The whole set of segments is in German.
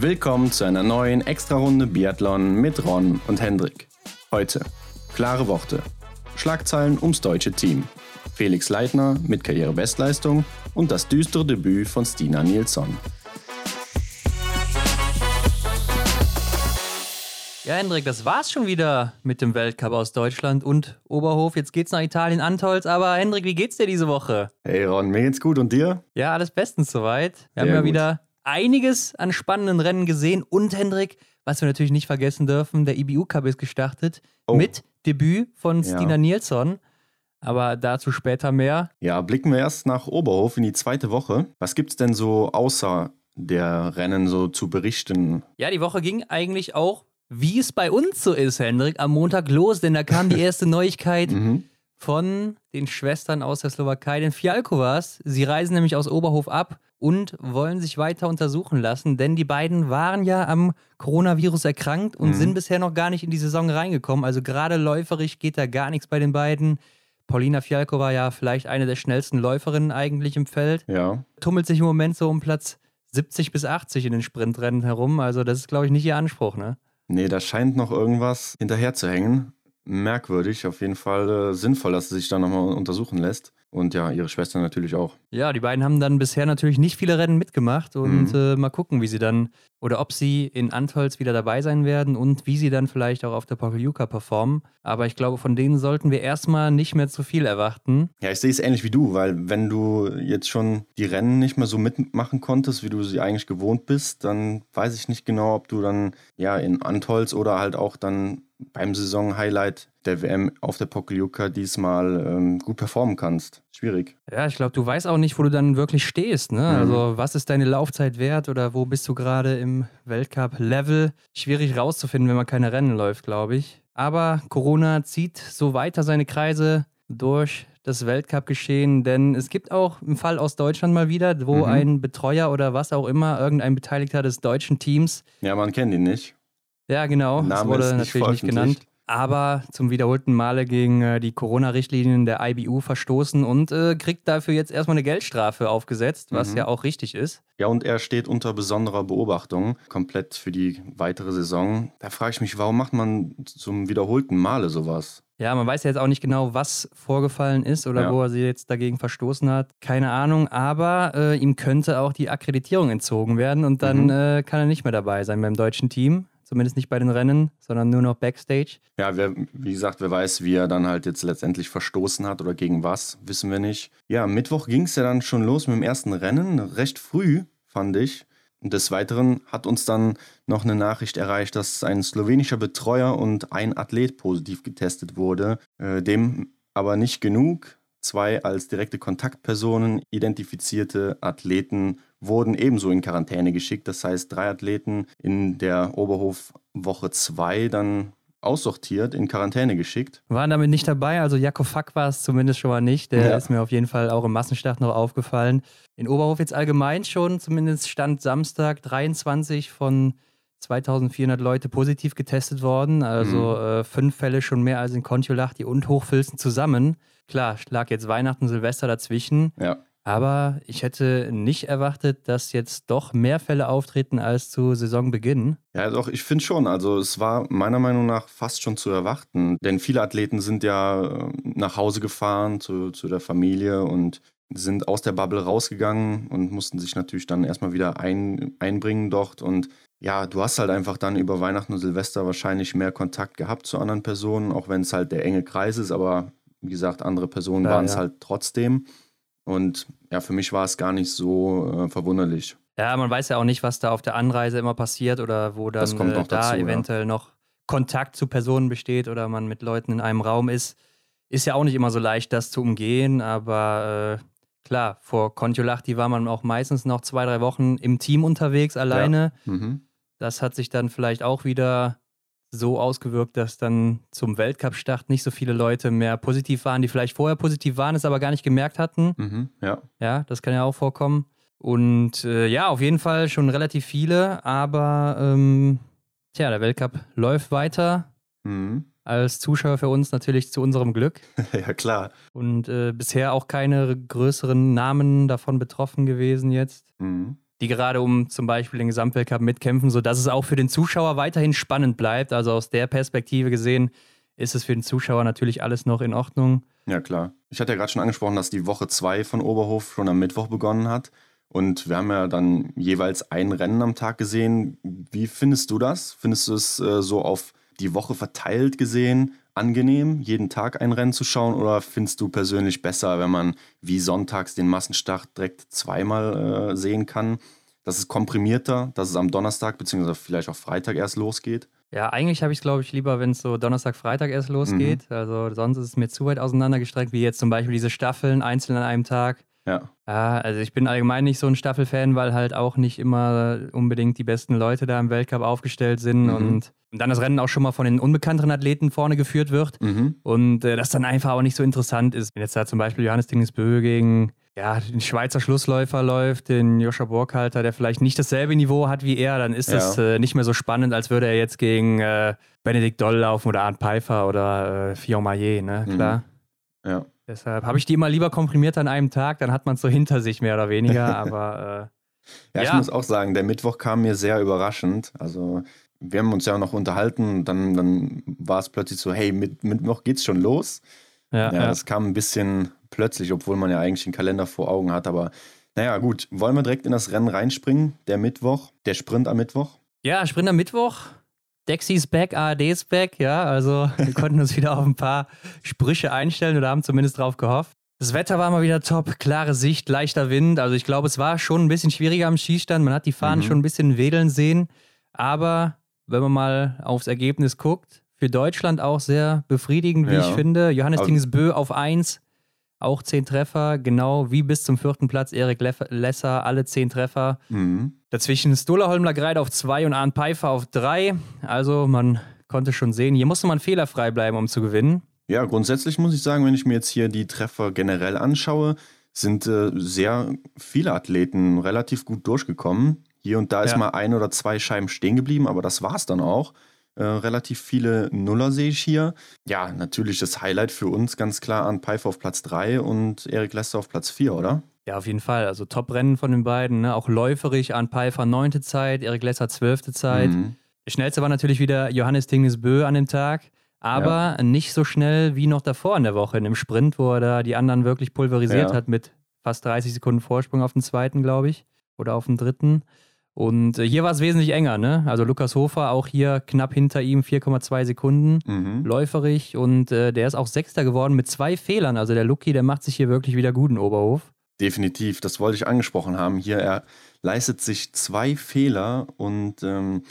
Willkommen zu einer neuen Extra-Runde Biathlon mit Ron und Hendrik. Heute klare Worte, Schlagzeilen ums deutsche Team, Felix Leitner mit Karrierebestleistung und das düstere Debüt von Stina Nilsson. Ja, Hendrik, das war's schon wieder mit dem Weltcup aus Deutschland und Oberhof. Jetzt geht's nach Italien, Antolz. Aber Hendrik, wie geht's dir diese Woche? Hey Ron, mir geht's gut und dir? Ja, alles bestens soweit. Wir Sehr haben ja gut. wieder einiges an spannenden Rennen gesehen. Und Hendrik, was wir natürlich nicht vergessen dürfen, der IBU Cup ist gestartet Oh. mit Debüt von Ja. Stina Nilsson. Aber dazu später mehr. Ja, blicken wir erst nach Oberhof in die zweite Woche. Was gibt's denn so außer der Rennen so zu berichten? Ja, die Woche ging eigentlich auch, wie es bei uns so ist, Hendrik, am Montag los, denn da kam die erste Neuigkeit Mhm. von den Schwestern aus der Slowakei, den Fialkovas. Sie reisen nämlich aus Oberhof ab und wollen sich weiter untersuchen lassen, denn die beiden waren ja am Coronavirus erkrankt und Mhm. sind bisher noch gar nicht in die Saison reingekommen. Also gerade läuferisch geht da gar nichts bei den beiden. Paulina Fialkova ja vielleicht eine der schnellsten Läuferinnen eigentlich im Feld. Ja, Tummelt sich im Moment so um Platz 70 bis 80 in den Sprintrennen herum. Also das ist, glaube ich, nicht ihr Anspruch, ne? nee, da scheint noch irgendwas hinterher zu hängen. Merkwürdig, auf jeden Fall äh, sinnvoll, dass sie sich da nochmal untersuchen lässt. Und ja, ihre Schwester natürlich auch. Ja, die beiden haben dann bisher natürlich nicht viele Rennen mitgemacht und Mhm. äh, mal gucken, wie sie dann oder ob sie in Antolz wieder dabei sein werden und wie sie dann vielleicht auch auf der Pokljuka performen. Aber ich glaube, von denen sollten wir erstmal nicht mehr zu viel erwarten. Ja, ich sehe es ähnlich wie du, weil wenn du jetzt schon die Rennen nicht mehr so mitmachen konntest, wie du sie eigentlich gewohnt bist, dann weiß ich nicht genau, ob du dann ja in Antolz oder halt auch dann beim Saisonhighlight der WM auf der Pokljuka diesmal ähm, gut performen kannst. Schwierig. Ja, ich glaube, du weißt auch nicht, wo du dann wirklich stehst. Ne? Mhm. Also, was ist deine Laufzeit wert oder wo bist du gerade im Weltcup-Level? Schwierig rauszufinden, wenn man keine Rennen läuft, glaube ich. Aber Corona zieht so weiter seine Kreise durch das Weltcup-Geschehen, denn es gibt auch einen Fall aus Deutschland mal wieder, wo Mhm. ein Betreuer oder was auch immer, irgendein Beteiligter des deutschen Teams, Ja, man kennt ihn nicht. Ja genau, das Name wurde ist nicht natürlich nicht genannt, aber zum wiederholten Male gegen äh, die Corona-Richtlinien der IBU verstoßen und äh, kriegt dafür jetzt erstmal eine Geldstrafe aufgesetzt, was Mhm. ja auch richtig ist. Ja, und er steht unter besonderer Beobachtung, komplett für die weitere Saison. Da frage ich mich, warum macht man zum wiederholten Male sowas? Ja, man weiß ja jetzt auch nicht genau, was vorgefallen ist oder Ja. wo er sie jetzt dagegen verstoßen hat. Keine Ahnung, aber äh, ihm könnte auch die Akkreditierung entzogen werden und dann Mhm. äh, kann er nicht mehr dabei sein beim deutschen Team. Zumindest nicht bei den Rennen, sondern nur noch Backstage. Ja, wer, wie gesagt, wer weiß, wie er dann halt jetzt letztendlich verstoßen hat oder gegen was, wissen wir nicht. Ja, Mittwoch ging es ja dann schon los mit dem ersten Rennen, recht früh, fand ich. Und des Weiteren hat uns dann noch eine Nachricht erreicht, dass ein slowenischer Betreuer und ein Athlet positiv getestet wurde. Äh, dem aber nicht genug. Zwei als direkte Kontaktpersonen identifizierte Athleten wurden ebenso in Quarantäne geschickt. Das heißt, drei Athleten in der Oberhof Woche 2 dann aussortiert, in Quarantäne geschickt. Waren damit nicht dabei, also Jakob Fack war es zumindest schon mal nicht. Der Ja. ist mir auf jeden Fall auch im Massenstart noch aufgefallen. In Oberhof jetzt allgemein schon, zumindest stand Samstag 23 von 2400 Leute positiv getestet worden. Also äh, fünf Fälle schon mehr als in Kontiolahti und Hochfilzen zusammen. Klar, lag jetzt Weihnachten, Silvester dazwischen. Ja. Aber ich hätte nicht erwartet, dass jetzt doch mehr Fälle auftreten als zu Saisonbeginn. Ja, doch, ich finde schon. Also es war meiner Meinung nach fast schon zu erwarten. Denn viele Athleten sind ja äh, nach Hause gefahren zu, zu der Familie und sind aus der Bubble rausgegangen und mussten sich natürlich dann erstmal wieder ein, einbringen dort. Und ja, du hast halt einfach dann über Weihnachten und Silvester wahrscheinlich mehr Kontakt gehabt zu anderen Personen, auch wenn es halt der enge Kreis ist. Aber wie gesagt, andere Personen Ja, waren es ja. halt trotzdem. Und ja, für mich war es gar nicht so äh, verwunderlich. Ja, man weiß ja auch nicht, was da auf der Anreise immer passiert oder wo dann äh, noch da dazu, ja. eventuell noch Kontakt zu Personen besteht oder man mit Leuten in einem Raum ist. Ist ja auch nicht immer so leicht, das zu umgehen, aber äh, klar, vor Kontiolahti war man auch meistens noch zwei, drei Wochen im Team unterwegs, alleine. Mhm. Das hat sich dann vielleicht auch wieder so ausgewirkt, dass dann zum Weltcup-Start nicht so viele Leute mehr positiv waren, die vielleicht vorher positiv waren, es aber gar nicht gemerkt hatten. Mhm. Ja. Ja, das kann ja auch vorkommen. Und äh, ja, auf jeden Fall schon relativ viele, aber ähm, tja, der Weltcup läuft weiter. Mhm. Als Zuschauer für uns natürlich zu unserem Glück. ja, klar. Und äh, bisher auch keine größeren Namen davon betroffen gewesen jetzt. Mhm. Die gerade um zum Beispiel den Gesamtweltcup mitkämpfen, sodass es auch für den Zuschauer weiterhin spannend bleibt. Also aus der Perspektive gesehen ist es für den Zuschauer natürlich alles noch in Ordnung. Ja, klar. Ich hatte ja gerade schon angesprochen, dass die Woche 2 von Oberhof schon am Mittwoch begonnen hat. Und wir haben ja dann jeweils ein Rennen am Tag gesehen. Wie findest du das? Findest du es äh, so auf die Woche verteilt gesehen angenehm, jeden Tag ein Rennen zu schauen? Oder findest du persönlich besser, wenn man wie sonntags den Massenstart direkt zweimal äh, sehen kann? Das ist komprimierter, dass es am Donnerstag bzw. vielleicht auch Freitag erst losgeht? Ja, eigentlich habe ich es, glaube ich, lieber, wenn es so Donnerstag, Freitag erst losgeht. Mhm. Also sonst ist es mir zu weit auseinandergestreckt, wie jetzt zum Beispiel diese Staffeln einzeln an einem Tag. Ja. Ja, also ich bin allgemein nicht so ein Staffelfan, weil halt auch nicht immer unbedingt die besten Leute da im Weltcup aufgestellt sind mhm. und dann das Rennen auch schon mal von den unbekannteren Athleten vorne geführt wird mhm. und äh, das dann einfach auch nicht so interessant ist. Wenn jetzt da zum Beispiel Johannes Dingesbö gegen ja, den Schweizer Schlussläufer läuft, den Joscha Burkhalter, der vielleicht nicht dasselbe Niveau hat wie er, dann ist ja. das äh, nicht mehr so spannend, als würde er jetzt gegen äh, Benedikt Doll laufen oder Arndt Pfeiffer oder äh, Fion Maillet, ne? Mhm. Klar. Ja. Deshalb habe ich die immer lieber komprimiert an einem Tag, dann hat man es so hinter sich mehr oder weniger, aber äh, ja, ich muss auch sagen, der Mittwoch kam mir sehr überraschend. Also wir haben uns ja noch unterhalten, dann, dann war es plötzlich so, hey, mit, Mittwoch geht's schon los. Ja, ja, das kam ein bisschen plötzlich, obwohl man ja eigentlich den Kalender vor Augen hat. Aber naja, gut, wollen wir direkt in das Rennen reinspringen? Der Mittwoch, der Sprint am Mittwoch? Ja, Sprint am Mittwoch. Dexys back, ARD's back, ja. Also wir konnten uns wieder auf ein paar Sprüche einstellen oder haben zumindest drauf gehofft. Das Wetter war mal wieder top, klare Sicht, leichter Wind. Also ich glaube, es war schon ein bisschen schwieriger am Schießstand. Man hat die Fahnen mhm. schon ein bisschen wedeln sehen. Aber wenn man mal aufs Ergebnis guckt, für Deutschland auch sehr befriedigend, wie ja. ich finde. Johannes Dingesbö auf 1, auch 10 Treffer, genau wie bis zum vierten Platz Erik Lesser, alle 10 Treffer. Mhm. Dazwischen Stola Holmler Greit auf 2 und Arndt Pfeiffer auf 3. Also man konnte schon sehen, hier musste man fehlerfrei bleiben, um zu gewinnen. Ja, grundsätzlich muss ich sagen, wenn ich mir jetzt hier die Treffer generell anschaue, sind äh, sehr viele Athleten relativ gut durchgekommen. Hier und da ist mal ein oder zwei Scheiben stehen geblieben, aber das war es dann auch. Äh, relativ viele Nuller sehe ich hier. Ja, natürlich das Highlight für uns ganz klar an Pfeiffer auf Platz 3 und Erik Lester auf Platz 4, oder? Ja, auf jeden Fall. Also Top-Rennen von den beiden. Ne? Auch läuferig an Pfeiffer neunte Zeit, Erik Lesser zwölfte Zeit. Mhm. Schnellste war natürlich wieder Johannes Tingesbö an dem Tag. Aber ja. nicht so schnell wie noch davor in der Woche in dem Sprint, wo er da die anderen wirklich pulverisiert ja. hat mit fast 30 Sekunden Vorsprung auf den zweiten, glaube ich. Oder auf den dritten. Und äh, hier war es wesentlich enger, ne? Also Lukas Hofer auch hier knapp hinter ihm, 4,2 Sekunden, mhm. läuferig. Und äh, der ist auch Sechster geworden mit zwei Fehlern. Also der Lucky, der macht sich hier wirklich wieder gut in Oberhof. Definitiv, das wollte ich angesprochen haben. Hier, er leistet sich zwei Fehler und ähm,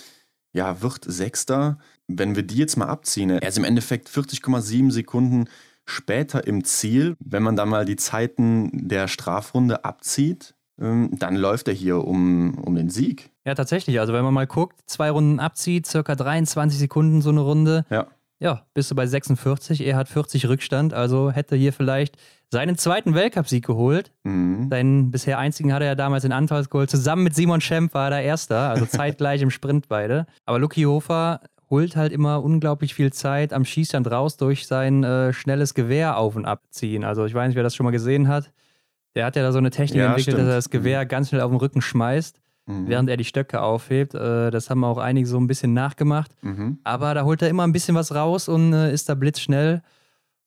ja, wird Sechster. Wenn wir die jetzt mal abziehen, er ist im Endeffekt 40,7 Sekunden später im Ziel. Wenn man da mal die Zeiten der Strafrunde abzieht, dann läuft er hier um, um den Sieg. Ja, tatsächlich. Also wenn man mal guckt, zwei Runden abzieht, circa 23 Sekunden so eine Runde. Ja. Ja, bist du bei 46. Er hat 40 Rückstand, also hätte hier vielleicht seinen zweiten Weltcupsieg geholt. Mhm. Seinen bisher einzigen hatte er ja damals in Antalls geholt. Zusammen mit Simon Schemp war er der Erster, also zeitgleich im Sprint beide. Aber Lucky Hofer holt halt immer unglaublich viel Zeit am Schießstand raus durch sein äh, schnelles Gewehr auf und abziehen. Also ich weiß nicht, wer das schon mal gesehen hat. Der hat ja da so eine Technik ja, entwickelt, stimmt. dass er das Gewehr mhm. ganz schnell auf den Rücken schmeißt, mhm. während er die Stöcke aufhebt. Äh, das haben auch einige so ein bisschen nachgemacht. Mhm. Aber da holt er immer ein bisschen was raus und äh, ist da blitzschnell.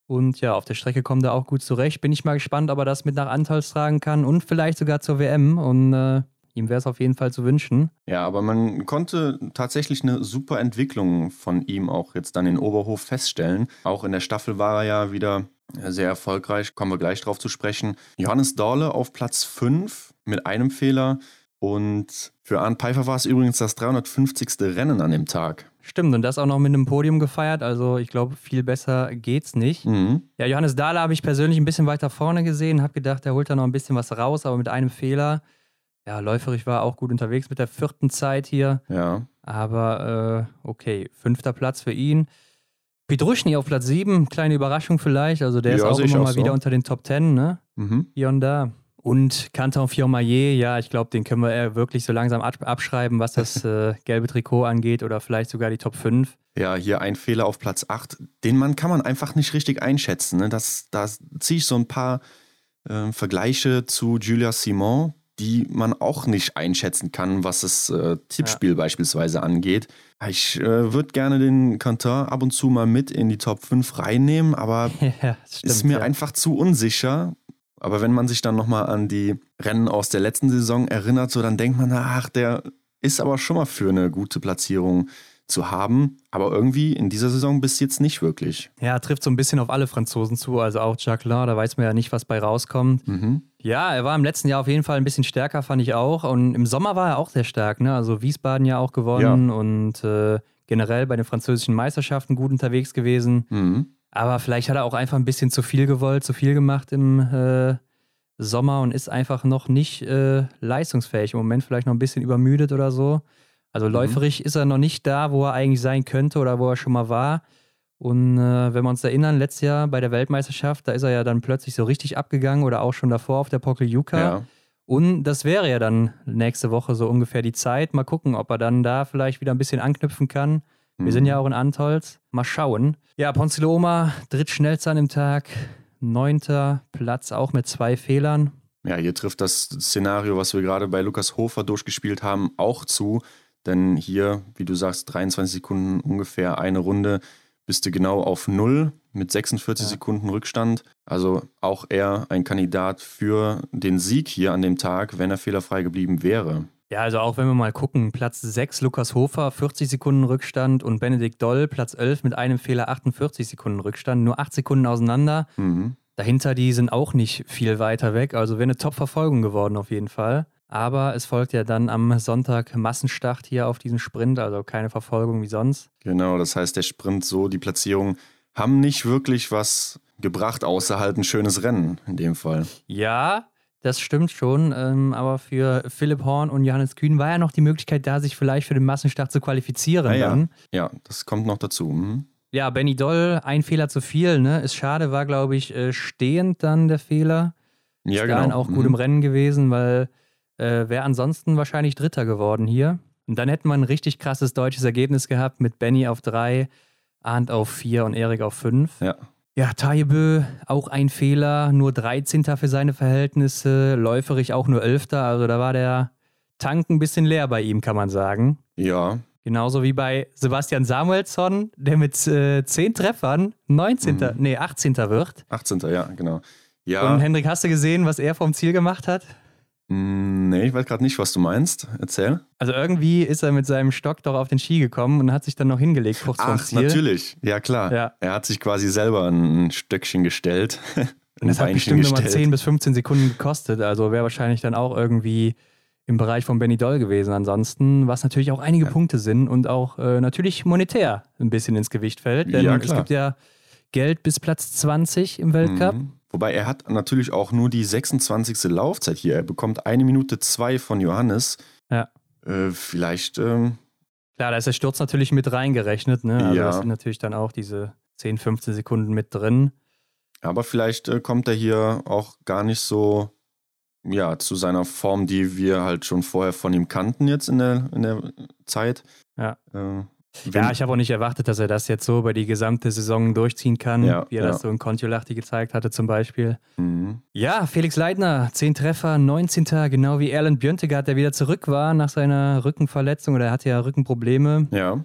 Und ja, auf der Strecke kommt er auch gut zurecht. Bin ich mal gespannt, ob er das mit nach Antals tragen kann und vielleicht sogar zur WM. Und äh, ihm wäre es auf jeden Fall zu wünschen. Ja, aber man konnte tatsächlich eine super Entwicklung von ihm auch jetzt dann in Oberhof feststellen. Auch in der Staffel war er ja wieder sehr erfolgreich, kommen wir gleich drauf zu sprechen. Johannes Dorle auf Platz 5 mit einem Fehler. Und für Arndt Pfeiffer war es übrigens das 350. Rennen an dem Tag. Stimmt, und das auch noch mit einem Podium gefeiert. Also ich glaube, viel besser geht's nicht. Mhm. Ja, Johannes Dahle habe ich persönlich ein bisschen weiter vorne gesehen, habe gedacht, er holt da noch ein bisschen was raus, aber mit einem Fehler. Ja, läuferig war auch gut unterwegs mit der vierten Zeit hier. Ja. Aber äh, okay, fünfter Platz für ihn. Petruschny auf Platz 7, kleine Überraschung vielleicht. Also der ja, ist auch immer mal so. wieder unter den Top 10, ne? Mhm. Hier und da. Und Canton Fiormaillet, ja, ich glaube, den können wir wirklich so langsam abschreiben, was das äh, gelbe Trikot angeht oder vielleicht sogar die Top 5. Ja, hier ein Fehler auf Platz 8. Den Mann kann man einfach nicht richtig einschätzen. Ne? Das, da ziehe ich so ein paar äh, Vergleiche zu Julia Simon. Die man auch nicht einschätzen kann, was das äh, Tippspiel ja. beispielsweise angeht. Ich äh, würde gerne den Quentin ab und zu mal mit in die Top 5 reinnehmen, aber ja, stimmt, ist mir ja. einfach zu unsicher. Aber wenn man sich dann nochmal an die Rennen aus der letzten Saison erinnert, so dann denkt man, ach, der ist aber schon mal für eine gute Platzierung zu haben, aber irgendwie in dieser Saison bis jetzt nicht wirklich. Ja, trifft so ein bisschen auf alle Franzosen zu, also auch Jacqueline, da weiß man ja nicht, was bei rauskommt. Mhm. Ja, er war im letzten Jahr auf jeden Fall ein bisschen stärker, fand ich auch. Und im Sommer war er auch sehr stark, ne? Also Wiesbaden ja auch gewonnen ja. und äh, generell bei den französischen Meisterschaften gut unterwegs gewesen. Mhm. Aber vielleicht hat er auch einfach ein bisschen zu viel gewollt, zu viel gemacht im äh, Sommer und ist einfach noch nicht äh, leistungsfähig. Im Moment vielleicht noch ein bisschen übermüdet oder so. Also mhm. läuferig ist er noch nicht da, wo er eigentlich sein könnte oder wo er schon mal war. Und äh, wenn wir uns erinnern, letztes Jahr bei der Weltmeisterschaft, da ist er ja dann plötzlich so richtig abgegangen oder auch schon davor auf der Pokeljuka. Ja. Und das wäre ja dann nächste Woche so ungefähr die Zeit. Mal gucken, ob er dann da vielleicht wieder ein bisschen anknüpfen kann. Wir mhm. sind ja auch in Antolz. Mal schauen. Ja, Ponce Loma, drittschnellster an dem Tag, neunter Platz, auch mit zwei Fehlern. Ja, hier trifft das Szenario, was wir gerade bei Lukas Hofer durchgespielt haben, auch zu. Denn hier, wie du sagst, 23 Sekunden ungefähr eine Runde, bist du genau auf Null mit 46 ja. Sekunden Rückstand. Also auch er ein Kandidat für den Sieg hier an dem Tag, wenn er fehlerfrei geblieben wäre. Ja, also auch wenn wir mal gucken, Platz 6 Lukas Hofer, 40 Sekunden Rückstand und Benedikt Doll, Platz 11 mit einem Fehler, 48 Sekunden Rückstand, nur 8 Sekunden auseinander. Mhm. Dahinter, die sind auch nicht viel weiter weg, also wäre eine Top-Verfolgung geworden auf jeden Fall. Aber es folgt ja dann am Sonntag Massenstart hier auf diesen Sprint, also keine Verfolgung wie sonst. Genau, das heißt, der Sprint so, die Platzierungen haben nicht wirklich was gebracht, außer halt ein schönes Rennen in dem Fall. Ja, das stimmt schon. Ähm, aber für Philipp Horn und Johannes Kühn war ja noch die Möglichkeit da, sich vielleicht für den Massenstart zu qualifizieren. Ja, ja. ja das kommt noch dazu. Mhm. Ja, Benny Doll, ein Fehler zu viel, ne? Ist schade, war, glaube ich, äh, stehend dann der Fehler. Ja, Ist genau. auch gut mhm. im Rennen gewesen, weil äh, wäre ansonsten wahrscheinlich Dritter geworden hier. Und dann hätten wir ein richtig krasses deutsches Ergebnis gehabt mit Benny auf drei, Arndt auf vier und Erik auf fünf. Ja. Ja, Taibö, auch ein Fehler, nur 13. für seine Verhältnisse, läuferig auch nur 11. Also da war der Tank ein bisschen leer bei ihm, kann man sagen. Ja. Genauso wie bei Sebastian Samuelsson, der mit äh, 10 Treffern 19. Mhm. nee, 18. wird. 18. ja, genau. Ja. Und Hendrik, hast du gesehen, was er vom Ziel gemacht hat? Mm, nee, ich weiß gerade nicht, was du meinst. Erzähl. Also irgendwie ist er mit seinem Stock doch auf den Ski gekommen und hat sich dann noch hingelegt kurz Ach, Ziel. natürlich. Ja, klar. Ja. Er hat sich quasi selber ein Stöckchen gestellt. und das hat bestimmt nochmal 10 bis 15 Sekunden gekostet. Also wäre wahrscheinlich dann auch irgendwie im Bereich von Benny Doll gewesen. Ansonsten, was natürlich auch einige ja. Punkte sind und auch äh, natürlich monetär ein bisschen ins Gewicht fällt. Denn ja, es gibt ja Geld bis Platz 20 im Weltcup. Mhm. Wobei er hat natürlich auch nur die 26. Laufzeit hier. Er bekommt eine Minute zwei von Johannes. Ja. Äh, vielleicht. Ähm, Klar, da ist der Sturz natürlich mit reingerechnet. Ne? Also ja. da sind natürlich dann auch diese 10, 15 Sekunden mit drin. Aber vielleicht äh, kommt er hier auch gar nicht so ja, zu seiner Form, die wir halt schon vorher von ihm kannten jetzt in der, in der Zeit. Ja. Äh, wenn ja, ich habe auch nicht erwartet, dass er das jetzt so über die gesamte Saison durchziehen kann, ja, wie er ja. das so in Kontiolahti gezeigt hatte zum Beispiel. Mhm. Ja, Felix Leitner, 10 Treffer, 19. Genau wie Erland Björntegard, der wieder zurück war nach seiner Rückenverletzung oder er hatte ja Rückenprobleme. Ja.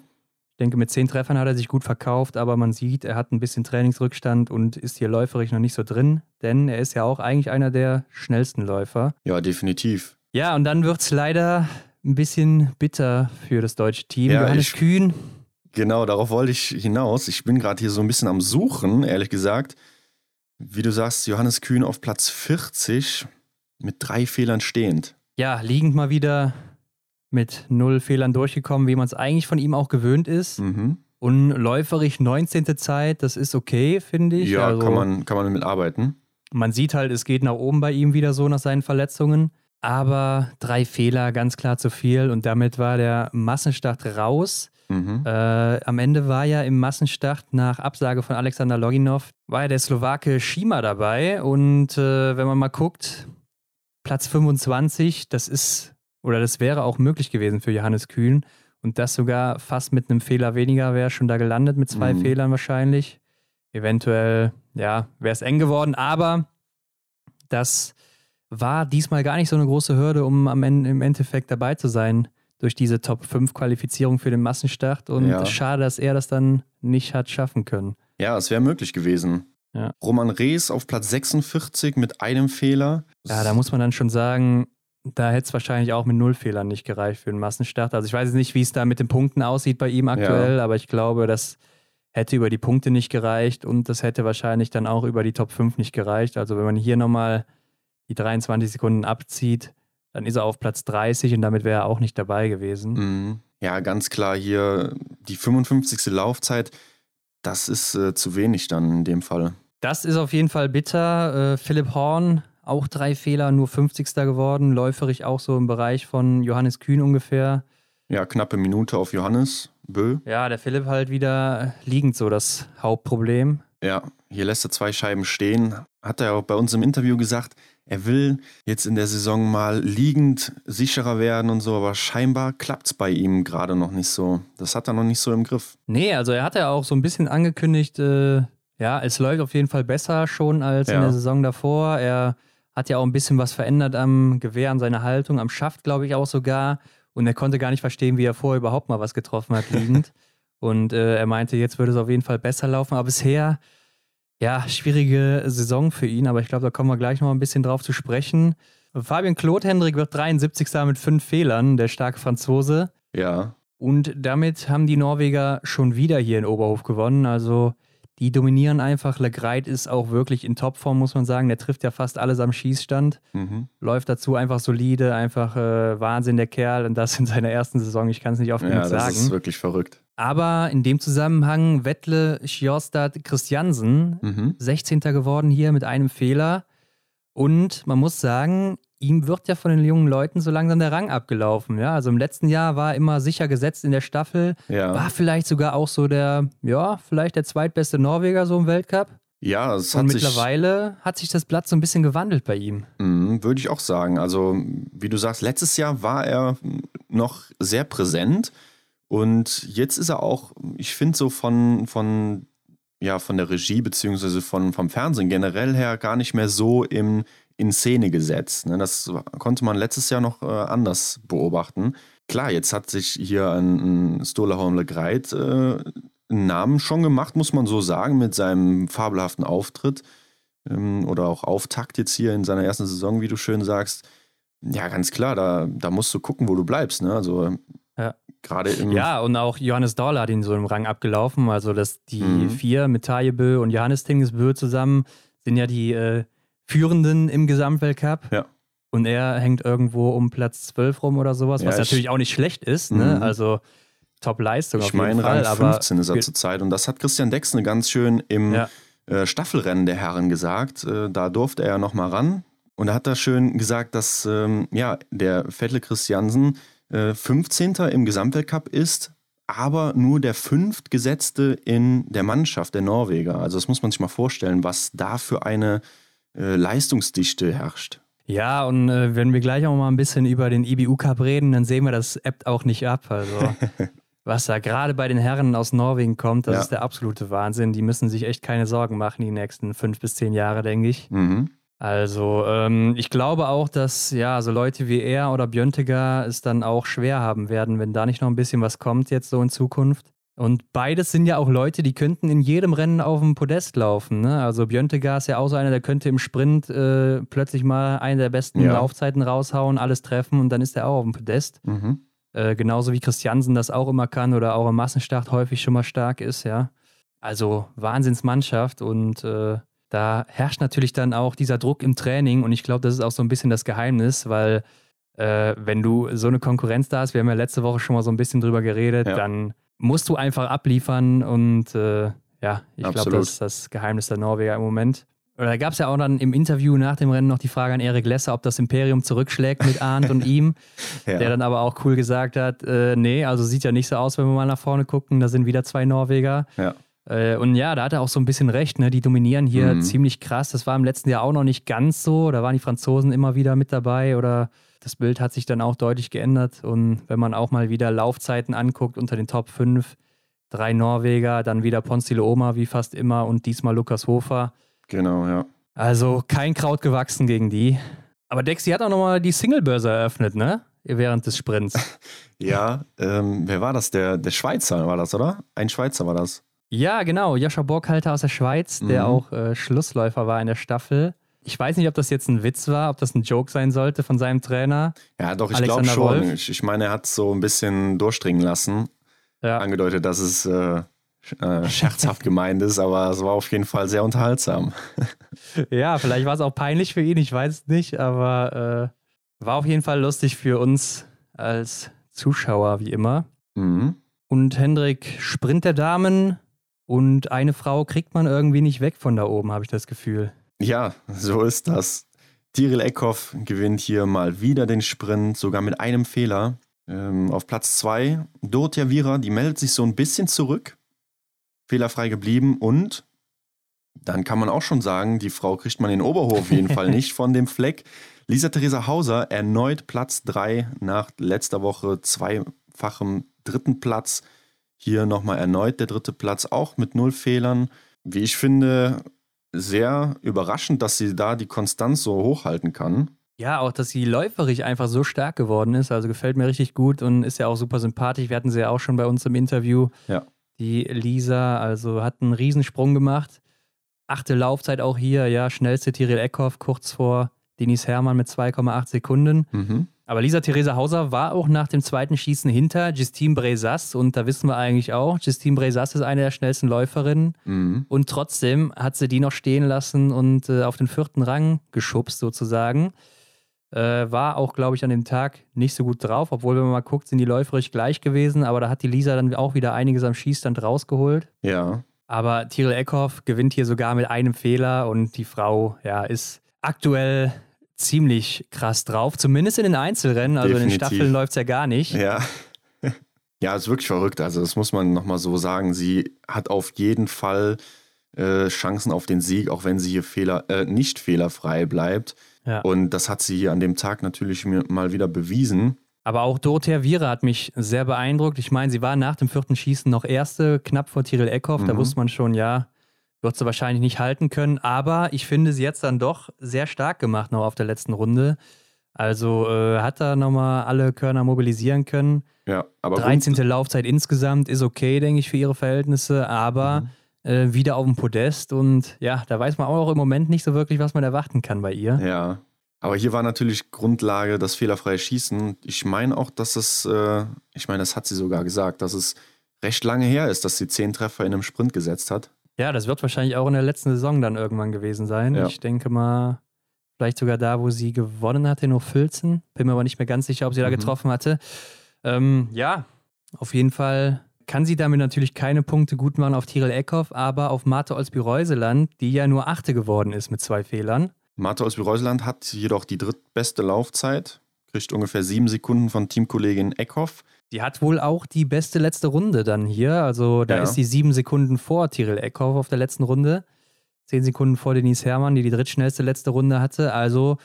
Ich denke, mit 10 Treffern hat er sich gut verkauft, aber man sieht, er hat ein bisschen Trainingsrückstand und ist hier läuferisch noch nicht so drin, denn er ist ja auch eigentlich einer der schnellsten Läufer. Ja, definitiv. Ja, und dann wird es leider ein bisschen bitter für das deutsche Team. Ja, Johannes ich, Kühn. Genau, darauf wollte ich hinaus. Ich bin gerade hier so ein bisschen am Suchen, ehrlich gesagt. Wie du sagst, Johannes Kühn auf Platz 40 mit drei Fehlern stehend. Ja, liegend mal wieder mit null Fehlern durchgekommen, wie man es eigentlich von ihm auch gewöhnt ist. Mhm. Und läuferig 19. Zeit, das ist okay, finde ich. Ja, also, kann, man, kann man damit arbeiten. Man sieht halt, es geht nach oben bei ihm wieder so nach seinen Verletzungen aber drei Fehler, ganz klar zu viel und damit war der Massenstart raus. Mhm. Äh, am Ende war ja im Massenstart nach Absage von Alexander Loginov, war ja der Slowake Schima dabei und äh, wenn man mal guckt, Platz 25, das ist oder das wäre auch möglich gewesen für Johannes Kühn und das sogar fast mit einem Fehler weniger wäre schon da gelandet mit zwei mhm. Fehlern wahrscheinlich. Eventuell, ja, wäre es eng geworden, aber das war diesmal gar nicht so eine große Hürde, um am Ende, im Endeffekt dabei zu sein durch diese Top 5 Qualifizierung für den Massenstart. Und Ja. schade, dass er das dann nicht hat schaffen können. Ja, es wäre möglich gewesen. Ja. Roman Rees auf Platz 46 mit einem Fehler. Ja, da muss man dann schon sagen, da hätte es wahrscheinlich auch mit null Fehlern nicht gereicht für den Massenstart. Also ich weiß jetzt nicht, wie es da mit den Punkten aussieht bei ihm aktuell, aber ich glaube, das hätte über die Punkte nicht gereicht und das hätte wahrscheinlich dann auch über die Top 5 nicht gereicht. Also wenn man hier nochmal die 23 Sekunden abzieht, dann ist er auf Platz 30 und damit wäre er auch nicht dabei gewesen. Mhm. Ja, ganz klar hier die 55. Laufzeit. Das ist äh, zu wenig dann in dem Fall. Das ist auf jeden Fall bitter. Äh, Philipp Horn, auch drei Fehler, nur 50. geworden. Läuferig auch so im Bereich von Johannes Kühn ungefähr. Ja, knappe Minute auf Johannes Bö. Ja, der Philipp halt wieder liegend so das Hauptproblem. Ja, hier lässt er zwei Scheiben stehen. Hat er auch bei uns im Interview gesagt, er will jetzt in der Saison mal liegend sicherer werden und so, aber scheinbar klappt es bei ihm gerade noch nicht so. Das hat er noch nicht so im Griff. Nee, also er hat ja auch so ein bisschen angekündigt, äh, ja, es läuft auf jeden Fall besser schon als in Ja. der Saison davor. Er hat ja auch ein bisschen was verändert am Gewehr, an seiner Haltung, am Schaft, glaube ich, auch sogar. Und er konnte gar nicht verstehen, wie er vorher überhaupt mal was getroffen hat, liegend. Und äh, er meinte, jetzt würde es auf jeden Fall besser laufen. Aber bisher, ja, schwierige Saison für ihn. Aber ich glaube, da kommen wir gleich noch ein bisschen drauf zu sprechen. Fabian Kloth-Hendrik wird 73. mit fünf Fehlern, der starke Franzose. Ja, Und damit haben die Norweger schon wieder hier in Oberhof gewonnen. Also die dominieren einfach. Legreit ist auch wirklich in Topform, muss man sagen. Der trifft ja fast alles am Schießstand. mhm. Läuft dazu einfach solide, einfach äh, Wahnsinn, der Kerl. Und das in seiner ersten Saison. Ich kann es nicht oft ja genug das sagen. ist wirklich verrückt. Aber in dem Zusammenhang Wettle Sjostad Christiansen, Mhm. 16. geworden hier mit einem Fehler. Und man muss sagen, ihm wird ja von den jungen Leuten so langsam der Rang abgelaufen. Ja, also im letzten Jahr war er immer sicher gesetzt in der Staffel. Ja. War vielleicht sogar auch so der, ja, vielleicht der zweitbeste Norweger so im Weltcup. Ja, es Und hat sich, mittlerweile hat sich das Blatt so ein bisschen gewandelt bei ihm. Mhm, würde ich auch sagen. Also, wie du sagst, letztes Jahr war er noch sehr präsent und jetzt ist er auch, ich finde so von, von, ja, von der Regie von, vom Fernsehen generell her gar nicht mehr so im, in Szene gesetzt. Ne? Das konnte man letztes Jahr noch äh, anders beobachten. Klar, jetzt hat sich hier ein, ein Stola Holmle Greit äh, einen Namen schon gemacht, muss man so sagen, mit seinem fabelhaften Auftritt ähm, oder auch Auftakt jetzt hier in seiner ersten Saison, wie du schön sagst. Ja, ganz klar, da, da musst du gucken, wo du bleibst. Ne? Also. Gerade Ja, und auch Johannes Dorler hat ihn so im Rang abgelaufen. Also, dass die Mhm. vier mit Tajebö und Johannes Tingesbö zusammen sind ja die äh, Führenden im Gesamtweltcup. Ja. Und er hängt irgendwo um Platz 12 rum oder sowas, Ja, was ich- natürlich auch nicht schlecht ist. Ne? Mhm. Also, Top-Leistung auf Ich meine. Rang aber 15 ist er zurzeit. Und das hat Christian Dexne ganz schön im Ja. äh, Staffelrennen der Herren gesagt. Äh, da durfte er nochmal ran. Und er hat da schön gesagt, dass ähm, ja, der Vettel Christiansen äh, 15. im Gesamtweltcup ist, aber nur der fünftgesetzte in der Mannschaft der Norweger. Also das muss man sich mal vorstellen, was da für eine äh, Leistungsdichte herrscht. Ja, und äh, wenn wir gleich auch mal ein bisschen über den IBU Cup reden, dann sehen wir, das ebbt auch nicht ab. Also, was da gerade bei den Herren aus Norwegen kommt, das Ja. ist der absolute Wahnsinn. Die müssen sich echt keine Sorgen machen die nächsten fünf bis zehn Jahre, denke ich. Mhm. Also, ähm, ich glaube auch, dass ja, so Leute wie er oder Björntegar es dann auch schwer haben werden, wenn da nicht noch ein bisschen was kommt jetzt so in Zukunft. Und beides sind ja auch Leute, die könnten in jedem Rennen auf dem Podest laufen. Ne? Also Björntegar ist ja auch so einer, der könnte im Sprint äh, plötzlich mal eine der besten Ja. Laufzeiten raushauen, alles treffen und dann ist er auch auf dem Podest. Mhm. Äh, genauso wie Christiansen das auch immer kann oder auch im Massenstart häufig schon mal stark ist, ja. Also Wahnsinnsmannschaft und äh, da herrscht natürlich dann auch dieser Druck im Training und ich glaube, das ist auch so ein bisschen das Geheimnis, weil äh, wenn du so eine Konkurrenz da hast, wir haben ja letzte Woche schon mal so ein bisschen drüber geredet, Ja. dann musst du einfach abliefern und äh, ja, ich glaube, das ist das Geheimnis der Norweger im Moment. Oder da gab es ja auch dann im Interview nach dem Rennen noch die Frage an Erik Lesser, ob das Imperium zurückschlägt mit Arndt und ihm. Ja. Der dann aber auch cool gesagt hat, äh, nee, also sieht ja nicht so aus, wenn wir mal nach vorne gucken, da sind wieder zwei Norweger. Ja. Äh, und ja, da hat er auch so ein bisschen recht, ne? die dominieren hier Mhm. ziemlich krass. Das war im letzten Jahr auch noch nicht ganz so, da waren die Franzosen immer wieder mit dabei oder das Bild hat sich dann auch deutlich geändert. Und wenn man auch mal wieder Laufzeiten anguckt unter den Top 5, drei Norweger, dann wieder Ponzile Oma wie fast immer und diesmal Lukas Hofer. Genau, ja. Also kein Kraut gewachsen gegen die. Aber Dexy hat auch nochmal die Singlebörse eröffnet, ne? Während des Sprints. ja, ähm, wer war das? Der, der Schweizer war das, oder? Ein Schweizer war das. Ja, genau. Joscha Borghalter aus der Schweiz, der mhm. auch äh, Schlussläufer war in der Staffel. Ich weiß nicht, ob das jetzt ein Witz war, ob das ein Joke sein sollte von seinem Trainer. Ja, doch, ich glaube schon. Ich, ich, meine, er hat so ein bisschen durchdringen lassen. Ja. Angedeutet, dass es äh, äh, scherzhaft gemeint ist, aber es war auf jeden Fall sehr unterhaltsam. ja, vielleicht war es auch peinlich für ihn, ich weiß es nicht, aber äh, war auf jeden Fall lustig für uns als Zuschauer, wie immer. Mhm. Und Hendrik, Sprint der Damen und eine Frau kriegt man irgendwie nicht weg von da oben, habe ich das Gefühl. Ja, so ist das. Tyrell Eckhoff gewinnt hier mal wieder den Sprint, sogar mit einem Fehler. Ähm, auf Platz 2 Dorothea Vira, die meldet sich so ein bisschen zurück fehlerfrei geblieben und dann kann man auch schon sagen, die Frau kriegt man den Oberhof auf jeden Fall nicht von dem Fleck. Lisa Theresa Hauser erneut Platz 3 nach letzter Woche zweifachem dritten Platz. Hier nochmal erneut der dritte Platz, auch mit null Fehlern. Wie ich finde, sehr überraschend, dass sie da die Konstanz so hochhalten kann. Ja, auch, dass sie läuferig einfach so stark geworden ist. Also gefällt mir richtig gut und ist ja auch super sympathisch. Wir hatten sie ja auch schon bei uns im Interview. Ja. Die Lisa, also hat einen Riesensprung gemacht. Achte Laufzeit auch hier, ja, schnellste Tiril Eckhoff kurz vor Denis Hermann mit 2,8 Sekunden. Mhm. Aber Lisa Theresa Hauser war auch nach dem zweiten Schießen hinter Justine Bresas und da wissen wir eigentlich auch, Justine Bresas ist eine der schnellsten Läuferinnen mhm. und trotzdem hat sie die noch stehen lassen und äh, auf den vierten Rang geschubst sozusagen. Äh, war auch, glaube ich, an dem Tag nicht so gut drauf, obwohl, wenn man mal guckt, sind die läuferisch gleich gewesen, aber da hat die Lisa dann auch wieder einiges am Schießstand rausgeholt. Ja. Aber Tyrell Eckhoff gewinnt hier sogar mit einem Fehler und die Frau, ja, ist aktuell ziemlich krass drauf, zumindest in den Einzelrennen, also Definitiv. in den Staffeln läuft es ja gar nicht. Ja. Ja, ist wirklich verrückt. Also, das muss man nochmal so sagen. Sie hat auf jeden Fall äh, Chancen auf den Sieg, auch wenn sie hier Fehler, äh, nicht fehlerfrei bleibt. Ja. Und das hat sie hier an dem Tag natürlich mal wieder bewiesen. Aber auch Dorothea Viera hat mich sehr beeindruckt. Ich meine, sie war nach dem vierten Schießen noch Erste, knapp vor Tyrell Eckhoff. Mhm. Da wusste man schon, ja, wird sie wahrscheinlich nicht halten können. Aber ich finde sie jetzt dann doch sehr stark gemacht noch auf der letzten Runde. Also äh, hat da nochmal alle Körner mobilisieren können. Ja, aber 13. Gut. Laufzeit insgesamt ist okay, denke ich, für ihre Verhältnisse. Aber mhm äh, wieder auf dem Podest und ja, da weiß man auch im Moment nicht so wirklich, was man erwarten kann bei ihr. Ja. Aber hier war natürlich Grundlage das fehlerfreie Schießen. Ich meine auch, dass es, äh, ich meine, das hat sie sogar gesagt, dass es recht lange her ist, dass sie zehn Treffer in einem Sprint gesetzt hat. Ja, das wird wahrscheinlich auch in der letzten Saison dann irgendwann gewesen sein. Ja. Ich denke mal, vielleicht sogar da, wo sie gewonnen hatte, in Filzen. Bin mir aber nicht mehr ganz sicher, ob sie da mhm. getroffen hatte. Ähm, ja, auf jeden Fall kann sie damit natürlich keine Punkte gut machen auf Tirol Eckhoff, aber auf Martha Olsby-Reuseland, die ja nur Achte geworden ist mit zwei Fehlern. Martha Olsby-Reuseland hat jedoch die drittbeste Laufzeit, kriegt ungefähr sieben Sekunden von Teamkollegin Eckhoff. Die hat wohl auch die beste letzte Runde dann hier. Also da ja. ist die sieben Sekunden vor Tirol Eckhoff auf der letzten Runde. Zehn Sekunden vor Denise Herrmann, die die drittschnellste letzte Runde hatte. Also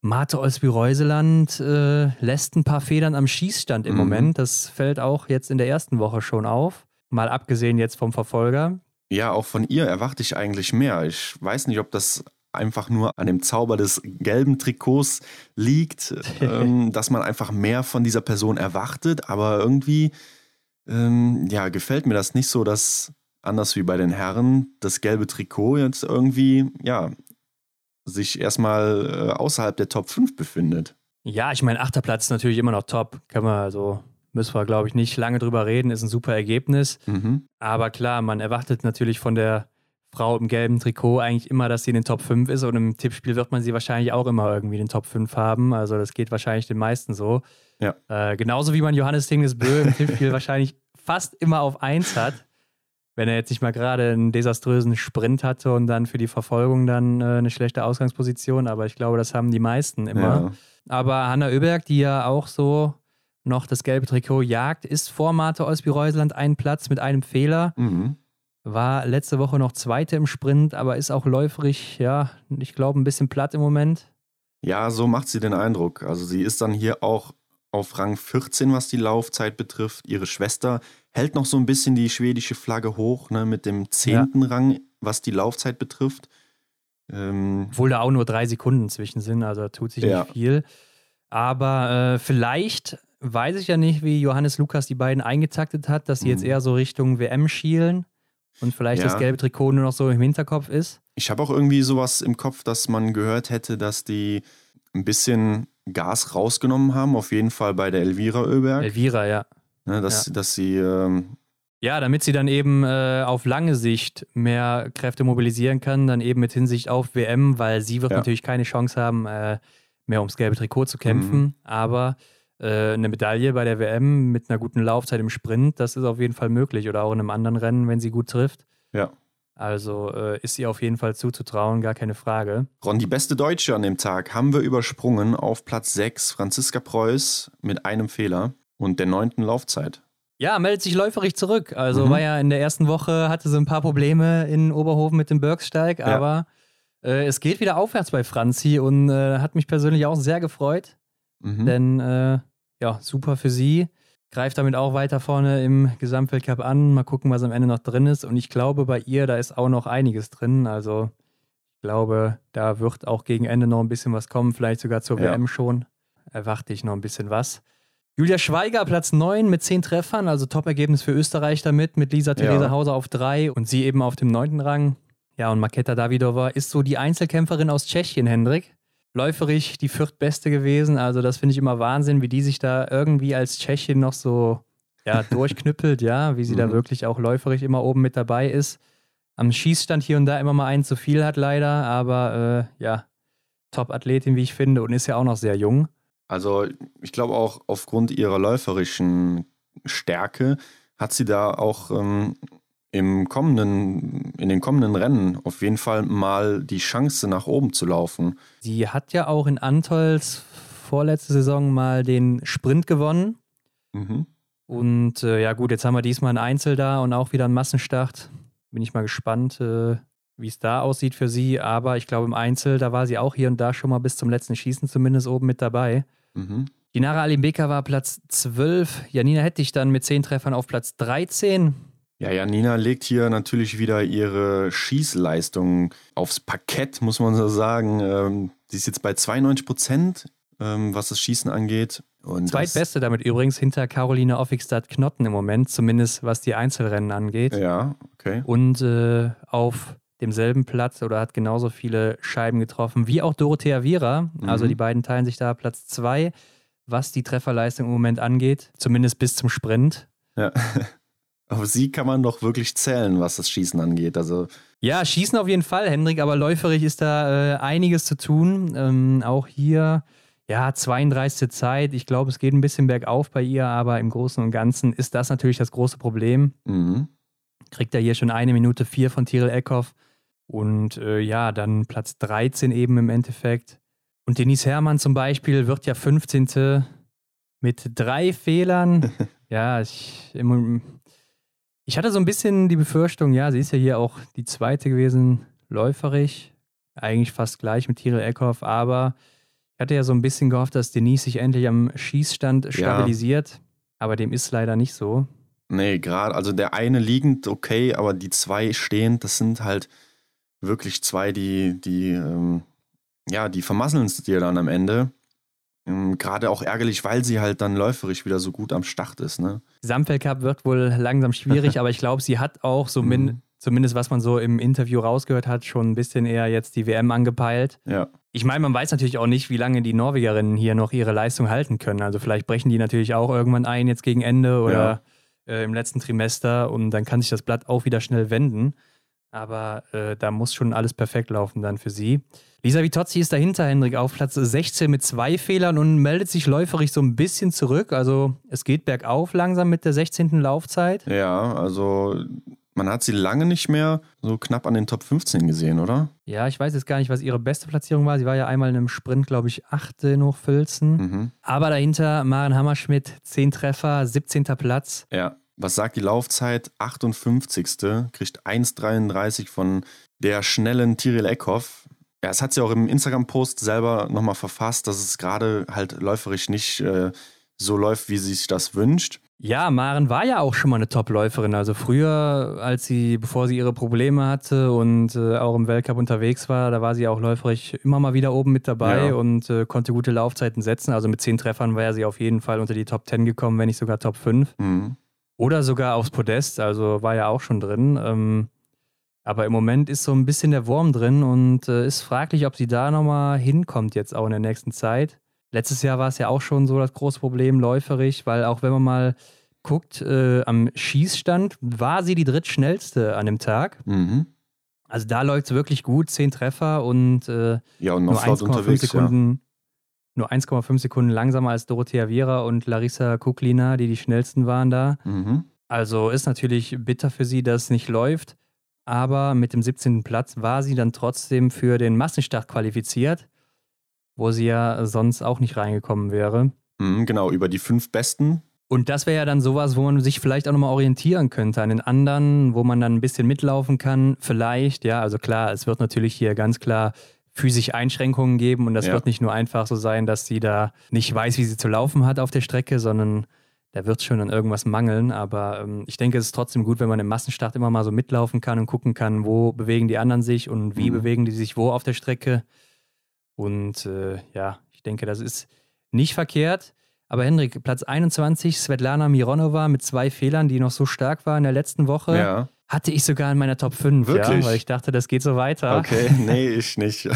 Marte Olsby-Reuseland äh, lässt ein paar Federn am Schießstand im mhm. Moment. Das fällt auch jetzt in der ersten Woche schon auf. Mal abgesehen jetzt vom Verfolger. Ja, auch von ihr erwarte ich eigentlich mehr. Ich weiß nicht, ob das einfach nur an dem Zauber des gelben Trikots liegt, ähm, dass man einfach mehr von dieser Person erwartet. Aber irgendwie, ähm, ja, gefällt mir das nicht so, dass anders wie bei den Herren das gelbe Trikot jetzt irgendwie, ja, sich erstmal äh, außerhalb der Top 5 befindet. Ja, ich meine, achter Platz ist natürlich immer noch top. Kann man also, müssen wir, glaube ich, nicht lange drüber reden, ist ein super Ergebnis. Mhm. Aber klar, man erwartet natürlich von der Frau im gelben Trikot eigentlich immer, dass sie in den Top 5 ist und im Tippspiel wird man sie wahrscheinlich auch immer irgendwie in den Top 5 haben. Also das geht wahrscheinlich den meisten so. Ja. Äh, genauso wie man Johannes Tingesbö im Tippspiel wahrscheinlich fast immer auf 1 hat wenn er jetzt nicht mal gerade einen desaströsen Sprint hatte und dann für die Verfolgung dann äh, eine schlechte Ausgangsposition. Aber ich glaube, das haben die meisten immer. Ja. Aber Hanna Oeberg, die ja auch so noch das gelbe Trikot jagt, ist vor Marte Olsby-Reuseland einen Platz mit einem Fehler. Mhm. War letzte Woche noch Zweite im Sprint, aber ist auch läuferig, ja, ich glaube, ein bisschen platt im Moment. Ja, so macht sie den Eindruck. Also sie ist dann hier auch auf Rang 14, was die Laufzeit betrifft. Ihre Schwester hält noch so ein bisschen die schwedische Flagge hoch, ne, mit dem zehnten ja. Rang, was die Laufzeit betrifft. Ähm, Obwohl da auch nur drei Sekunden zwischen sind, also da tut sich ja. nicht viel. Aber äh, vielleicht weiß ich ja nicht, wie Johannes Lukas die beiden eingetaktet hat, dass sie mhm. jetzt eher so Richtung WM schielen und vielleicht ja. das gelbe Trikot nur noch so im Hinterkopf ist. Ich habe auch irgendwie sowas im Kopf, dass man gehört hätte, dass die ein bisschen Gas rausgenommen haben, auf jeden Fall bei der Elvira Öberg. Elvira, ja. Ne, dass, ja. dass sie. Ähm, ja, damit sie dann eben äh, auf lange Sicht mehr Kräfte mobilisieren kann, dann eben mit Hinsicht auf WM, weil sie wird ja. natürlich keine Chance haben, äh, mehr ums gelbe Trikot zu kämpfen. Mhm. Aber äh, eine Medaille bei der WM mit einer guten Laufzeit im Sprint, das ist auf jeden Fall möglich. Oder auch in einem anderen Rennen, wenn sie gut trifft. Ja. Also äh, ist ihr auf jeden Fall zuzutrauen, gar keine Frage. Ron, die beste Deutsche an dem Tag haben wir übersprungen auf Platz 6, Franziska Preuß mit einem Fehler und der neunten Laufzeit. Ja, meldet sich läuferig zurück. Also mhm. war ja in der ersten Woche, hatte sie ein paar Probleme in Oberhofen mit dem Bergsteig, aber ja. äh, es geht wieder aufwärts bei Franzi und äh, hat mich persönlich auch sehr gefreut. Mhm. Denn äh, ja, super für sie. Greift damit auch weiter vorne im Gesamtweltcup an. Mal gucken, was am Ende noch drin ist. Und ich glaube, bei ihr, da ist auch noch einiges drin. Also ich glaube, da wird auch gegen Ende noch ein bisschen was kommen, vielleicht sogar zur ja. WM schon. Erwarte ich noch ein bisschen was. Julia Schweiger, Platz 9 mit 10 Treffern, also Top-Ergebnis für Österreich damit, mit Lisa Theresa ja. Hauser auf 3 und sie eben auf dem 9. Rang. Ja, und Maketa Davidova ist so die Einzelkämpferin aus Tschechien, Hendrik läuferig die viertbeste gewesen. Also das finde ich immer Wahnsinn, wie die sich da irgendwie als Tschechin noch so ja, durchknüppelt, ja, wie sie mhm. da wirklich auch läuferig immer oben mit dabei ist. Am Schießstand hier und da immer mal einen zu viel hat leider, aber äh, ja, Top-Athletin, wie ich finde, und ist ja auch noch sehr jung. Also ich glaube auch aufgrund ihrer läuferischen Stärke hat sie da auch ähm, im kommenden, in den kommenden Rennen auf jeden Fall mal die Chance nach oben zu laufen. Sie hat ja auch in Antols vorletzte Saison mal den Sprint gewonnen. Mhm. Und äh, ja gut, jetzt haben wir diesmal ein Einzel da und auch wieder einen Massenstart. Bin ich mal gespannt, äh, wie es da aussieht für sie. Aber ich glaube, im Einzel, da war sie auch hier und da schon mal bis zum letzten Schießen zumindest oben mit dabei. Mhm. Dinara Alimbeka war Platz 12. Janina Hettich dann mit 10 Treffern auf Platz 13. Ja, Janina legt hier natürlich wieder ihre Schießleistung aufs Parkett, muss man so sagen. Ähm, sie ist jetzt bei 92 Prozent, ähm, was das Schießen angeht. Und Zweitbeste damit übrigens hinter Caroline Offigstadt-Knotten im Moment, zumindest was die Einzelrennen angeht. Ja, okay. Und äh, auf demselben Platz oder hat genauso viele Scheiben getroffen wie auch Dorothea Viera. Mhm. Also die beiden teilen sich da Platz zwei, was die Trefferleistung im Moment angeht, zumindest bis zum Sprint. Ja. Auf sie kann man doch wirklich zählen, was das Schießen angeht. Also ja, Schießen auf jeden Fall, Hendrik, aber läuferig ist da äh, einiges zu tun. Ähm, auch hier, ja, 32. Zeit. Ich glaube, es geht ein bisschen bergauf bei ihr, aber im Großen und Ganzen ist das natürlich das große Problem. Mhm. Kriegt er hier schon eine Minute vier von Tiril Eckhoff. Und äh, ja, dann Platz 13 eben im Endeffekt. Und Denise Herrmann zum Beispiel wird ja 15. mit drei Fehlern. ja, ich, im, ich hatte so ein bisschen die Befürchtung, ja, sie ist ja hier auch die zweite gewesen, läuferig, eigentlich fast gleich mit Tyrell Eckhoff, aber ich hatte ja so ein bisschen gehofft, dass Denise sich endlich am Schießstand stabilisiert, ja. aber dem ist leider nicht so. Nee, gerade, also der eine liegend okay, aber die zwei stehend, das sind halt wirklich zwei, die, die, ähm, ja, die vermasseln es dir dann am Ende. Ähm, gerade auch ärgerlich, weil sie halt dann läuferisch wieder so gut am Start ist. Ne? Gesamtweltcup wird wohl langsam schwierig, aber ich glaube, sie hat auch so min mhm. zumindest was man so im Interview rausgehört hat, schon ein bisschen eher jetzt die WM angepeilt. Ja. Ich meine, man weiß natürlich auch nicht, wie lange die Norwegerinnen hier noch ihre Leistung halten können. Also vielleicht brechen die natürlich auch irgendwann ein jetzt gegen Ende oder ja. äh, im letzten Trimester und dann kann sich das Blatt auch wieder schnell wenden. Aber äh, da muss schon alles perfekt laufen dann für sie. Lisa Vitozzi ist dahinter, Hendrik, auf Platz 16 mit zwei Fehlern und meldet sich läuferig so ein bisschen zurück. Also es geht bergauf langsam mit der 16. Laufzeit. Ja, also man hat sie lange nicht mehr so knapp an den Top 15 gesehen, oder? Ja, ich weiß jetzt gar nicht, was ihre beste Platzierung war. Sie war ja einmal in einem Sprint, glaube ich, achte in Hochfilzen. Mhm. Aber dahinter Maren Hammerschmidt, 10 Treffer, 17. Platz. Ja. Was sagt die Laufzeit? 58. Kriegt 1,33 von der schnellen Tiril Eckhoff. Ja, es hat sie auch im Instagram-Post selber nochmal verfasst, dass es gerade halt läuferisch nicht äh, so läuft, wie sie sich das wünscht. Ja, Maren war ja auch schon mal eine Top-Läuferin. Also früher, als sie, bevor sie ihre Probleme hatte und äh, auch im Weltcup unterwegs war, da war sie auch läuferisch immer mal wieder oben mit dabei ja. und äh, konnte gute Laufzeiten setzen. Also mit zehn Treffern war sie auf jeden Fall unter die Top 10 gekommen, wenn nicht sogar Top 5. Mhm. Oder sogar aufs Podest, also war ja auch schon drin. Ähm, aber im Moment ist so ein bisschen der Wurm drin und äh, ist fraglich, ob sie da nochmal hinkommt jetzt auch in der nächsten Zeit. Letztes Jahr war es ja auch schon so das große Problem, läuferig, weil auch wenn man mal guckt, äh, am Schießstand war sie die drittschnellste an dem Tag. Mhm. Also da läuft es wirklich gut, zehn Treffer und, äh, ja, und nur 1,5 Sekunden, ja. Nur 1,5 Sekunden langsamer als Dorothea Viera und Larissa Kuklina, die die schnellsten waren da. Mhm. Also ist natürlich bitter für sie, dass es nicht läuft. Aber mit dem 17. Platz war sie dann trotzdem für den Massenstart qualifiziert wo sie ja sonst auch nicht reingekommen wäre. Mhm, genau, über die fünf Besten. Und das wäre ja dann sowas, wo man sich vielleicht auch nochmal orientieren könnte an den anderen, wo man dann ein bisschen mitlaufen kann. Vielleicht, ja, also klar, es wird natürlich hier ganz klar physische Einschränkungen geben und das ja. wird nicht nur einfach so sein, dass sie da nicht weiß, wie sie zu laufen hat auf der Strecke, sondern da wird schon an irgendwas mangeln. Aber ähm, ich denke, es ist trotzdem gut, wenn man im Massenstart immer mal so mitlaufen kann und gucken kann, wo bewegen die anderen sich und wie mhm. bewegen die sich wo auf der Strecke. Und äh, ja, ich denke, das ist nicht verkehrt. Aber Hendrik, Platz 21, Svetlana Mironova mit zwei Fehlern, die noch so stark war in der letzten Woche. Ja. Hatte ich sogar in meiner Top 5, Wirklich? ja, weil ich dachte, das geht so weiter. Okay, nee, ich nicht.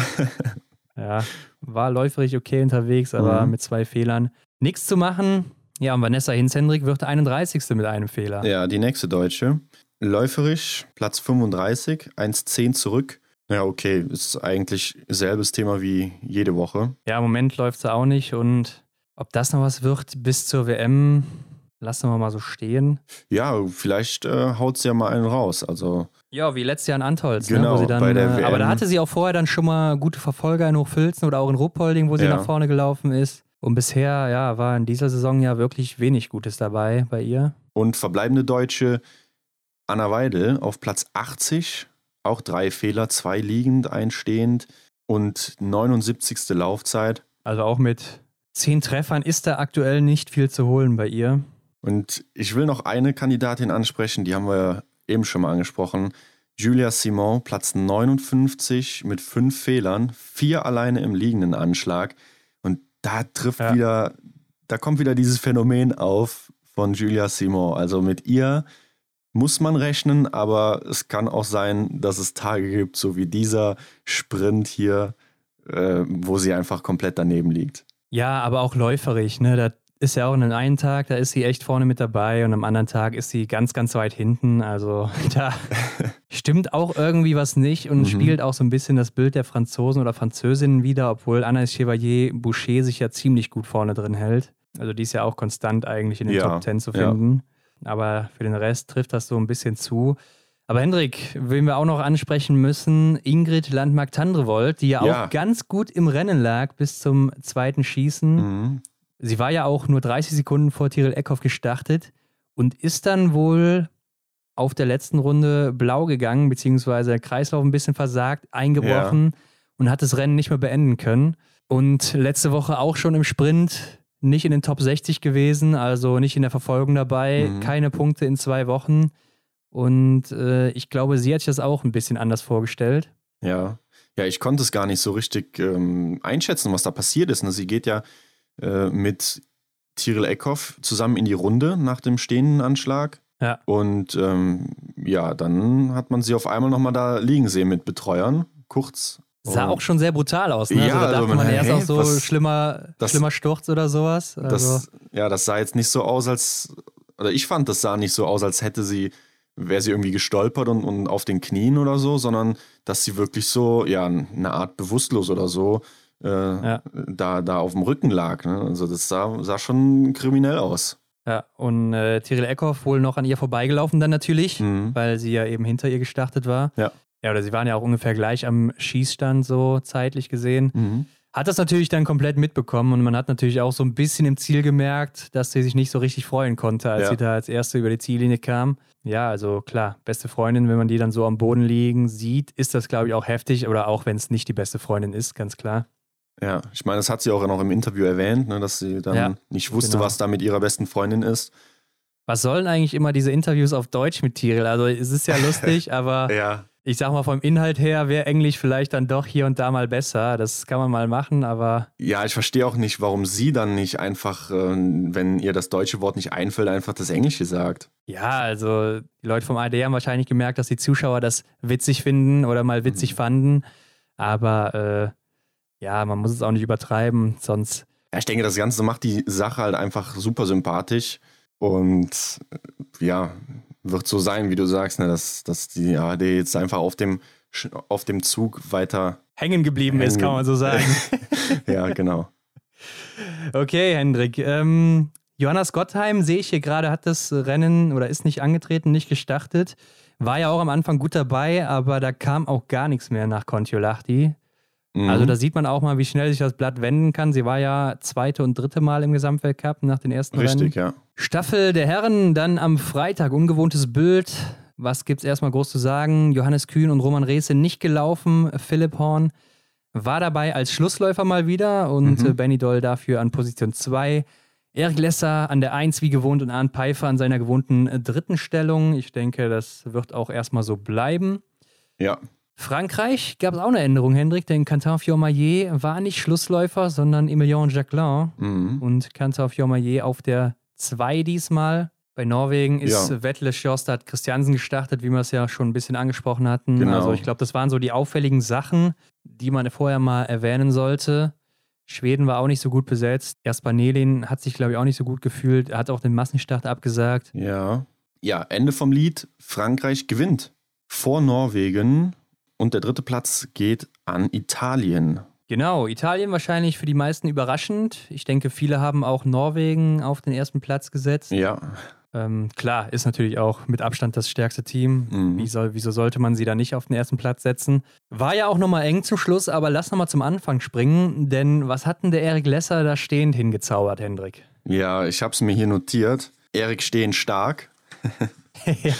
ja, war läuferig okay unterwegs, aber mhm. mit zwei Fehlern. Nichts zu machen. Ja, und Vanessa Hinz-Hendrik wird 31. mit einem Fehler. Ja, die nächste Deutsche. Läuferisch, Platz 35, 1,10 zurück. Ja, okay, ist eigentlich selbes Thema wie jede Woche. Ja, im Moment läuft es auch nicht und ob das noch was wird bis zur WM, lassen wir mal so stehen. Ja, vielleicht äh, haut sie ja mal einen raus. Also ja, wie letztes Jahr in Antolz. Genau, ne, wo sie dann, bei der äh, WM. Aber da hatte sie auch vorher dann schon mal gute Verfolger in Hochfilzen oder auch in Ruppolding, wo sie ja. nach vorne gelaufen ist. Und bisher, ja, war in dieser Saison ja wirklich wenig Gutes dabei bei ihr. Und verbleibende Deutsche Anna Weidel auf Platz 80 auch drei Fehler, zwei liegend, einstehend und 79. Laufzeit. Also auch mit zehn Treffern ist da aktuell nicht viel zu holen bei ihr. Und ich will noch eine Kandidatin ansprechen, die haben wir eben schon mal angesprochen. Julia Simon, Platz 59 mit fünf Fehlern, vier alleine im liegenden Anschlag. Und da trifft ja. wieder, da kommt wieder dieses Phänomen auf von Julia Simon. Also mit ihr muss man rechnen, aber es kann auch sein, dass es Tage gibt, so wie dieser Sprint hier, äh, wo sie einfach komplett daneben liegt. Ja, aber auch läuferig, ne? Da ist ja auch an einem Tag, da ist sie echt vorne mit dabei und am anderen Tag ist sie ganz, ganz weit hinten. Also da stimmt auch irgendwie was nicht und mhm. spiegelt auch so ein bisschen das Bild der Franzosen oder Französinnen wieder, obwohl Anna Chevalier Boucher sich ja ziemlich gut vorne drin hält. Also die ist ja auch konstant eigentlich in den ja, Top Ten zu finden. Ja aber für den Rest trifft das so ein bisschen zu. Aber Hendrik, wen wir auch noch ansprechen müssen, Ingrid Landmark-Tandrevold, die ja, ja, auch ganz gut im Rennen lag bis zum zweiten Schießen. Mhm. Sie war ja auch nur 30 Sekunden vor Tiril Eckhoff gestartet und ist dann wohl auf der letzten Runde blau gegangen, beziehungsweise der Kreislauf ein bisschen versagt, eingebrochen ja. und hat das Rennen nicht mehr beenden können. Und letzte Woche auch schon im Sprint nicht in den Top 60 gewesen, also nicht in der Verfolgung dabei, mhm. keine Punkte in zwei Wochen. Und äh, ich glaube, sie hat sich das auch ein bisschen anders vorgestellt. Ja, ja, ich konnte es gar nicht so richtig ähm, einschätzen, was da passiert ist. Ne? Sie geht ja äh, mit Tiril Eckhoff zusammen in die Runde nach dem stehenden Anschlag. Ja. Und ähm, ja, dann hat man sie auf einmal nochmal da liegen sehen mit Betreuern, kurz Sah auch schon sehr brutal aus. Ne? Ja, also da dachte also man, man erst hey, auch so was, schlimmer, das, schlimmer Sturz oder sowas. Also. Das, ja, das sah jetzt nicht so aus, als, oder ich fand, das sah nicht so aus, als hätte sie, wäre sie irgendwie gestolpert und, und auf den Knien oder so, sondern dass sie wirklich so, ja, eine Art bewusstlos oder so äh, ja. da, da auf dem Rücken lag. Ne? Also das sah, sah schon kriminell aus. Ja, und äh, Tyrell Eckhoff wohl noch an ihr vorbeigelaufen dann natürlich, mhm. weil sie ja eben hinter ihr gestartet war. Ja. Ja, oder sie waren ja auch ungefähr gleich am Schießstand so zeitlich gesehen. Mhm. Hat das natürlich dann komplett mitbekommen und man hat natürlich auch so ein bisschen im Ziel gemerkt, dass sie sich nicht so richtig freuen konnte, als ja. sie da als Erste über die Ziellinie kam. Ja, also klar, beste Freundin, wenn man die dann so am Boden liegen sieht, ist das, glaube ich, auch heftig. Oder auch wenn es nicht die beste Freundin ist, ganz klar. Ja, ich meine, das hat sie auch noch im Interview erwähnt, ne, dass sie dann ja, nicht wusste, genau. was da mit ihrer besten Freundin ist. Was sollen eigentlich immer diese Interviews auf Deutsch mit Tyrell? Also es ist ja lustig, aber Ja, ich sag mal vom Inhalt her wäre Englisch vielleicht dann doch hier und da mal besser. Das kann man mal machen, aber ja, ich verstehe auch nicht, warum sie dann nicht einfach, äh, wenn ihr das deutsche Wort nicht einfällt, einfach das Englische sagt. ja, also die Leute vom AD haben wahrscheinlich gemerkt, dass die Zuschauer das witzig finden oder mal witzig fanden. Aber äh, ja, man muss es auch nicht übertreiben, sonst Ja, ich denke, das Ganze macht die Sache halt einfach super sympathisch und äh, ja, wird so sein, wie du sagst, ne, dass, dass die ARD jetzt einfach auf dem, auf dem Zug weiter. hängen geblieben ist, Hängen- kann man so sagen. Ja, genau. Okay, Hendrik. Ähm, Johannes Gottheim sehe ich hier gerade, hat das Rennen oder ist nicht angetreten, nicht gestartet. War ja auch am Anfang gut dabei, aber da kam auch gar nichts mehr nach Kontiolahti. Mhm. Also da sieht man auch mal, wie schnell sich das Blatt wenden kann. Sie war ja zweite und dritte Mal im Gesamtweltcup nach den ersten Rennen. Richtig, ja. Staffel der Herren dann am Freitag. Ungewohntes Bild. Was gibt's erstmal groß zu sagen? Johannes Kühn und Roman Rees sind nicht gelaufen. Philipp Horn war dabei als Schlussläufer mal wieder und Mhm. äh, Benny Doll dafür an Position 2. Erik Lesser an der 1 wie gewohnt und Arndt Pfeiffer an seiner gewohnten äh, dritten Stellung. Ich denke, das wird auch erstmal so bleiben. Ja, Frankreich gab es auch eine Änderung, Hendrik, denn Quentin Fiormaillet war nicht Schlussläufer, sondern Emilien Jacquelin mhm. und Quentin Fiormaillet auf der 2 diesmal. Bei Norwegen ist Ja. Vettel Sjostad Christiansen gestartet, wie wir es ja schon ein bisschen angesprochen hatten. Genau. Also ich glaube, das waren so die auffälligen Sachen, die man vorher mal erwähnen sollte. Schweden war auch nicht so gut besetzt. Erst Nelin hat sich, glaube ich, auch nicht so gut gefühlt. Er hat auch den Massenstart abgesagt. ja. Ja, Ende vom Lied. Frankreich gewinnt vor Norwegen und der dritte Platz geht an Italien. Genau, Italien wahrscheinlich für die meisten überraschend. Ich denke, viele haben auch Norwegen auf den ersten Platz gesetzt. Ja, Ähm, klar, ist natürlich auch mit Abstand das stärkste Team. Mhm. Wie soll, wieso sollte man sie da nicht auf den ersten Platz setzen? War ja auch nochmal eng zum Schluss, aber lass nochmal zum Anfang springen, denn was hat denn der Erik Lesser da stehend hingezaubert, Hendrik? ja, ich habe es mir hier notiert. Erik stehen stark. ja,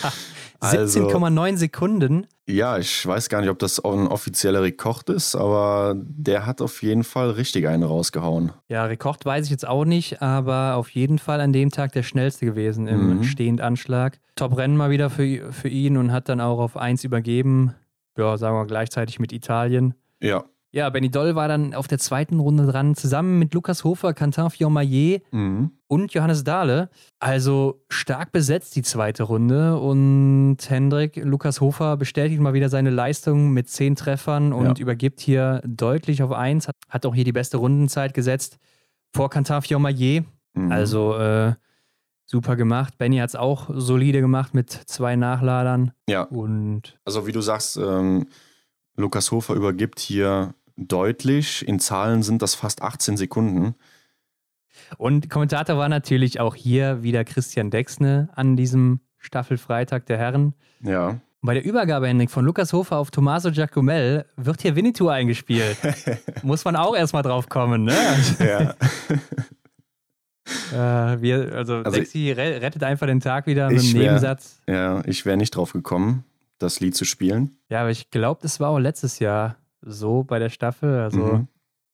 Also- 17,9 Sekunden. Ja, ich weiß gar nicht, ob das ein offizieller Rekord ist, aber der hat auf jeden Fall richtig einen rausgehauen. Ja, Rekord weiß ich jetzt auch nicht, aber auf jeden Fall an dem Tag der schnellste gewesen im Mhm. Stehendanschlag. Top-Rennen mal wieder für, für ihn und hat dann auch auf 1 übergeben. Ja, sagen wir gleichzeitig mit Italien. Ja. Ja, Benny Doll war dann auf der zweiten Runde dran, zusammen mit Lukas Hofer, Quentin Fiormaillet Mhm. und Johannes Dahle. Also stark besetzt die zweite Runde und Hendrik, Lukas Hofer bestätigt mal wieder seine Leistung mit zehn Treffern und Ja. übergibt hier deutlich auf eins, hat, auch hier die beste Rundenzeit gesetzt vor Quentin Fiormaillet. Mhm. Also äh, super gemacht. Benny hat es auch solide gemacht mit zwei Nachladern Ja, und also wie du sagst, ähm, Lukas Hofer übergibt hier deutlich. In Zahlen sind das fast 18 Sekunden. Und Kommentator war natürlich auch hier wieder Christian Dexne an diesem Staffelfreitag der Herren. Ja. Bei der Übergabe, Henrik, von Lukas Hofer auf Tommaso Giacomel wird hier Winnetou eingespielt. Muss man auch erstmal drauf kommen, ne? ja. äh, wir, also, Also- Dexi re rettet einfach den Tag wieder mit einem wär- Nebensatz. ja, ich wäre nicht drauf gekommen, das Lied zu spielen. Ja, aber ich glaube, das war auch letztes Jahr so bei der Staffel. Also Mhm.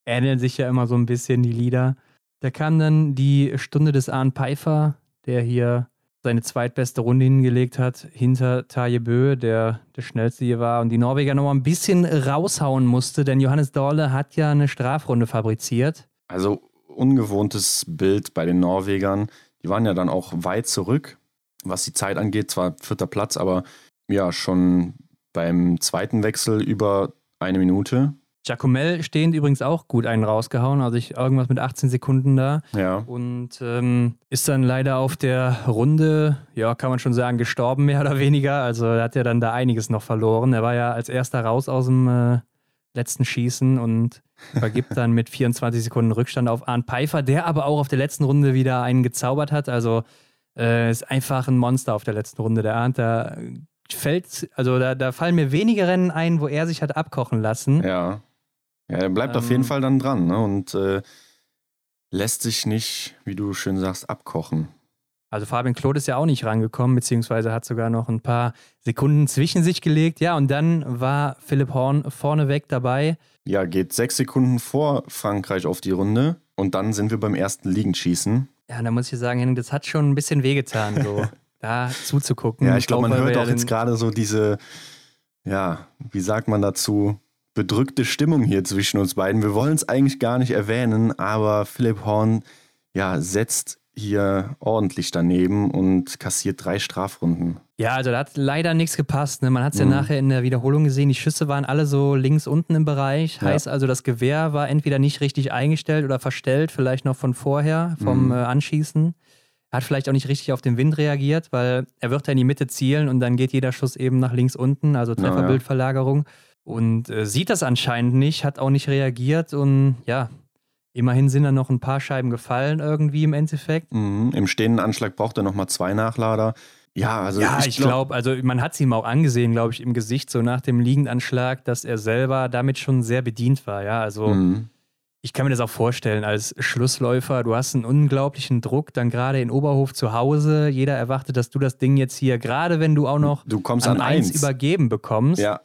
ähneln sich ja immer so ein bisschen die Lieder. Da kam dann die Stunde des Arne Pfeiffer, der hier seine zweitbeste Runde hingelegt hat, hinter Taje Bö, der der schnellste hier war und die Norweger nochmal ein bisschen raushauen musste, denn Johannes Dorle hat ja eine Strafrunde fabriziert. Also ungewohntes Bild bei den Norwegern. Die waren ja dann auch weit zurück, was die Zeit angeht. Zwar vierter Platz, aber ja, schon beim zweiten Wechsel über eine Minute. Giacomel stehend übrigens auch gut einen rausgehauen, also ich irgendwas mit 18 Sekunden da. Ja, Und ähm, ist dann leider auf der Runde, ja, kann man schon sagen, gestorben, mehr oder weniger. Also er hat ja dann da einiges noch verloren. Er war ja als erster raus aus dem äh, letzten Schießen und vergibt dann mit 24 Sekunden Rückstand auf Arndt Pfeiffer, der aber auch auf der letzten Runde wieder einen gezaubert hat. Also äh, ist einfach ein Monster auf der letzten Runde. Der Arndt, da fällt, also da, da fallen mir wenige Rennen ein, wo er sich hat abkochen lassen. ja. Ja, er bleibt auf Ähm. jeden Fall dann dran ne? und äh, lässt sich nicht, wie du schön sagst, abkochen. Also Fabian Claude ist ja auch nicht rangekommen, beziehungsweise hat sogar noch ein paar Sekunden zwischen sich gelegt. Ja, und dann war Philipp Horn vorneweg dabei. Ja, geht sechs Sekunden vor Frankreich auf die Runde und dann sind wir beim ersten Liegenschießen. Ja, da muss ich sagen, Henning, das hat schon ein bisschen wehgetan, so da zuzugucken. Ja, ich glaube, man hört auch jetzt gerade so diese, ja, wie sagt man dazu, bedrückte Stimmung hier zwischen uns beiden. Wir wollen es eigentlich gar nicht erwähnen, aber Philipp Horn, ja, setzt hier ordentlich daneben und kassiert drei Strafrunden. Ja, also da hat leider nichts gepasst. Ne? Man hat es Mhm. ja nachher in der Wiederholung gesehen, die Schüsse waren alle so links unten im Bereich. Ja. Heißt also, das Gewehr war entweder nicht richtig eingestellt oder verstellt, vielleicht noch von vorher, vom Mhm. äh, Anschießen. Hat vielleicht auch nicht richtig auf den Wind reagiert, weil er wird ja in die Mitte zielen und dann geht jeder Schuss eben nach links unten, also. Trefferbildverlagerung. Und äh, sieht das anscheinend nicht, hat auch nicht reagiert und ja, immerhin sind dann noch ein paar Scheiben gefallen irgendwie im Endeffekt. Mhm. Im stehenden Anschlag braucht er nochmal zwei Nachlader. Ja, also Ja, ich glaube, also man hat es ihm auch angesehen, glaube ich, im Gesicht, so nach dem Liegendanschlag, dass er selber damit schon sehr bedient war. Ja, also Mhm. Ich kann mir das auch vorstellen als Schlussläufer. Du hast einen unglaublichen Druck, dann gerade in Oberhof zu Hause. Jeder erwartet, dass du das Ding jetzt hier, gerade wenn du auch noch Du kommst an an eins eins. übergeben bekommst, Ja.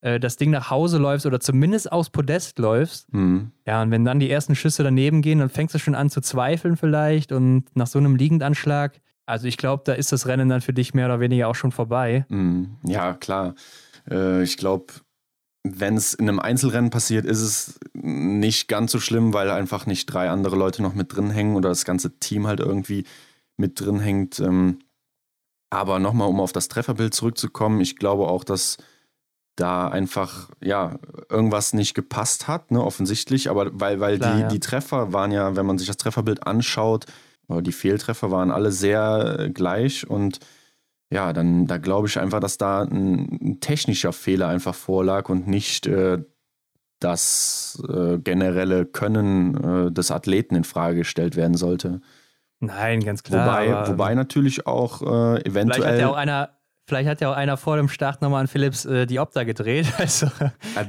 äh, das Ding nach Hause läufst oder zumindest aufs Podest läufst. Mhm. Ja, und wenn dann die ersten Schüsse daneben gehen, dann fängst du schon an zu zweifeln vielleicht und nach so einem Liegendanschlag. Also ich glaube, da ist das Rennen dann für dich mehr oder weniger auch schon vorbei. Mhm. Ja, klar. Äh, ich glaube, wenn es in einem Einzelrennen passiert, ist es nicht ganz so schlimm, weil einfach nicht drei andere Leute noch mit drin hängen oder das ganze Team halt irgendwie mit drin hängt. Ähm, aber nochmal, um auf das Trefferbild zurückzukommen, ich glaube auch, dass da einfach, ja, irgendwas nicht gepasst hat, ne, offensichtlich, aber weil, weil Klar, die, ja. die Treffer waren ja, wenn man sich das Trefferbild anschaut, die Fehltreffer waren alle sehr gleich und ja, dann da glaube ich einfach, dass da ein, ein technischer Fehler einfach vorlag und nicht äh, das äh, generelle Können äh, des Athleten in Frage gestellt werden sollte. Nein, ganz klar. wobei, aber wobei natürlich auch äh, vielleicht hat eventuell ja auch einer, vielleicht hat ja auch einer vor dem Start nochmal an Philips äh, die Opta gedreht, also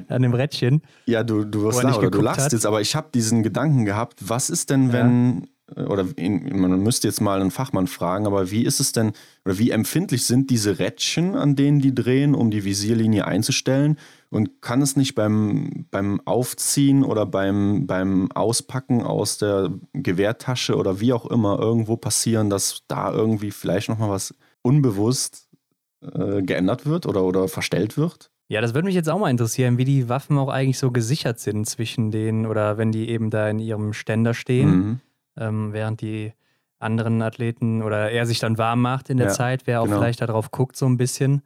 an dem Rädchen. Ja, du, du wirst lachen du lachst hat. jetzt, aber ich habe diesen Gedanken gehabt, was ist denn, Ja. wenn, oder man müsste jetzt mal einen Fachmann fragen, aber wie ist es denn, oder wie empfindlich sind diese Rädchen, an denen die drehen, um die Visierlinie einzustellen? Und kann es nicht beim, beim Aufziehen oder beim, beim Auspacken aus der Gewehrtasche oder wie auch immer irgendwo passieren, dass da irgendwie vielleicht nochmal was unbewusst äh, geändert wird oder, oder verstellt wird? Ja, das würde mich jetzt auch mal interessieren, wie die Waffen auch eigentlich so gesichert sind zwischen denen oder wenn die eben da in ihrem Ständer stehen, Mhm. Ähm, während die anderen Athleten oder er sich dann warm macht in der Ja, Zeit, wer auch genau. vielleicht darauf guckt so ein bisschen.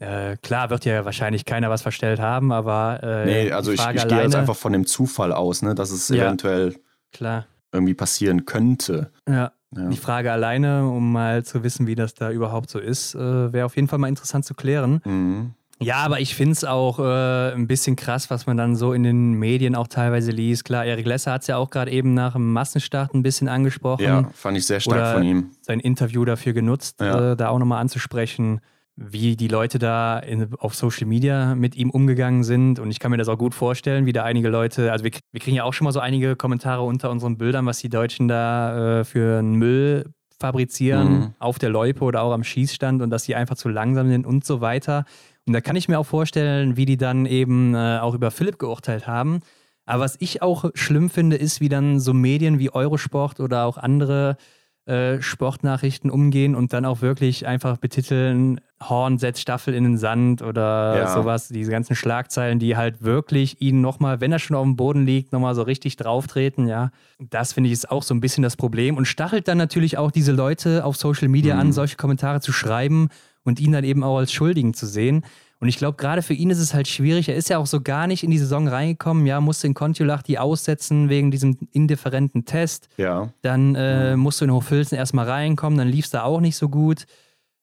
Äh, klar wird ja wahrscheinlich keiner was verstellt haben, aber äh, Nee, also ich, Frage ich gehe jetzt einfach von dem Zufall aus, ne, dass es Ja. eventuell klar. irgendwie passieren könnte. Ja, Ja. Die Frage alleine, um mal zu wissen, wie das da überhaupt so ist, äh, wäre auf jeden Fall mal interessant zu klären. Mhm. Ja, aber ich finde es auch äh, ein bisschen krass, was man dann so in den Medien auch teilweise liest. Klar, Erik Lesser hat es ja auch gerade eben nach dem Massenstart ein bisschen angesprochen. ja, fand ich sehr stark Oder- von ihm. Sein Interview dafür genutzt, Ja. äh, da auch nochmal anzusprechen, wie die Leute da in, auf Social Media mit ihm umgegangen sind. Und ich kann mir das auch gut vorstellen, wie da einige Leute, also wir, wir kriegen ja auch schon mal so einige Kommentare unter unseren Bildern, was die Deutschen da äh, für einen Müll fabrizieren Mhm. auf der Loipe oder auch am Schießstand und dass die einfach zu langsam sind und so weiter. Und da kann ich mir auch vorstellen, wie die dann eben äh, auch über Philipp geurteilt haben. Aber was ich auch schlimm finde, ist, wie dann so Medien wie Eurosport oder auch andere äh, Sportnachrichten umgehen und dann auch wirklich einfach betiteln, Horn setzt Staffel in den Sand oder Ja. sowas, diese ganzen Schlagzeilen, die halt wirklich ihn nochmal, wenn er schon auf dem Boden liegt, nochmal so richtig drauftreten, ja. Das finde ich ist auch so ein bisschen das Problem und stachelt dann natürlich auch diese Leute auf Social Media Mhm. an, solche Kommentare zu schreiben und ihn dann eben auch als Schuldigen zu sehen. Und ich glaube, gerade für ihn ist es halt schwierig. Er ist ja auch so gar nicht in die Saison reingekommen. Ja, musste in Kontiolahti aussetzen wegen diesem indifferenten Test. Ja. Dann äh, musst du in Hochfilzen erstmal reinkommen, dann lief es da auch nicht so gut.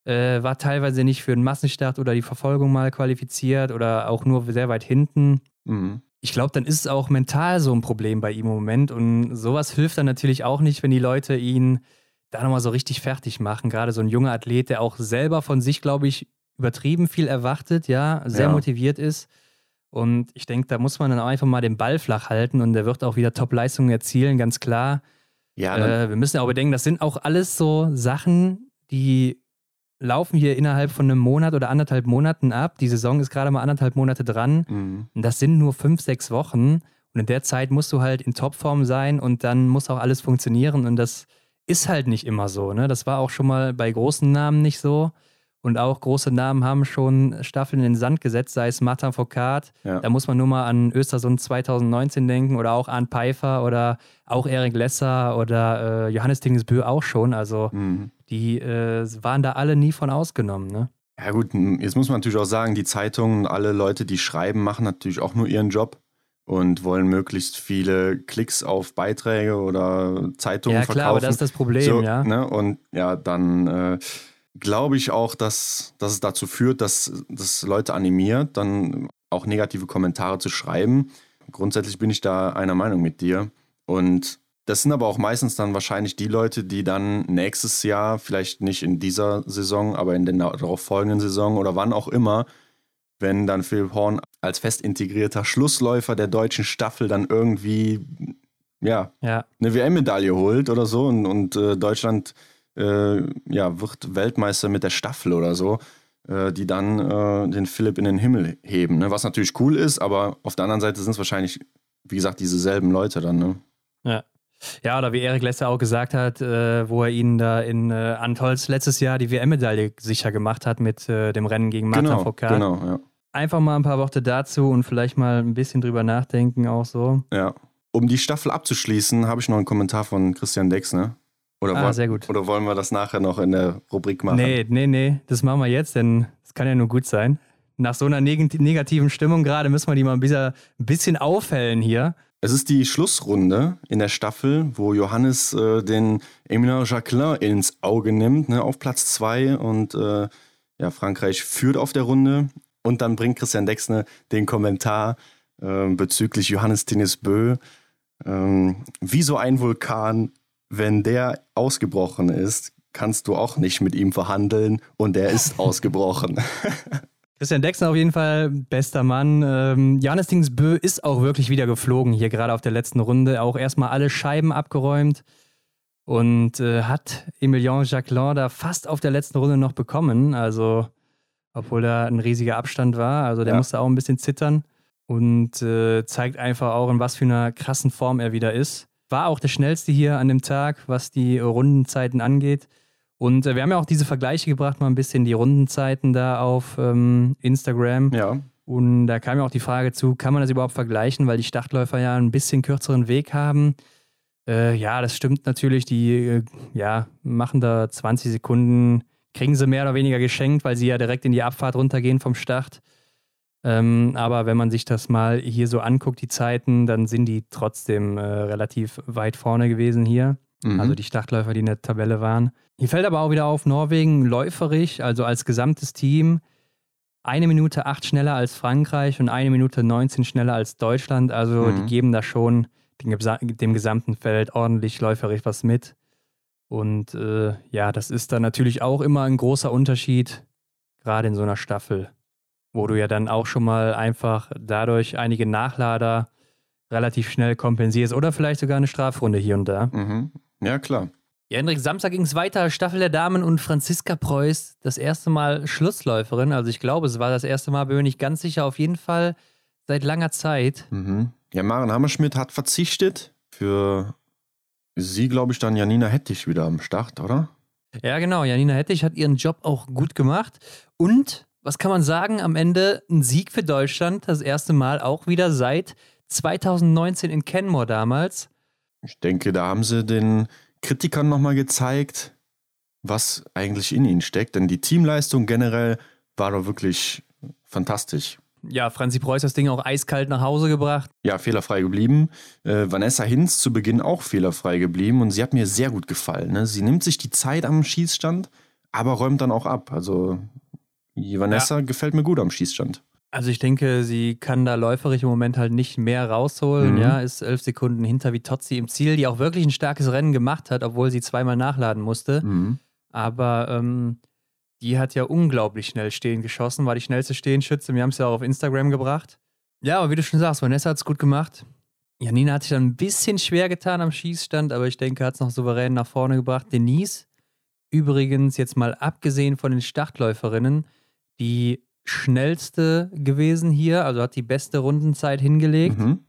Äh, war teilweise nicht für den Massenstart oder die Verfolgung mal qualifiziert oder auch nur sehr weit hinten. Mhm. Ich glaube, dann ist es auch mental so ein Problem bei ihm im Moment. Und sowas hilft dann natürlich auch nicht, wenn die Leute ihn da nochmal so richtig fertig machen. Gerade so ein junger Athlet, der auch selber von sich, glaube ich, übertrieben viel erwartet, ja, sehr Ja. motiviert ist. Und ich denke, da muss man dann auch einfach mal den Ball flach halten und der wird auch wieder Top-Leistungen erzielen, ganz klar. Ja, Äh, wir müssen ja auch bedenken, das sind auch alles so Sachen, die laufen hier innerhalb von einem Monat oder anderthalb Monaten ab. Die Saison ist gerade mal anderthalb Monate dran. mhm. Und das sind nur fünf, sechs Wochen. Und in der Zeit musst du halt in Topform sein und dann muss auch alles funktionieren. Und das ist halt nicht immer so. Ne? Das war auch schon mal bei großen Namen nicht so. Und auch große Namen haben schon Staffeln in den Sand gesetzt, sei es Martin Foucault. Ja. Da muss man nur mal an Östersund 2019 denken oder auch an Pfeiffer oder auch Erik Lesser oder äh, Johannes Dingesbö auch schon. Also mhm. die äh, waren da alle nie von ausgenommen. Ne? Ja gut, jetzt muss man natürlich auch sagen, die Zeitungen, alle Leute, die schreiben, machen natürlich auch nur ihren Job und wollen möglichst viele Klicks auf Beiträge oder Zeitungen ja, verkaufen. Ja klar, aber das ist das Problem, so, ja. Ne? Und ja, dann äh, glaube ich auch, dass, dass es dazu führt, dass das Leute animiert, dann auch negative Kommentare zu schreiben. Grundsätzlich bin ich da einer Meinung mit dir. Und das sind aber auch meistens dann wahrscheinlich die Leute, die dann nächstes Jahr, vielleicht nicht in dieser Saison, aber in der darauf folgenden Saison oder wann auch immer, wenn dann Philipp Horn als fest integrierter Schlussläufer der deutschen Staffel dann irgendwie ja, ja. eine WM-Medaille holt oder so und, und äh, Deutschland äh, ja, wird Weltmeister mit der Staffel oder so, äh, die dann äh, den Philipp in den Himmel heben. Ne? Was natürlich cool ist, aber auf der anderen Seite sind es wahrscheinlich, wie gesagt, diese selben Leute dann. Ne? Ja. Ja, oder wie Erik Lesser auch gesagt hat, äh, wo er ihnen da in äh, Antolz letztes Jahr die WM-Medaille sicher gemacht hat mit äh, dem Rennen gegen Martin genau, Foucault. Genau, ja. Einfach mal ein paar Worte dazu und vielleicht mal ein bisschen drüber nachdenken auch so. Ja. Um die Staffel abzuschließen, habe ich noch einen Kommentar von Christian Dex, ne? Oder, ah, wollen, sehr gut. oder wollen wir das nachher noch in der Rubrik machen? Nee, nee, nee, das machen wir jetzt, denn es kann ja nur gut sein. Nach so einer neg negativen Stimmung gerade müssen wir die mal ein bisschen, ein bisschen aufhellen hier. Es ist die Schlussrunde in der Staffel, wo Johannes äh, den Emilien Jacquelin ins Auge nimmt, ne, auf Platz 2 und äh, ja, Frankreich führt auf der Runde. Und dann bringt Christian Dexne den Kommentar äh, bezüglich Johannes Tinnis Bö. Ähm, wie so ein Vulkan wenn der ausgebrochen ist, kannst du auch nicht mit ihm verhandeln und er ist ausgebrochen. Christian Dexter auf jeden Fall bester Mann. Ähm, Janis Dingsbö ist auch wirklich wieder geflogen, hier gerade auf der letzten Runde. Auch erstmal alle Scheiben abgeräumt und äh, hat Emilien Jacquelin da fast auf der letzten Runde noch bekommen. Also, obwohl da ein riesiger Abstand war. Also, der ja. musste auch ein bisschen zittern und äh, zeigt einfach auch, in was für einer krassen Form er wieder ist. War auch der schnellste hier an dem Tag, was die Rundenzeiten angeht. Und äh, wir haben ja auch diese Vergleiche gebracht, mal ein bisschen die Rundenzeiten da auf ähm, Instagram. Ja. Und da kam ja auch die Frage zu, kann man das überhaupt vergleichen, weil die Startläufer ja ein bisschen kürzeren Weg haben. Äh, ja, das stimmt natürlich. Die äh, ja, machen da 20 Sekunden, kriegen sie mehr oder weniger geschenkt, weil sie ja direkt in die Abfahrt runtergehen vom Start. Ähm, aber wenn man sich das mal hier so anguckt, die Zeiten, dann sind die trotzdem äh, relativ weit vorne gewesen hier. Mhm. Also die Startläufer, die in der Tabelle waren. Hier fällt aber auch wieder auf, Norwegen läuferig, also als gesamtes Team, eine Minute acht schneller als Frankreich und eine Minute 19 schneller als Deutschland. Also mhm. die geben da schon dem, dem gesamten Feld ordentlich läuferig was mit. Und äh, ja, das ist dann natürlich auch immer ein großer Unterschied, gerade in so einer Staffel wo du ja dann auch schon mal einfach dadurch einige Nachlader relativ schnell kompensierst oder vielleicht sogar eine Strafrunde hier und da. Mhm. Ja, klar. Ja, Hendrik, Samstag ging es weiter. Staffel der Damen und Franziska Preuß, das erste Mal Schlussläuferin. Also ich glaube, es war das erste Mal, bin nicht ganz sicher, auf jeden Fall seit langer Zeit. Mhm. Ja, Maren Hammerschmidt hat verzichtet. Für sie, glaube ich, dann Janina Hettich wieder am Start, oder? Ja, genau. Janina Hettich hat ihren Job auch gut gemacht. Und was kann man sagen? Am Ende ein Sieg für Deutschland, das erste Mal auch wieder seit 2019 in Kenmore damals. Ich denke, da haben sie den Kritikern nochmal gezeigt, was eigentlich in ihnen steckt. Denn die Teamleistung generell war doch wirklich fantastisch. Ja, Franzi Preuß das Ding auch eiskalt nach Hause gebracht. Ja, fehlerfrei geblieben. Äh, Vanessa Hinz zu Beginn auch fehlerfrei geblieben und sie hat mir sehr gut gefallen. Ne? Sie nimmt sich die Zeit am Schießstand, aber räumt dann auch ab. Also Vanessa ja. gefällt mir gut am Schießstand. Also ich denke, sie kann da läuferisch im Moment halt nicht mehr rausholen. Mhm. Ja, ist elf Sekunden hinter Vitozzi im Ziel, die auch wirklich ein starkes Rennen gemacht hat, obwohl sie zweimal nachladen musste. Mhm. Aber ähm, die hat ja unglaublich schnell stehen geschossen, war die schnellste Stehenschütze. Wir haben es ja auch auf Instagram gebracht. Ja, aber wie du schon sagst, Vanessa hat es gut gemacht. Janina hat sich dann ein bisschen schwer getan am Schießstand, aber ich denke, hat es noch souverän nach vorne gebracht. Denise, übrigens jetzt mal abgesehen von den Startläuferinnen, die schnellste gewesen hier, also hat die beste Rundenzeit hingelegt. Mhm.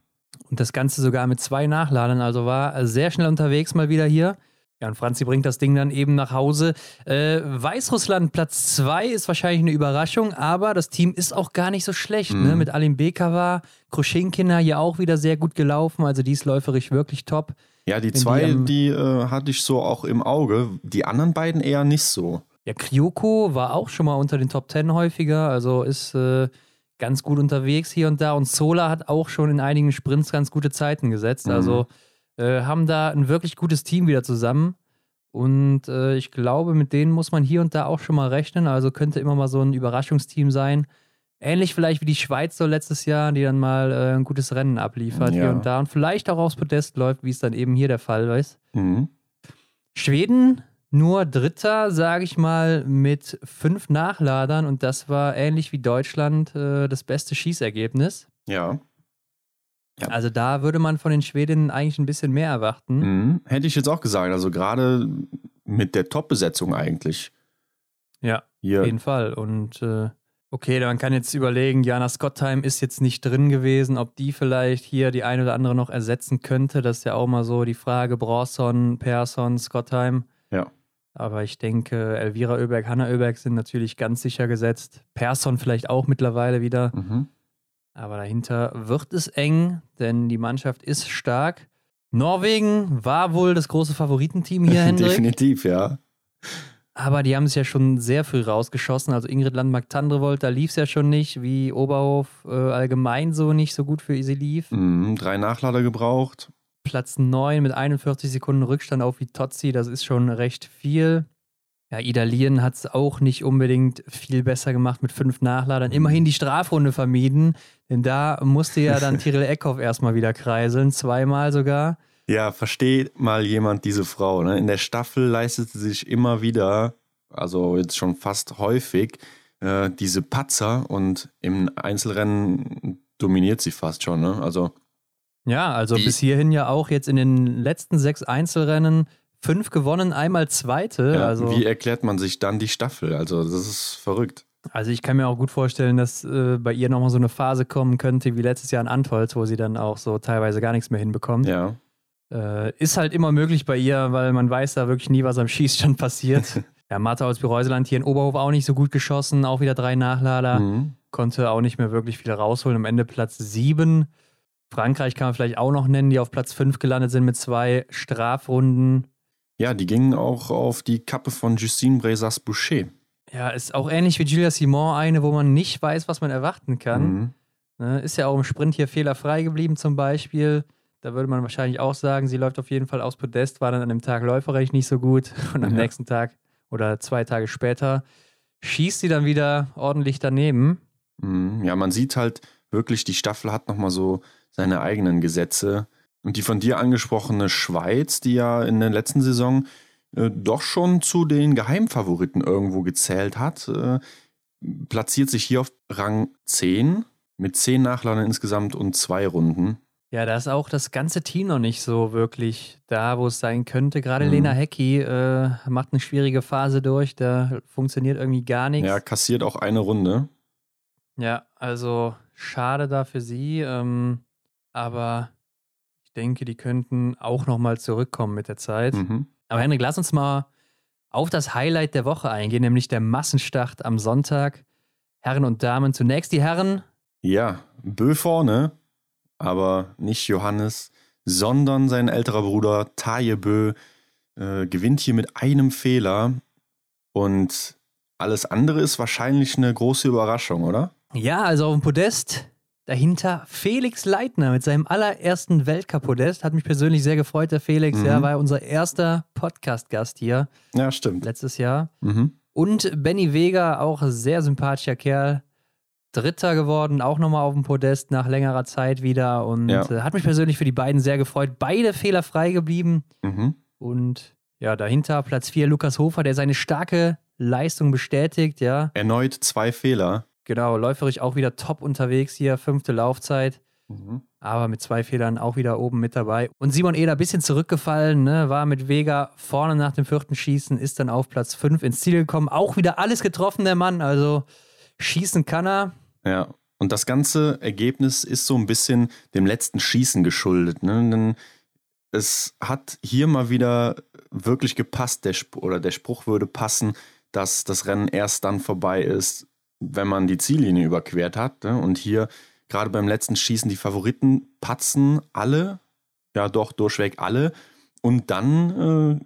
Und das Ganze sogar mit zwei Nachladern, also war sehr schnell unterwegs mal wieder hier. Ja, und Franzi bringt das Ding dann eben nach Hause. Äh, Weißrussland Platz 2 ist wahrscheinlich eine Überraschung, aber das Team ist auch gar nicht so schlecht. Ne? Mhm. Ne? Mit Alim Bekava, Kruschenkina hier auch wieder sehr gut gelaufen, also die ist läuferisch wirklich top. Ja, die zwei, die, die äh, hatte ich so auch im Auge, die anderen beiden eher nicht so. Ja, Kryoko war auch schon mal unter den Top 10 häufiger, also ist äh, ganz gut unterwegs hier und da. Und Sola hat auch schon in einigen Sprints ganz gute Zeiten gesetzt. Mhm. Äh, haben da ein wirklich gutes Team wieder zusammen. Und äh, ich glaube, mit denen muss man hier und da auch schon mal rechnen. Also könnte immer mal so ein Überraschungsteam sein. Ähnlich vielleicht wie die Schweiz so letztes Jahr, die dann mal äh, ein gutes Rennen abliefert ja. hier und da und vielleicht auch aufs Podest läuft, wie es dann eben hier der Fall ist. Mhm. Schweden nur Dritter, sage ich mal, mit fünf Nachladern und das war ähnlich wie Deutschland äh, das beste Schießergebnis. Ja. Ja. Also da würde man von den Schwedinnen eigentlich ein bisschen mehr erwarten. Mhm. Hätte ich jetzt auch gesagt. Also gerade mit der Top-Besetzung eigentlich. Ja, Hier. auf jeden Fall. Und äh, okay, man kann jetzt überlegen, Jana Scottheim ist jetzt nicht drin gewesen, ob die vielleicht hier die eine oder andere noch ersetzen könnte. Das ist ja auch mal so die Frage. Bronson, Persson, Scottheim. Ja. Aber ich denke, Elvira Oeberg, Hanna Oeberg sind natürlich ganz sicher gesetzt. Persson vielleicht auch mittlerweile wieder. Mhm. Aber dahinter wird es eng, denn die Mannschaft ist stark. Norwegen war wohl das große Favoritenteam hier, Hendrik. Definitiv, ja. Aber die haben es ja schon sehr früh rausgeschossen. Also Ingrid Landmark-Tandrevold, da lief es ja schon nicht, wie Oberhof äh, allgemein so nicht so gut für sie lief. Mhm, drei Nachlader gebraucht. Platz 9 mit 41 Sekunden Rückstand auf Vitozzi, das ist schon recht viel. Ja, Idalien hat es auch nicht unbedingt viel besser gemacht mit fünf Nachladern. Immerhin die Strafrunde vermieden, denn da musste ja dann Tyrell Eckhoff erstmal wieder kreiseln, zweimal sogar. Ja, versteht mal jemand diese Frau. Ne? In der Staffel leistet sie sich immer wieder, also jetzt schon fast häufig, äh, diese Patzer und im Einzelrennen dominiert sie fast schon. Ne? Also ja, also bis hierhin ja auch jetzt in den letzten sechs Einzelrennen fünf gewonnen, einmal zweite. Ja, also, wie erklärt man sich dann die Staffel? Also, das ist verrückt. Also, ich kann mir auch gut vorstellen, dass äh, bei ihr nochmal so eine Phase kommen könnte, wie letztes Jahr in Antolz, wo sie dann auch so teilweise gar nichts mehr hinbekommt. Ja. Äh, ist halt immer möglich bei ihr, weil man weiß da wirklich nie, was am Schießstand passiert. ja, Martha aus Bireuseland hier in Oberhof auch nicht so gut geschossen, auch wieder drei Nachlader. Mhm. Konnte auch nicht mehr wirklich viel rausholen. Am Ende Platz sieben. Frankreich kann man vielleicht auch noch nennen, die auf Platz fünf gelandet sind mit zwei Strafrunden. Ja, die gingen auch auf die Kappe von Justine Brezas-Boucher. Ja, ist auch ähnlich wie Julia Simon eine, wo man nicht weiß, was man erwarten kann. Mhm. Ne, ist ja auch im Sprint hier fehlerfrei geblieben zum Beispiel. Da würde man wahrscheinlich auch sagen, sie läuft auf jeden Fall aus Podest, war dann an dem Tag läuferrecht nicht so gut. Und am ja. nächsten Tag oder zwei Tage später schießt sie dann wieder ordentlich daneben. Mhm. Ja, man sieht halt wirklich, die Staffel hat nochmal so seine eigenen Gesetze. Und die von dir angesprochene Schweiz, die ja in der letzten Saison äh, doch schon zu den Geheimfavoriten irgendwo gezählt hat, äh, platziert sich hier auf Rang 10 mit 10 Nachladern insgesamt und zwei Runden. Ja, da ist auch das ganze Team noch nicht so wirklich da, wo es sein könnte. Gerade mhm. Lena Hecki äh, macht eine schwierige Phase durch, da funktioniert irgendwie gar nichts. Ja, kassiert auch eine Runde. Ja, also schade da für sie, ähm, aber ich denke, die könnten auch nochmal zurückkommen mit der Zeit. Mhm. Aber Henrik, lass uns mal auf das Highlight der Woche eingehen, nämlich der Massenstart am Sonntag. Herren und Damen, zunächst die Herren. Ja, Bö vorne, aber nicht Johannes, sondern sein älterer Bruder Taje Bö äh, gewinnt hier mit einem Fehler und alles andere ist wahrscheinlich eine große Überraschung, oder? Ja, also auf dem Podest Dahinter Felix Leitner mit seinem allerersten Weltcup-Podest. Hat mich persönlich sehr gefreut, der Felix. Mhm. Ja, war unser erster Podcast-Gast hier. Ja, stimmt. Letztes Jahr. Mhm. Und Benny Vega, auch sehr sympathischer Kerl. Dritter geworden, auch nochmal auf dem Podest nach längerer Zeit wieder. Und ja. äh, hat mich persönlich für die beiden sehr gefreut. Beide fehlerfrei geblieben. Mhm. Und ja, dahinter Platz 4 Lukas Hofer, der seine starke Leistung bestätigt. Ja. Erneut zwei Fehler. Genau, läuferisch auch wieder top unterwegs hier, fünfte Laufzeit. Mhm. Aber mit zwei Fehlern auch wieder oben mit dabei. Und Simon Eder ein bisschen zurückgefallen, ne? war mit Vega vorne nach dem vierten Schießen, ist dann auf Platz fünf ins Ziel gekommen. Auch wieder alles getroffen, der Mann. Also schießen kann er. Ja, und das ganze Ergebnis ist so ein bisschen dem letzten Schießen geschuldet. Ne? Denn es hat hier mal wieder wirklich gepasst, der Sp oder der Spruch würde passen, dass das Rennen erst dann vorbei ist, wenn man die Ziellinie überquert hat. Ne? Und hier gerade beim letzten Schießen die Favoriten patzen alle, ja doch durchweg alle. Und dann äh,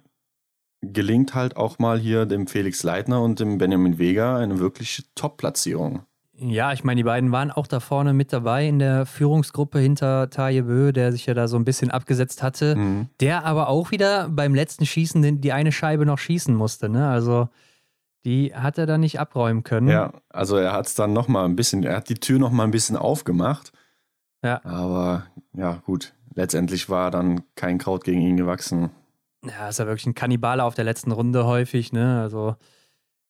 gelingt halt auch mal hier dem Felix Leitner und dem Benjamin Vega eine wirklich Top-Platzierung. Ja, ich meine, die beiden waren auch da vorne mit dabei in der Führungsgruppe hinter Taje Bö, der sich ja da so ein bisschen abgesetzt hatte, mhm. der aber auch wieder beim letzten Schießen die eine Scheibe noch schießen musste. Ne? Also die hat er dann nicht abräumen können. Ja, also er hat es dann nochmal ein bisschen, er hat die Tür nochmal ein bisschen aufgemacht. Ja. Aber ja, gut, letztendlich war dann kein Kraut gegen ihn gewachsen. Ja, ist ja wirklich ein Kannibale auf der letzten Runde häufig, ne? Also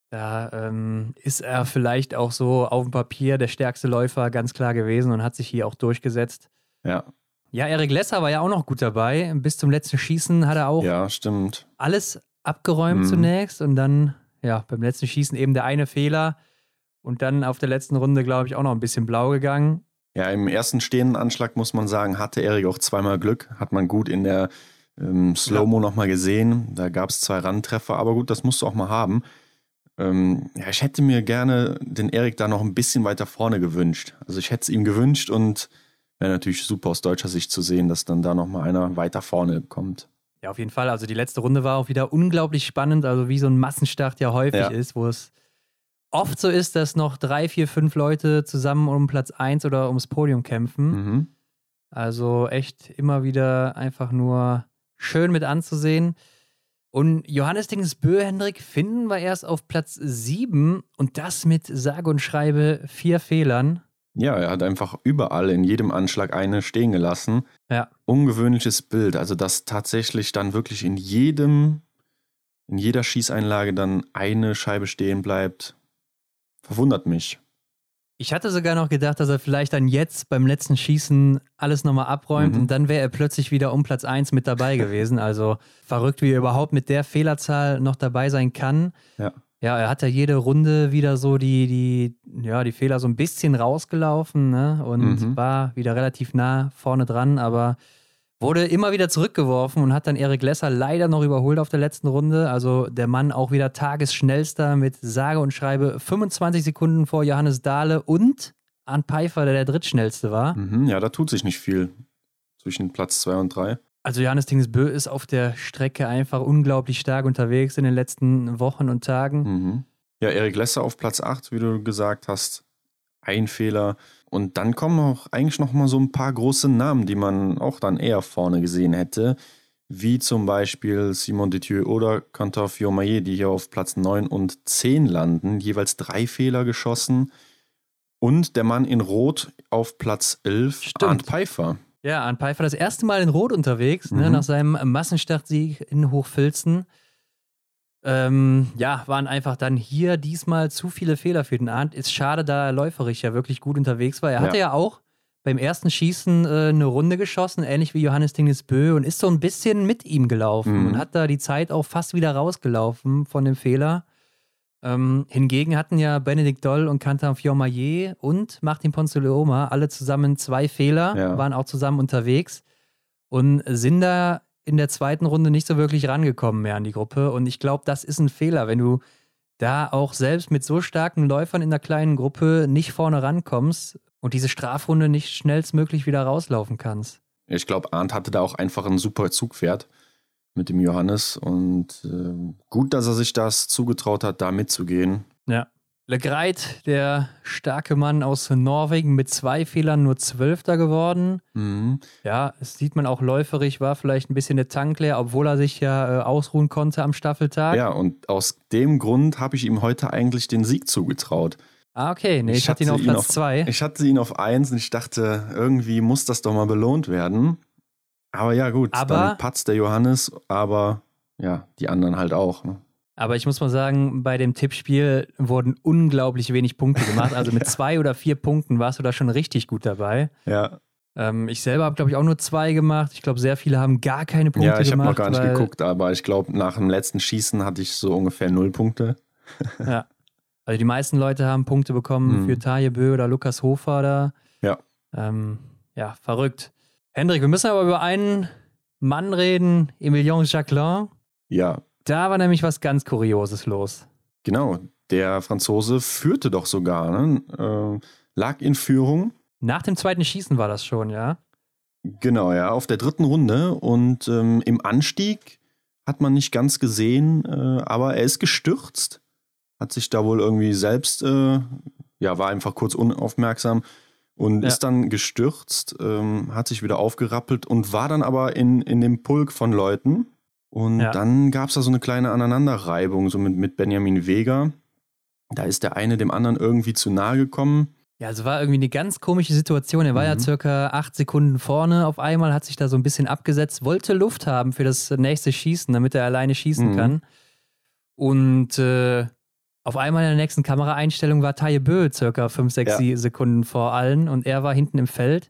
da ähm, ist er vielleicht auch so auf dem Papier der stärkste Läufer ganz klar gewesen und hat sich hier auch durchgesetzt. Ja. Ja, Erik Lesser war ja auch noch gut dabei. Bis zum letzten Schießen hat er auch ja, stimmt. alles abgeräumt mhm. zunächst und dann, ja, beim letzten Schießen eben der eine Fehler und dann auf der letzten Runde, glaube ich, auch noch ein bisschen blau gegangen. Ja, im ersten stehenden Anschlag muss man sagen, hatte Erik auch zweimal Glück. Hat man gut in der ähm, Slow-Mo ja. nochmal gesehen. Da gab es zwei Randtreffer, aber gut, das musst du auch mal haben. Ähm, ja, ich hätte mir gerne den Erik da noch ein bisschen weiter vorne gewünscht. Also ich hätte es ihm gewünscht und wäre natürlich super aus deutscher Sicht zu sehen, dass dann da nochmal einer weiter vorne kommt. Ja, auf jeden Fall. Also die letzte Runde war auch wieder unglaublich spannend, also wie so ein Massenstart ja häufig ja. ist, wo es oft so ist, dass noch drei, vier, fünf Leute zusammen um Platz 1 oder ums Podium kämpfen. Mhm. Also echt immer wieder einfach nur schön mit anzusehen. Und Johannes Dingesbö, Hendrik, finden wir erst auf Platz 7 und das mit sage und schreibe vier Fehlern. Ja, er hat einfach überall in jedem Anschlag eine stehen gelassen. Ja. Ungewöhnliches Bild. Also, dass tatsächlich dann wirklich in jedem, in jeder Schießeinlage dann eine Scheibe stehen bleibt, verwundert mich. Ich hatte sogar noch gedacht, dass er vielleicht dann jetzt beim letzten Schießen alles nochmal abräumt mhm. und dann wäre er plötzlich wieder um Platz 1 mit dabei gewesen. Also verrückt, wie er überhaupt mit der Fehlerzahl noch dabei sein kann. Ja. Ja, er hat ja jede Runde wieder so die, die, ja, die Fehler so ein bisschen rausgelaufen ne? und mhm. war wieder relativ nah vorne dran, aber Wurde immer wieder zurückgeworfen und hat dann Erik Lesser leider noch überholt auf der letzten Runde. Also der Mann auch wieder tagesschnellster mit sage und schreibe 25 Sekunden vor Johannes Dahle und Arndt Pfeiffer, der der drittschnellste war. Mhm, ja, da tut sich nicht viel zwischen Platz 2 und 3. Also Johannes Dingesbö ist auf der Strecke einfach unglaublich stark unterwegs in den letzten Wochen und Tagen. Mhm. Ja, Erik Lesser auf Platz 8, wie du gesagt hast. Ein Fehler. Und dann kommen auch eigentlich noch mal so ein paar große Namen, die man auch dann eher vorne gesehen hätte, wie zum Beispiel Simon Detieu oder Quentin Fiormaillet, die hier auf Platz 9 und 10 landen, jeweils drei Fehler geschossen. Und der Mann in Rot auf Platz 11, Stimmt. Arndt Pfeiffer. Ja, Arndt Pfeiffer das erste Mal in Rot unterwegs, ne, mhm. ne, nach seinem Massenstartsieg in Hochfilzen. Ähm, ja, waren einfach dann hier diesmal zu viele Fehler für den Arndt. Ist schade, da er läuferisch ja wirklich gut unterwegs war. Er hatte ja, ja auch beim ersten Schießen äh, eine Runde geschossen, ähnlich wie Johannes Dingesbö, und ist so ein bisschen mit ihm gelaufen mhm. und hat da die Zeit auch fast wieder rausgelaufen von dem Fehler. Ähm, hingegen hatten ja Benedikt Doll und Cantan Fiormaillet und Martin Ponzeleoma alle zusammen zwei Fehler, ja. waren auch zusammen unterwegs und sind da in der zweiten Runde nicht so wirklich rangekommen mehr an die Gruppe. Und ich glaube, das ist ein Fehler, wenn du da auch selbst mit so starken Läufern in der kleinen Gruppe nicht vorne rankommst und diese Strafrunde nicht schnellstmöglich wieder rauslaufen kannst. Ich glaube, Arndt hatte da auch einfach ein super Zugpferd mit dem Johannes und äh, gut, dass er sich das zugetraut hat, da mitzugehen. Ja. Legreit, der starke Mann aus Norwegen, mit zwei Fehlern nur Zwölfter geworden. Mhm. Ja, es sieht man auch läuferig, war vielleicht ein bisschen der Tank leer, obwohl er sich ja äh, ausruhen konnte am Staffeltag. Ja, und aus dem Grund habe ich ihm heute eigentlich den Sieg zugetraut. Ah, okay. Nee, ich, ich hatte ihn auf Platz 2. Ich hatte ihn auf 1 und ich dachte, irgendwie muss das doch mal belohnt werden. Aber ja, gut, aber, dann patzt der Johannes, aber ja, die anderen halt auch. Ne? Aber ich muss mal sagen, bei dem Tippspiel wurden unglaublich wenig Punkte gemacht. Also mit ja. zwei oder vier Punkten warst du da schon richtig gut dabei. Ja. Ähm, ich selber habe, glaube ich, auch nur zwei gemacht. Ich glaube, sehr viele haben gar keine Punkte gemacht. Ja, ich habe noch gar nicht geguckt, aber ich glaube, nach dem letzten Schießen hatte ich so ungefähr null Punkte. ja. Also die meisten Leute haben Punkte bekommen mhm. für Taje Bö oder Lukas Hofer da. Ja. Ähm, ja, verrückt. Hendrik, wir müssen aber über einen Mann reden, Emilien Jacquelin Ja. Da war nämlich was ganz Kurioses los. Genau. Der Franzose führte doch sogar, ne? äh, lag in Führung. Nach dem zweiten Schießen war das schon, ja? Genau, ja, auf der dritten Runde. Und ähm, im Anstieg hat man nicht ganz gesehen, äh, aber er ist gestürzt. Hat sich da wohl irgendwie selbst, äh, ja, war einfach kurz unaufmerksam und ja. ist dann gestürzt, ähm, hat sich wieder aufgerappelt und war dann aber in, in dem Pulk von Leuten. Und ja. dann gab es da so eine kleine Aneinanderreibung, so mit, mit Benjamin Vega. Da ist der eine dem anderen irgendwie zu nahe gekommen. Ja, also war irgendwie eine ganz komische Situation. Er war mhm. ja circa acht Sekunden vorne auf einmal, hat sich da so ein bisschen abgesetzt, wollte Luft haben für das nächste Schießen, damit er alleine schießen mhm. kann. Und äh, auf einmal in der nächsten Kameraeinstellung war Taye Bö circa 5, 6 ja. Sekunden vor allen und er war hinten im Feld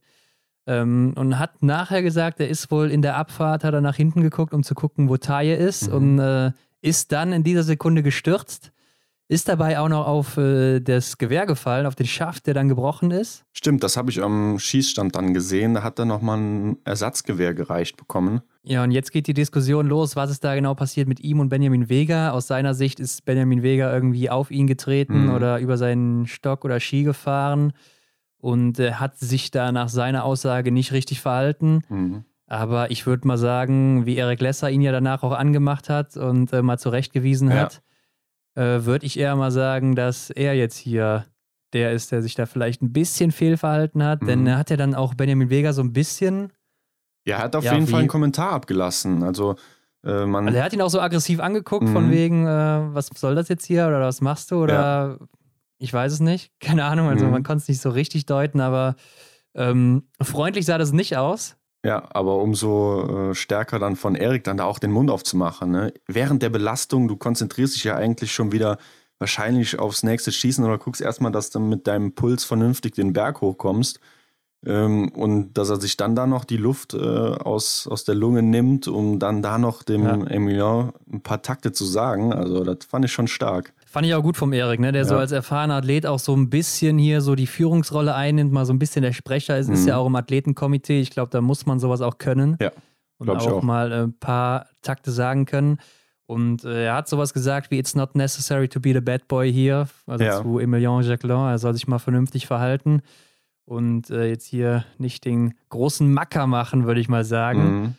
ähm, und hat nachher gesagt, er ist wohl in der Abfahrt, hat er nach hinten geguckt, um zu gucken, wo Taye ist mhm. und äh, ist dann in dieser Sekunde gestürzt ist dabei auch noch auf äh, das Gewehr gefallen, auf den Schaft, der dann gebrochen ist. Stimmt, das habe ich am Schießstand dann gesehen. Da hat er nochmal ein Ersatzgewehr gereicht bekommen. Ja, und jetzt geht die Diskussion los, was ist da genau passiert mit ihm und Benjamin Vega. Aus seiner Sicht ist Benjamin Vega irgendwie auf ihn getreten mhm. oder über seinen Stock oder Ski gefahren und äh, hat sich da nach seiner Aussage nicht richtig verhalten. Mhm. Aber ich würde mal sagen, wie Eric Lesser ihn ja danach auch angemacht hat und äh, mal zurechtgewiesen ja. hat, äh, würde ich eher mal sagen, dass er jetzt hier der ist, der sich da vielleicht ein bisschen fehlverhalten hat. Mhm. Denn er hat ja dann auch Benjamin Vega so ein bisschen. Ja, er hat auf ja, jeden Fall einen Kommentar abgelassen. Also, äh, man. Also er hat ihn auch so aggressiv angeguckt, mhm. von wegen, äh, was soll das jetzt hier oder was machst du? Oder ja. ich weiß es nicht. Keine Ahnung. Also, mhm. man konnte es nicht so richtig deuten, aber ähm, freundlich sah das nicht aus. Ja, aber umso äh, stärker dann von Erik dann da auch den Mund aufzumachen. Ne? Während der Belastung, du konzentrierst dich ja eigentlich schon wieder wahrscheinlich aufs nächste Schießen oder guckst erstmal, dass du mit deinem Puls vernünftig den Berg hochkommst. Ähm, und dass er sich dann da noch die Luft äh, aus, aus der Lunge nimmt, um dann da noch dem ja. Emilien ein paar Takte zu sagen. Also, das fand ich schon stark. Fand ich auch gut vom Erik, ne? der ja. so als erfahrener Athlet auch so ein bisschen hier so die Führungsrolle einnimmt, mal so ein bisschen der Sprecher ist, mhm. ist ja auch im Athletenkomitee. Ich glaube, da muss man sowas auch können. Ja. Und auch, auch, mal ein paar Takte sagen können. Und äh, er hat sowas gesagt wie It's not necessary to be the bad boy here, also ja. zu Emilien Jacquelin. Er soll sich mal vernünftig verhalten und äh, jetzt hier nicht den großen Macker machen, würde ich mal sagen. Mhm.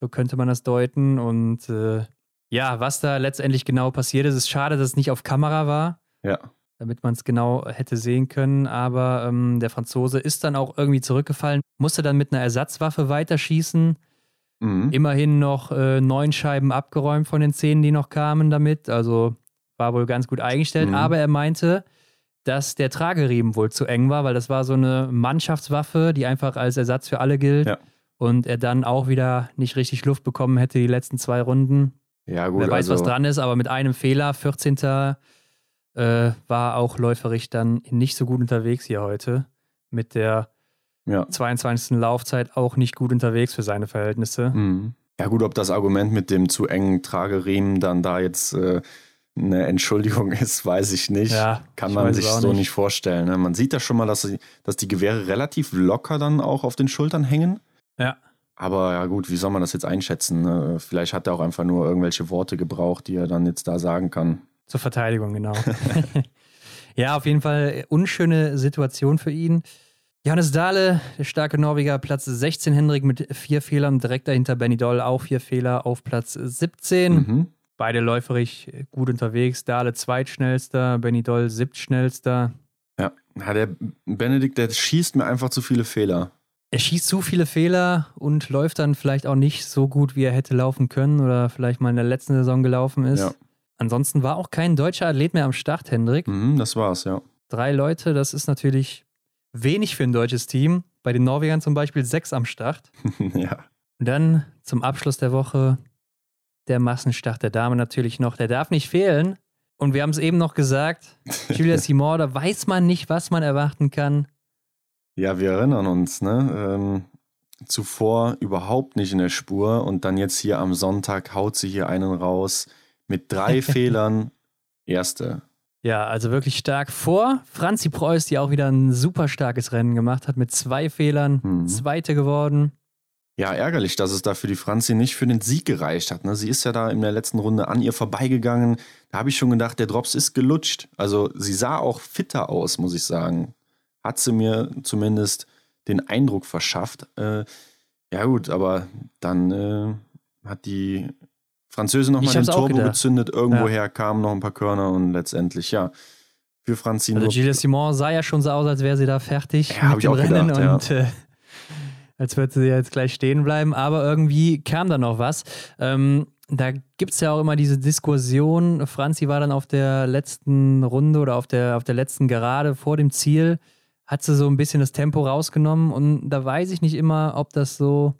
So könnte man das deuten. Und äh, ja, was da letztendlich genau passiert ist, ist schade, dass es nicht auf Kamera war. Ja. Damit man es genau hätte sehen können. Aber ähm, der Franzose ist dann auch irgendwie zurückgefallen, musste dann mit einer Ersatzwaffe weiterschießen. Mhm. Immerhin noch äh, neun Scheiben abgeräumt von den zehn, die noch kamen damit. Also war wohl ganz gut eingestellt. Mhm. Aber er meinte, dass der Trageriemen wohl zu eng war, weil das war so eine Mannschaftswaffe, die einfach als Ersatz für alle gilt. Ja. Und er dann auch wieder nicht richtig Luft bekommen hätte die letzten zwei Runden. Ja, gut. Wer weiß, also, was dran ist, aber mit einem Fehler, 14. Äh, war auch läuferig dann nicht so gut unterwegs hier heute. Mit der ja. 22. Laufzeit auch nicht gut unterwegs für seine Verhältnisse. Mhm. Ja, gut, ob das Argument mit dem zu engen Trageriemen dann da jetzt äh, eine Entschuldigung ist, weiß ich nicht. Ja, Kann man sich so nicht. nicht vorstellen. Ne? Man sieht da schon mal, dass, dass die Gewehre relativ locker dann auch auf den Schultern hängen. Ja. Aber ja gut, wie soll man das jetzt einschätzen? Ne? Vielleicht hat er auch einfach nur irgendwelche Worte gebraucht, die er dann jetzt da sagen kann. Zur Verteidigung, genau. ja, auf jeden Fall unschöne Situation für ihn. Johannes Dahle, der starke Norweger, Platz 16, Hendrik mit vier Fehlern, direkt dahinter Benny Doll, auch vier Fehler auf Platz 17. Mhm. Beide läuferig gut unterwegs. Dahle zweitschnellster, Benny Doll siebtschnellster. Ja, der Benedikt, der schießt mir einfach zu viele Fehler er schießt zu viele Fehler und läuft dann vielleicht auch nicht so gut, wie er hätte laufen können oder vielleicht mal in der letzten Saison gelaufen ist. Ja. Ansonsten war auch kein deutscher Athlet mehr am Start, Hendrik. Mhm, das war's, ja. Drei Leute, das ist natürlich wenig für ein deutsches Team. Bei den Norwegern zum Beispiel sechs am Start. ja. Und dann zum Abschluss der Woche der Massenstart der Dame natürlich noch. Der darf nicht fehlen. Und wir haben es eben noch gesagt, Julia Simon, da weiß man nicht, was man erwarten kann. Ja, wir erinnern uns, ne? Ähm, zuvor überhaupt nicht in der Spur und dann jetzt hier am Sonntag haut sie hier einen raus mit drei Fehlern. Erste. Ja, also wirklich stark vor. Franzi Preuß, die auch wieder ein super starkes Rennen gemacht hat mit zwei Fehlern. Mhm. Zweite geworden. Ja, ärgerlich, dass es da für die Franzi nicht für den Sieg gereicht hat. Ne? Sie ist ja da in der letzten Runde an ihr vorbeigegangen. Da habe ich schon gedacht, der Drops ist gelutscht. Also sie sah auch fitter aus, muss ich sagen. Hat sie mir zumindest den Eindruck verschafft. Äh, ja gut, aber dann äh, hat die Französin nochmal den Turbo gezündet. Irgendwoher ja. kamen noch ein paar Körner und letztendlich, ja, für Franzi Also Gilles Simon sah ja schon so aus, als wäre sie da fertig ja, mit dem Rennen gedacht, und ja. äh, als würde sie jetzt gleich stehen bleiben. Aber irgendwie kam da noch was. Ähm, da gibt es ja auch immer diese Diskussion. Franzi war dann auf der letzten Runde oder auf der, auf der letzten Gerade vor dem Ziel, hat sie so ein bisschen das Tempo rausgenommen und da weiß ich nicht immer, ob das so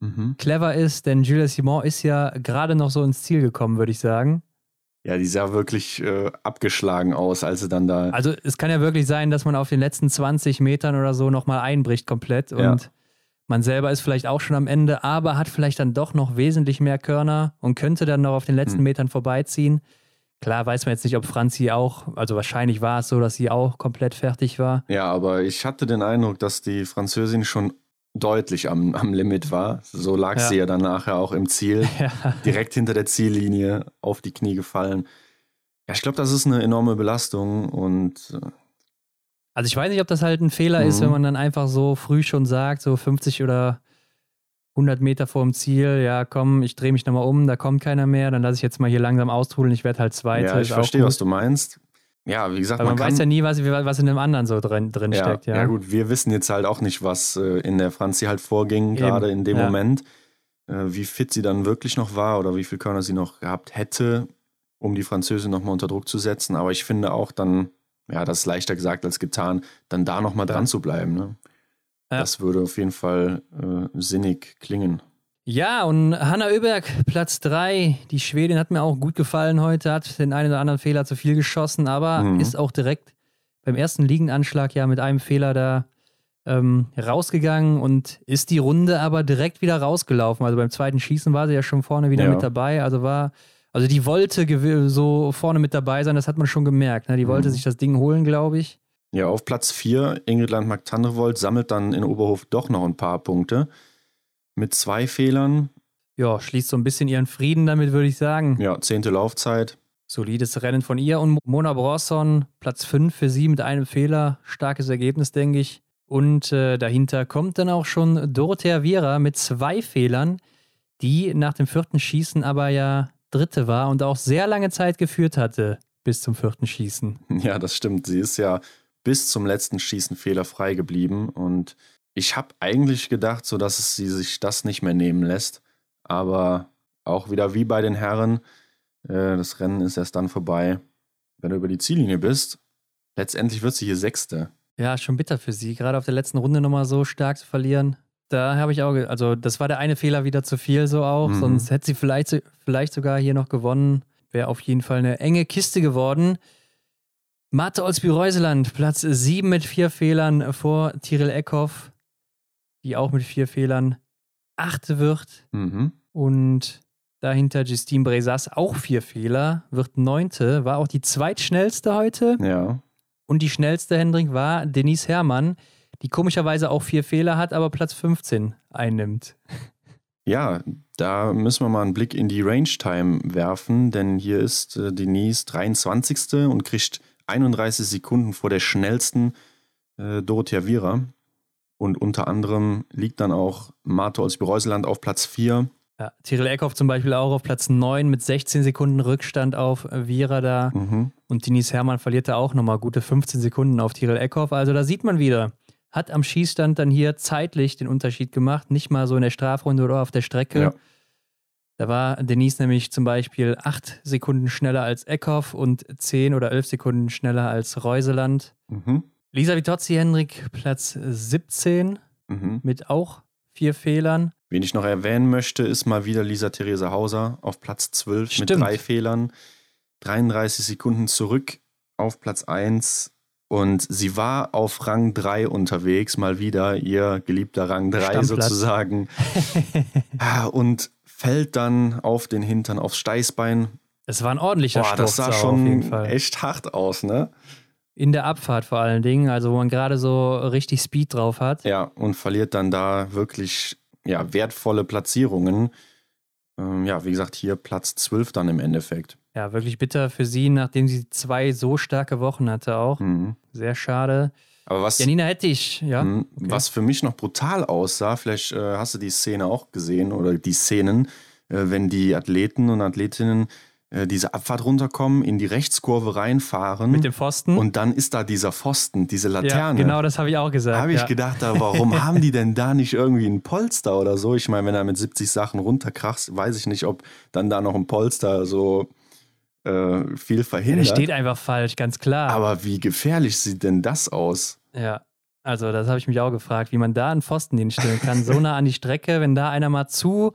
mhm. clever ist, denn Jules Simon ist ja gerade noch so ins Ziel gekommen, würde ich sagen. Ja, die sah wirklich äh, abgeschlagen aus, als sie dann da. Also es kann ja wirklich sein, dass man auf den letzten 20 Metern oder so nochmal einbricht komplett und ja. Man selber ist vielleicht auch schon am Ende, aber hat vielleicht dann doch noch wesentlich mehr Körner und könnte dann noch auf den letzten hm. Metern vorbeiziehen. Klar weiß man jetzt nicht, ob Franzi auch, also wahrscheinlich war es so, dass sie auch komplett fertig war. Ja, aber ich hatte den Eindruck, dass die Französin schon deutlich am, am Limit war. So lag ja. sie ja dann nachher auch im Ziel, ja. direkt hinter der Ziellinie auf die Knie gefallen. Ja, ich glaube, das ist eine enorme Belastung und. Also ich weiß nicht, ob das halt ein Fehler mhm. ist, wenn man dann einfach so früh schon sagt, so 50 oder 100 Meter vor dem Ziel, ja komm, ich drehe mich nochmal um, da kommt keiner mehr, dann lasse ich jetzt mal hier langsam austrudeln, ich werde halt Zweiter. Ja, ich verstehe, was du meinst ja, wie gesagt, Aber man, man weiß ja nie, was, was in dem anderen so drin, drin ja, steckt. Ja. ja, gut, wir wissen jetzt halt auch nicht, was äh, in der Franzi halt vorging, gerade in dem ja. Moment. Äh, wie fit sie dann wirklich noch war oder wie viel Körner sie noch gehabt hätte, um die Französin nochmal unter Druck zu setzen. Aber ich finde auch dann, ja, das ist leichter gesagt als getan, dann da nochmal dran zu bleiben. Ne? Das würde auf jeden Fall äh, sinnig klingen. Ja, und Hanna Oeberg, Platz 3. Die Schwedin hat mir auch gut gefallen heute, hat den einen oder anderen Fehler zu viel geschossen, aber mhm. ist auch direkt beim ersten Liegenanschlag ja mit einem Fehler da ähm, rausgegangen und ist die Runde aber direkt wieder rausgelaufen. Also beim zweiten Schießen war sie ja schon vorne wieder ja. mit dabei. Also war, also die wollte so vorne mit dabei sein, das hat man schon gemerkt. Ne? Die wollte mhm. sich das Ding holen, glaube ich. Ja, auf Platz 4, Ingrid Landmark-Tandrevold sammelt dann in Oberhof doch noch ein paar Punkte mit zwei Fehlern. Ja, schließt so ein bisschen ihren Frieden damit, würde ich sagen. Ja, zehnte Laufzeit. Solides Rennen von ihr und Mona Brosson, Platz 5 für sie mit einem Fehler. Starkes Ergebnis, denke ich. Und äh, dahinter kommt dann auch schon Dorothea Viera mit zwei Fehlern, die nach dem vierten Schießen aber ja dritte war und auch sehr lange Zeit geführt hatte bis zum vierten Schießen. Ja, das stimmt. Sie ist ja bis zum letzten Schießen fehlerfrei geblieben und ich habe eigentlich gedacht, so dass es sie sich das nicht mehr nehmen lässt. Aber auch wieder wie bei den Herren, äh, das Rennen ist erst dann vorbei, wenn du über die Ziellinie bist. Letztendlich wird sie hier Sechste. Ja, schon bitter für sie, gerade auf der letzten Runde nochmal so stark zu verlieren. Da habe ich auch, also das war der eine Fehler wieder zu viel so auch, mhm. sonst hätte sie vielleicht, vielleicht sogar hier noch gewonnen. Wäre auf jeden Fall eine enge Kiste geworden. Marte Olsby-Reuseland, Platz 7 mit vier Fehlern vor Tiril Eckhoff die auch mit vier Fehlern achte wird. Mhm. Und dahinter Justine Bresas auch vier Fehler, wird neunte, war auch die zweitschnellste heute. Ja. Und die schnellste, Hendrik, war Denise Herrmann, die komischerweise auch vier Fehler hat, aber Platz 15 einnimmt. Ja, da müssen wir mal einen Blick in die Range Time werfen, denn hier ist äh, Denise 23. und kriegt 31 Sekunden vor der schnellsten äh, Dorothea Viera. Und unter anderem liegt dann auch Marto aus Bereuseland auf Platz 4. Ja, Tyrell Eckhoff zum Beispiel auch auf Platz 9 mit 16 Sekunden Rückstand auf Vira da. Mhm. Und Denise Herrmann verliert da auch nochmal gute 15 Sekunden auf Tyrell Eckhoff. Also da sieht man wieder, hat am Schießstand dann hier zeitlich den Unterschied gemacht. Nicht mal so in der Strafrunde oder auf der Strecke. Ja. Da war Denise nämlich zum Beispiel 8 Sekunden schneller als Eckhoff und 10 oder 11 Sekunden schneller als Reuseland. Mhm. Lisa Vitozzi, Hendrik, Platz 17 mhm. mit auch vier Fehlern. Wen ich noch erwähnen möchte, ist mal wieder Lisa Theresa Hauser auf Platz 12 Stimmt. mit drei Fehlern. 33 Sekunden zurück auf Platz 1. Und sie war auf Rang 3 unterwegs, mal wieder ihr geliebter Rang 3 sozusagen. und fällt dann auf den Hintern, aufs Steißbein. Es war ein ordentlicher Boah. Das sah schon echt hart aus, ne? In der Abfahrt vor allen Dingen, also wo man gerade so richtig Speed drauf hat. Ja, und verliert dann da wirklich ja, wertvolle Platzierungen. Ähm, ja, wie gesagt, hier Platz 12 dann im Endeffekt. Ja, wirklich bitter für sie, nachdem sie zwei so starke Wochen hatte auch. Mhm. Sehr schade. Aber was, Janina hätte ich, ja. Mhm. was für mich noch brutal aussah, vielleicht äh, hast du die Szene auch gesehen oder die Szenen, äh, wenn die Athleten und Athletinnen äh, diese Abfahrt runterkommen, in die Rechtskurve reinfahren. Mit dem Pfosten. Und dann ist da dieser Pfosten, diese ja, Laterne. genau, das habe ich auch gesagt. Da habe ich ja. gedacht, da, warum haben die denn da nicht irgendwie ein Polster oder so? Ich meine, wenn er mit 70 Sachen runterkrachst, weiß ich nicht, ob dann da noch ein Polster so äh, viel Ja, verhindert. der steht einfach falsch, ganz klar. Aber wie gefährlich sieht denn das aus? Ja, also das habe ich mich auch gefragt, wie man da einen Pfosten hinstellen kann, so nah an die Strecke, wenn da einer mal zu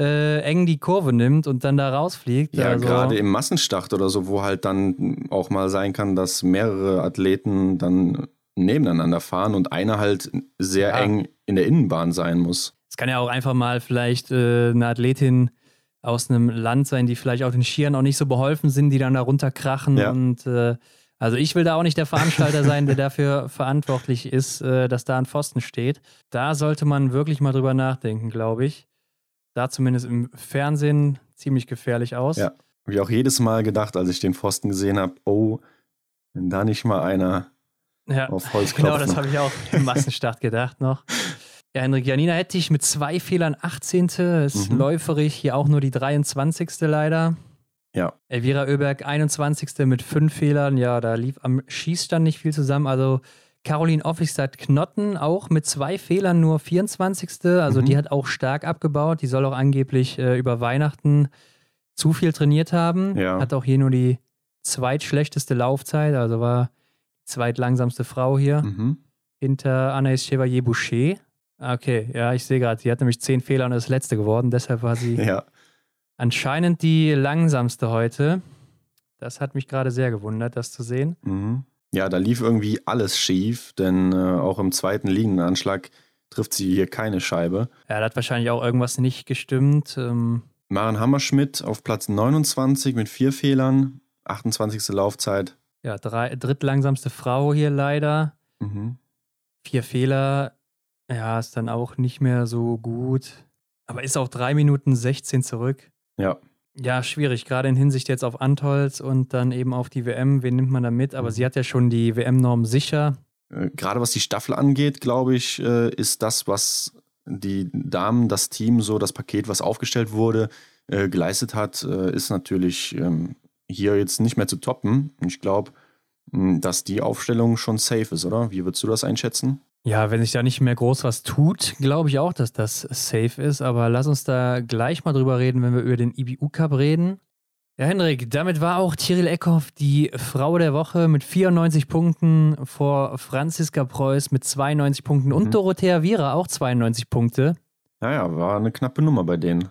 äh, eng die Kurve nimmt und dann da rausfliegt. Ja, also, gerade im Massenstart oder so, wo halt dann auch mal sein kann, dass mehrere Athleten dann nebeneinander fahren und einer halt sehr Ja. eng in der Innenbahn sein muss. Es kann ja auch einfach mal vielleicht äh, eine Athletin aus einem Land sein, die vielleicht auch den Skiern auch nicht so beholfen sind, die dann da runterkrachen. Ja. Und äh, also ich will da auch nicht der Veranstalter sein, der dafür verantwortlich ist, äh, dass da ein Pfosten steht. Da sollte man wirklich mal drüber nachdenken, glaube ich. Da zumindest im Fernsehen ziemlich gefährlich aus. Ja. Habe ich auch jedes Mal gedacht, als ich den Pfosten gesehen habe, oh, wenn da nicht mal einer Ja, auf Holz genau, klopft. das habe ich auch im Massenstart gedacht noch. Ja, Henrik Janina hätte ich mit zwei Fehlern 18. Ist Mhm. läuferig, hier auch nur die 23. leider. Ja. Elvira Oeberg 21. mit fünf Fehlern. Ja, da lief am Schießstand nicht viel zusammen. Also Caroline Offigstadt Knotten auch mit zwei Fehlern nur 24. Also Mhm. die hat auch stark abgebaut. Die soll auch angeblich äh, über Weihnachten zu viel trainiert haben. Ja. Hat auch hier nur die zweitschlechteste Laufzeit. Also war die zweitlangsamste Frau hier Mhm. hinter Anaïs Chevalier-Boucher. Okay, ja, ich sehe gerade, sie hat nämlich zehn Fehler und ist letzte geworden. Deshalb war sie Ja. anscheinend die langsamste heute. Das hat mich gerade sehr gewundert, das zu sehen. Mhm. Ja, da lief irgendwie alles schief, denn äh, auch im zweiten liegenden Anschlag trifft sie hier keine Scheibe. Ja, da hat wahrscheinlich auch irgendwas nicht gestimmt. Ähm, Maren Hammerschmidt auf Platz 29 mit vier Fehlern, 28. Laufzeit. ja, drei, drittlangsamste Frau hier leider. Mhm. Vier Fehler, ja, ist dann auch nicht mehr so gut. Aber ist auch drei Minuten 16 zurück. Ja. Ja, schwierig, gerade in Hinsicht jetzt auf Antolz und dann eben auf die WM. Wen nimmt man da mit? Aber Mhm. sie hat ja schon die WM-Norm sicher. Äh, Gerade was die Staffel angeht, glaube ich, äh, ist das, was die Damen, das Team, so das Paket, was aufgestellt wurde, äh, geleistet hat, ist natürlich ähm, hier jetzt nicht mehr zu toppen. Ich glaube, dass die Aufstellung schon safe ist, oder? Wie würdest du das einschätzen? Ja, wenn sich da nicht mehr groß was tut, glaube ich auch, dass das safe ist. Aber lass uns da gleich mal drüber reden, wenn wir über den IBU Cup reden. Ja, Hendrik, damit war auch Tyrell Eckhoff die Frau der Woche mit 94 Punkten vor Franziska Preuß mit 92 Punkten und Mhm. Dorothea Viera auch 92 Punkte. Naja, war eine knappe Nummer bei denen.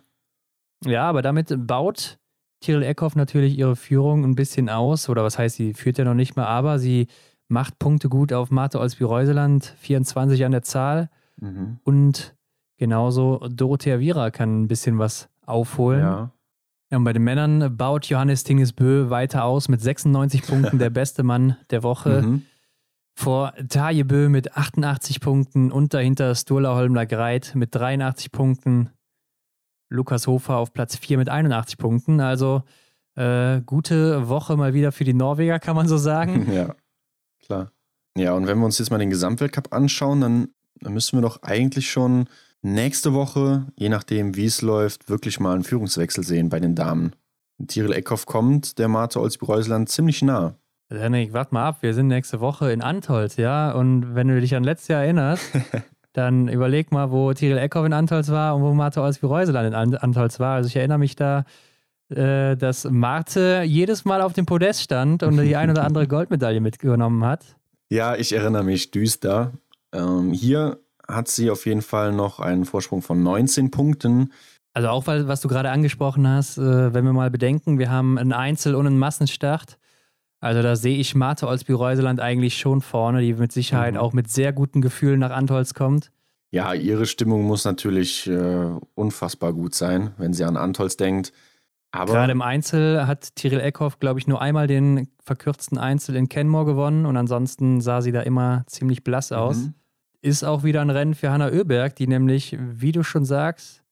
Ja, aber damit baut Tyrell Eckhoff natürlich ihre Führung ein bisschen aus. Oder was heißt, sie führt ja noch nicht mal, aber sie macht Punkte gut auf Marte Olsby-Reuseland, 24 an der Zahl. Mhm. Und genauso Dorothea Viera kann ein bisschen was aufholen. Ja. Ja, und bei den Männern baut Johannes Tingesbö weiter aus mit 96 Punkten, der beste Mann der Woche. Mhm. Vor Taje Bö mit 88 Punkten und dahinter Sturla Holmler Greit mit 83 Punkten. Lukas Hofer auf Platz 4 mit 81 Punkten. Also äh, gute Woche mal wieder für die Norweger, kann man so sagen. Ja, klar. Ja, und wenn wir uns jetzt mal den Gesamtweltcup anschauen, dann, dann müssen wir doch eigentlich schon nächste Woche, je nachdem wie es läuft, wirklich mal einen Führungswechsel sehen bei den Damen. Tiril Eckhoff kommt der Marte Olsby-Reusland ziemlich nah. Henrik, warte mal ab, wir sind nächste Woche in Antolz, ja? Und wenn du dich an letztes Jahr erinnerst, dann überleg mal, wo Tiril Eckhoff in Antolz war und wo Marte Olsby-Reuseland in An- Antolz war. Also ich erinnere mich da, äh, dass Marte jedes Mal auf dem Podest stand und die ein oder andere Goldmedaille mitgenommen hat. Ja, ich erinnere mich düster. Ähm, hier hat sie auf jeden Fall noch einen Vorsprung von 19 Punkten. Also auch, weil, was du gerade angesprochen hast, äh, wenn wir mal bedenken, wir haben einen Einzel- und einen Massenstart. Also da sehe ich Marte Olsby-Reuseland eigentlich schon vorne, die mit Sicherheit Mhm. auch mit sehr guten Gefühlen nach Antolz kommt. Ja, ihre Stimmung muss natürlich äh, unfassbar gut sein, wenn sie an Antolz denkt. Aber Gerade im Einzel hat Tyrell Eckhoff, glaube ich, nur einmal den verkürzten Einzel in Kenmore gewonnen und ansonsten sah sie da immer ziemlich blass aus. Mhm. ist auch wieder ein Rennen für Hanna Oeberg, die nämlich, wie du schon sagst,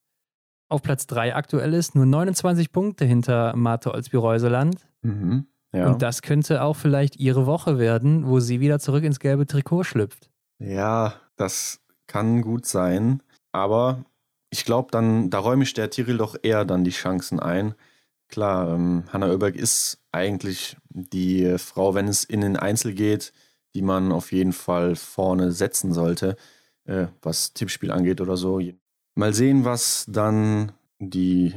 auf Platz 3 aktuell ist, nur 29 Punkte hinter Marte Olsby-Reuseland. Mhm. Ja. Und das könnte auch vielleicht ihre Woche werden, wo sie wieder zurück ins gelbe Trikot schlüpft. Ja, das kann gut sein. Aber ich glaube, dann, da räume ich der Tiril doch eher dann die Chancen ein. Klar, ähm, Hanna Oeberg ist eigentlich die Frau, wenn es in den Einzel geht, die man auf jeden Fall vorne setzen sollte, äh, was Tippspiel angeht oder so. Mal sehen, was dann die,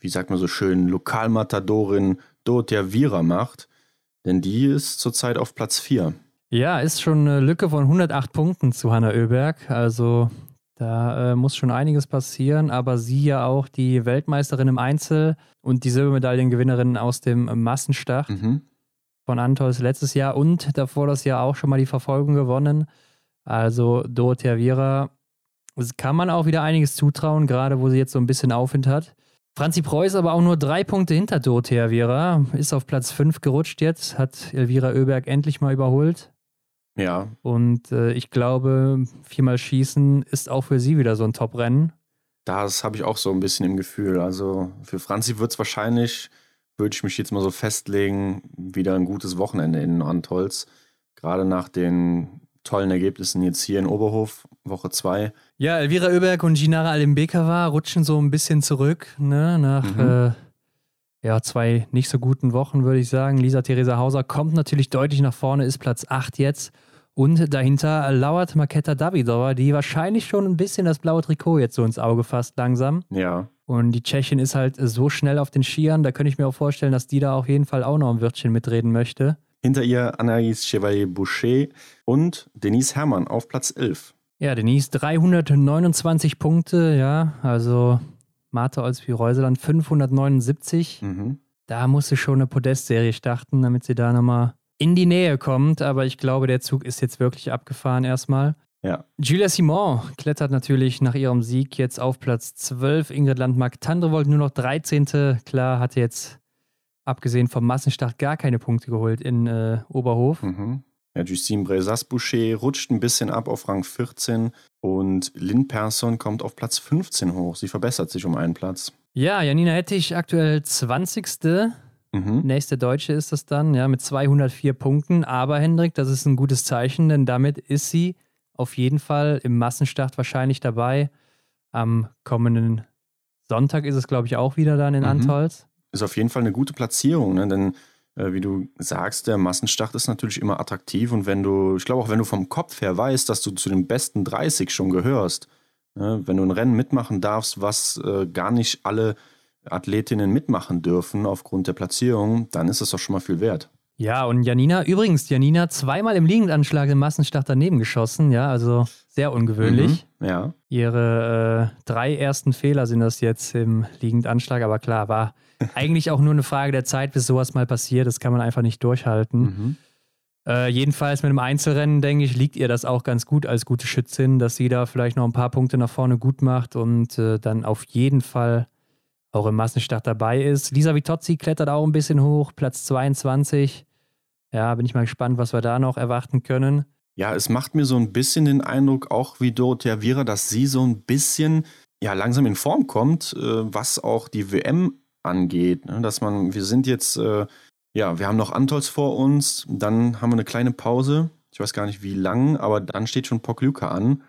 wie sagt man so schön, Lokalmatadorin Dorothea Vira macht, denn die ist zurzeit auf Platz 4. Ja, ist schon eine Lücke von 108 Punkten zu Hanna Oeberg. Also da äh, muss schon einiges passieren, aber sie ja auch die Weltmeisterin im Einzel und die Silbermedaillengewinnerin aus dem Massenstart Mhm. von Antols letztes Jahr und davor das Jahr auch schon mal die Verfolgung gewonnen. Also Dorothea Viera kann man auch wieder einiges zutrauen, gerade wo sie jetzt so ein bisschen Aufwind hat. Franzi Preuß aber auch nur drei Punkte hinter Dorothea Viera, ist auf Platz 5 gerutscht jetzt, hat Elvira Oeberg endlich mal überholt. Ja, Und äh, ich glaube, viermal schießen ist auch für sie wieder so ein Top-Rennen. das habe ich auch so ein bisschen im Gefühl. Also für Franzi wird es wahrscheinlich, würde ich mich jetzt mal so festlegen, wieder ein gutes Wochenende in Antolz. Gerade nach den tollen Ergebnissen jetzt hier in Oberhof, Woche 2. Ja, Elvira Oeberg und Ginara Alimbekova rutschen so ein bisschen zurück, ne, nach Mhm. äh, ja, zwei nicht so guten Wochen, würde ich sagen. Lisa Theresa Hauser kommt natürlich deutlich nach vorne, ist Platz 8 jetzt. Und dahinter lauert Maketa Davidova, die wahrscheinlich schon ein bisschen das blaue Trikot jetzt so ins Auge fasst langsam. Ja, Und die Tschechin ist halt so schnell auf den Skiern, da könnte ich mir auch vorstellen, dass die da auf jeden Fall auch noch ein Wörtchen mitreden möchte. hinter ihr Anaïs Chevalier-Boucher und Denise Herrmann auf Platz 11. Ja, Denise, 329 Punkte, ja, also Martha Olsby-Reuseland 579. Mhm. Da muss sie schon eine Podestserie starten, damit sie da nochmal in die Nähe kommt. Aber ich glaube, der Zug ist jetzt wirklich abgefahren erstmal. Ja, Julia Simon klettert natürlich nach ihrem Sieg jetzt auf Platz 12. Ingrid Landmark-Tandrevold nur noch 13. Klar, hatte jetzt abgesehen vom Massenstart gar keine Punkte geholt in äh, Oberhof. mhm. ja Justine Brezas-Boucher rutscht ein bisschen ab auf Rang 14 und Lynn Persson kommt auf Platz 15 hoch. Sie verbessert sich um einen Platz. Ja, Janina Hettich aktuell 20. Mhm. Nächste Deutsche ist das dann, ja, mit 204 Punkten. Aber Hendrik, das ist ein gutes Zeichen, denn damit ist sie auf jeden Fall im Massenstart wahrscheinlich dabei. Am kommenden Sonntag ist es, glaube ich, auch wieder dann in Mhm. Antolz. ist auf jeden Fall eine gute Platzierung, ne? denn äh, wie du sagst, der Massenstart ist natürlich immer attraktiv und wenn du, ich glaube auch wenn du vom Kopf her weißt, dass du zu den besten 30 schon gehörst, ne? wenn du ein Rennen mitmachen darfst, was äh, gar nicht alle Athletinnen mitmachen dürfen aufgrund der Platzierung, dann ist es doch schon mal viel wert. Ja, und Janina, übrigens, Janina zweimal im Liegendanschlag im Massenstart daneben geschossen, ja, also sehr ungewöhnlich. Mhm. Ja, Ihre äh, drei ersten Fehler sind das jetzt im Liegendanschlag, aber klar, war eigentlich auch nur eine Frage der Zeit, bis sowas mal passiert. Das kann man einfach nicht durchhalten. mhm. Äh, jedenfalls mit dem Einzelrennen, denke ich, liegt ihr das auch ganz gut als gute Schützin, dass sie da vielleicht noch ein paar Punkte nach vorne gut macht und äh, dann auf jeden Fall auch im Massenstart dabei ist. Lisa Vitozzi klettert auch ein bisschen hoch, Platz 22. Ja, bin ich mal gespannt, was wir da noch erwarten können. Ja, es macht mir so ein bisschen den Eindruck, auch wie Dorothea Viera, dass sie so ein bisschen ja, langsam in Form kommt, äh, was auch die WM angeht. Ne? Dass man, wir sind jetzt, äh, ja, wir haben noch Antols vor uns, dann haben wir eine kleine Pause. Ich weiß gar nicht wie lang, aber dann steht schon Pokljuka an.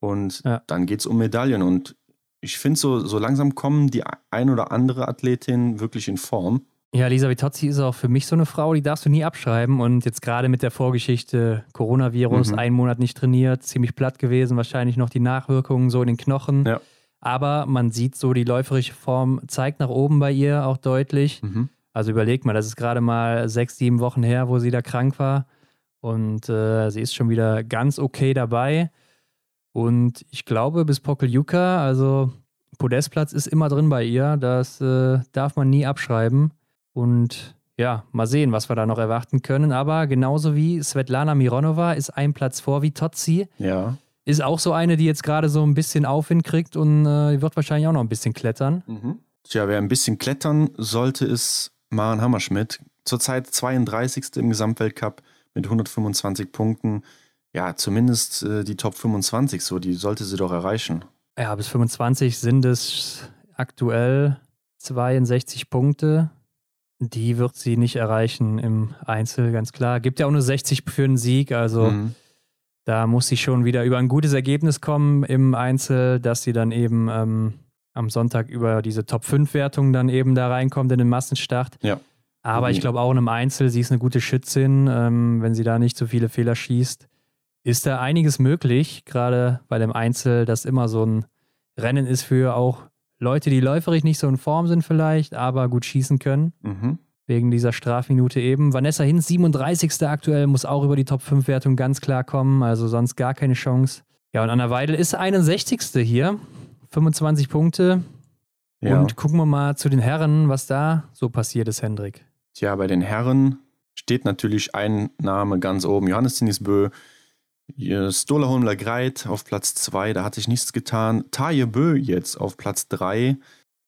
Und Ja. dann geht es um Medaillen. Und ich finde, so, so langsam kommen die ein oder andere Athletin wirklich in Form. Ja, Lisa Vitozzi ist auch für mich so eine Frau, die darfst du nie abschreiben. Und jetzt gerade mit der Vorgeschichte Coronavirus, Mhm. einen Monat nicht trainiert, ziemlich platt gewesen, wahrscheinlich noch die Nachwirkungen so in den Knochen. Ja. Aber man sieht so, die läuferische Form zeigt nach oben bei ihr auch deutlich. Mhm. Also überleg mal, das ist gerade mal sechs, sieben Wochen her, wo sie da krank war. Und äh, sie ist schon wieder ganz okay dabei. Und ich glaube, bis Pokeljuka, also Podestplatz ist immer drin bei ihr. Das äh, darf man nie abschreiben. Und ja, mal sehen, was wir da noch erwarten können. Aber genauso wie Svetlana Mironova ist ein Platz vor wie Totzi. Ja. Ist auch so eine, die jetzt gerade so ein bisschen Aufwind kriegt und äh, wird wahrscheinlich auch noch ein bisschen klettern. Mhm. Tja, wer ein bisschen klettern sollte, ist Maren Hammerschmidt. Zurzeit 32. im Gesamtweltcup mit 125 Punkten. Ja, zumindest äh, die Top 25, so, die sollte sie doch erreichen. Ja, bis 25 sind es aktuell 62 Punkte. Die wird sie nicht erreichen im Einzel, ganz klar. Gibt ja auch nur 60 für einen Sieg, also mhm. da muss sie schon wieder über ein gutes Ergebnis kommen im Einzel, dass sie dann eben ähm, am Sonntag über diese Top 5-Wertung dann eben da reinkommt in den Massenstart. Ja. Aber ich glaube auch in einem Einzel, sie ist eine gute Schützin, ähm, wenn sie da nicht so viele Fehler schießt, ist da einiges möglich, gerade bei dem Einzel, das immer so ein Rennen ist für auch Leute, die läuferig nicht so in Form sind vielleicht, aber gut schießen können. Mhm. Wegen dieser Strafminute eben. Vanessa Hinz, 37. aktuell, muss auch über die Top 5-Wertung ganz klar kommen, also sonst gar keine Chance. Ja, und Anna Weidel ist 61. hier, 25 Punkte. Ja. Und gucken wir mal zu den Herren, was da so passiert ist, Hendrik. Tja, bei den Herren steht natürlich ein Name ganz oben, Johannes Tinisbö. Stola Holmler Greit auf Platz 2, da hat sich nichts getan. Taje Bö jetzt auf Platz 3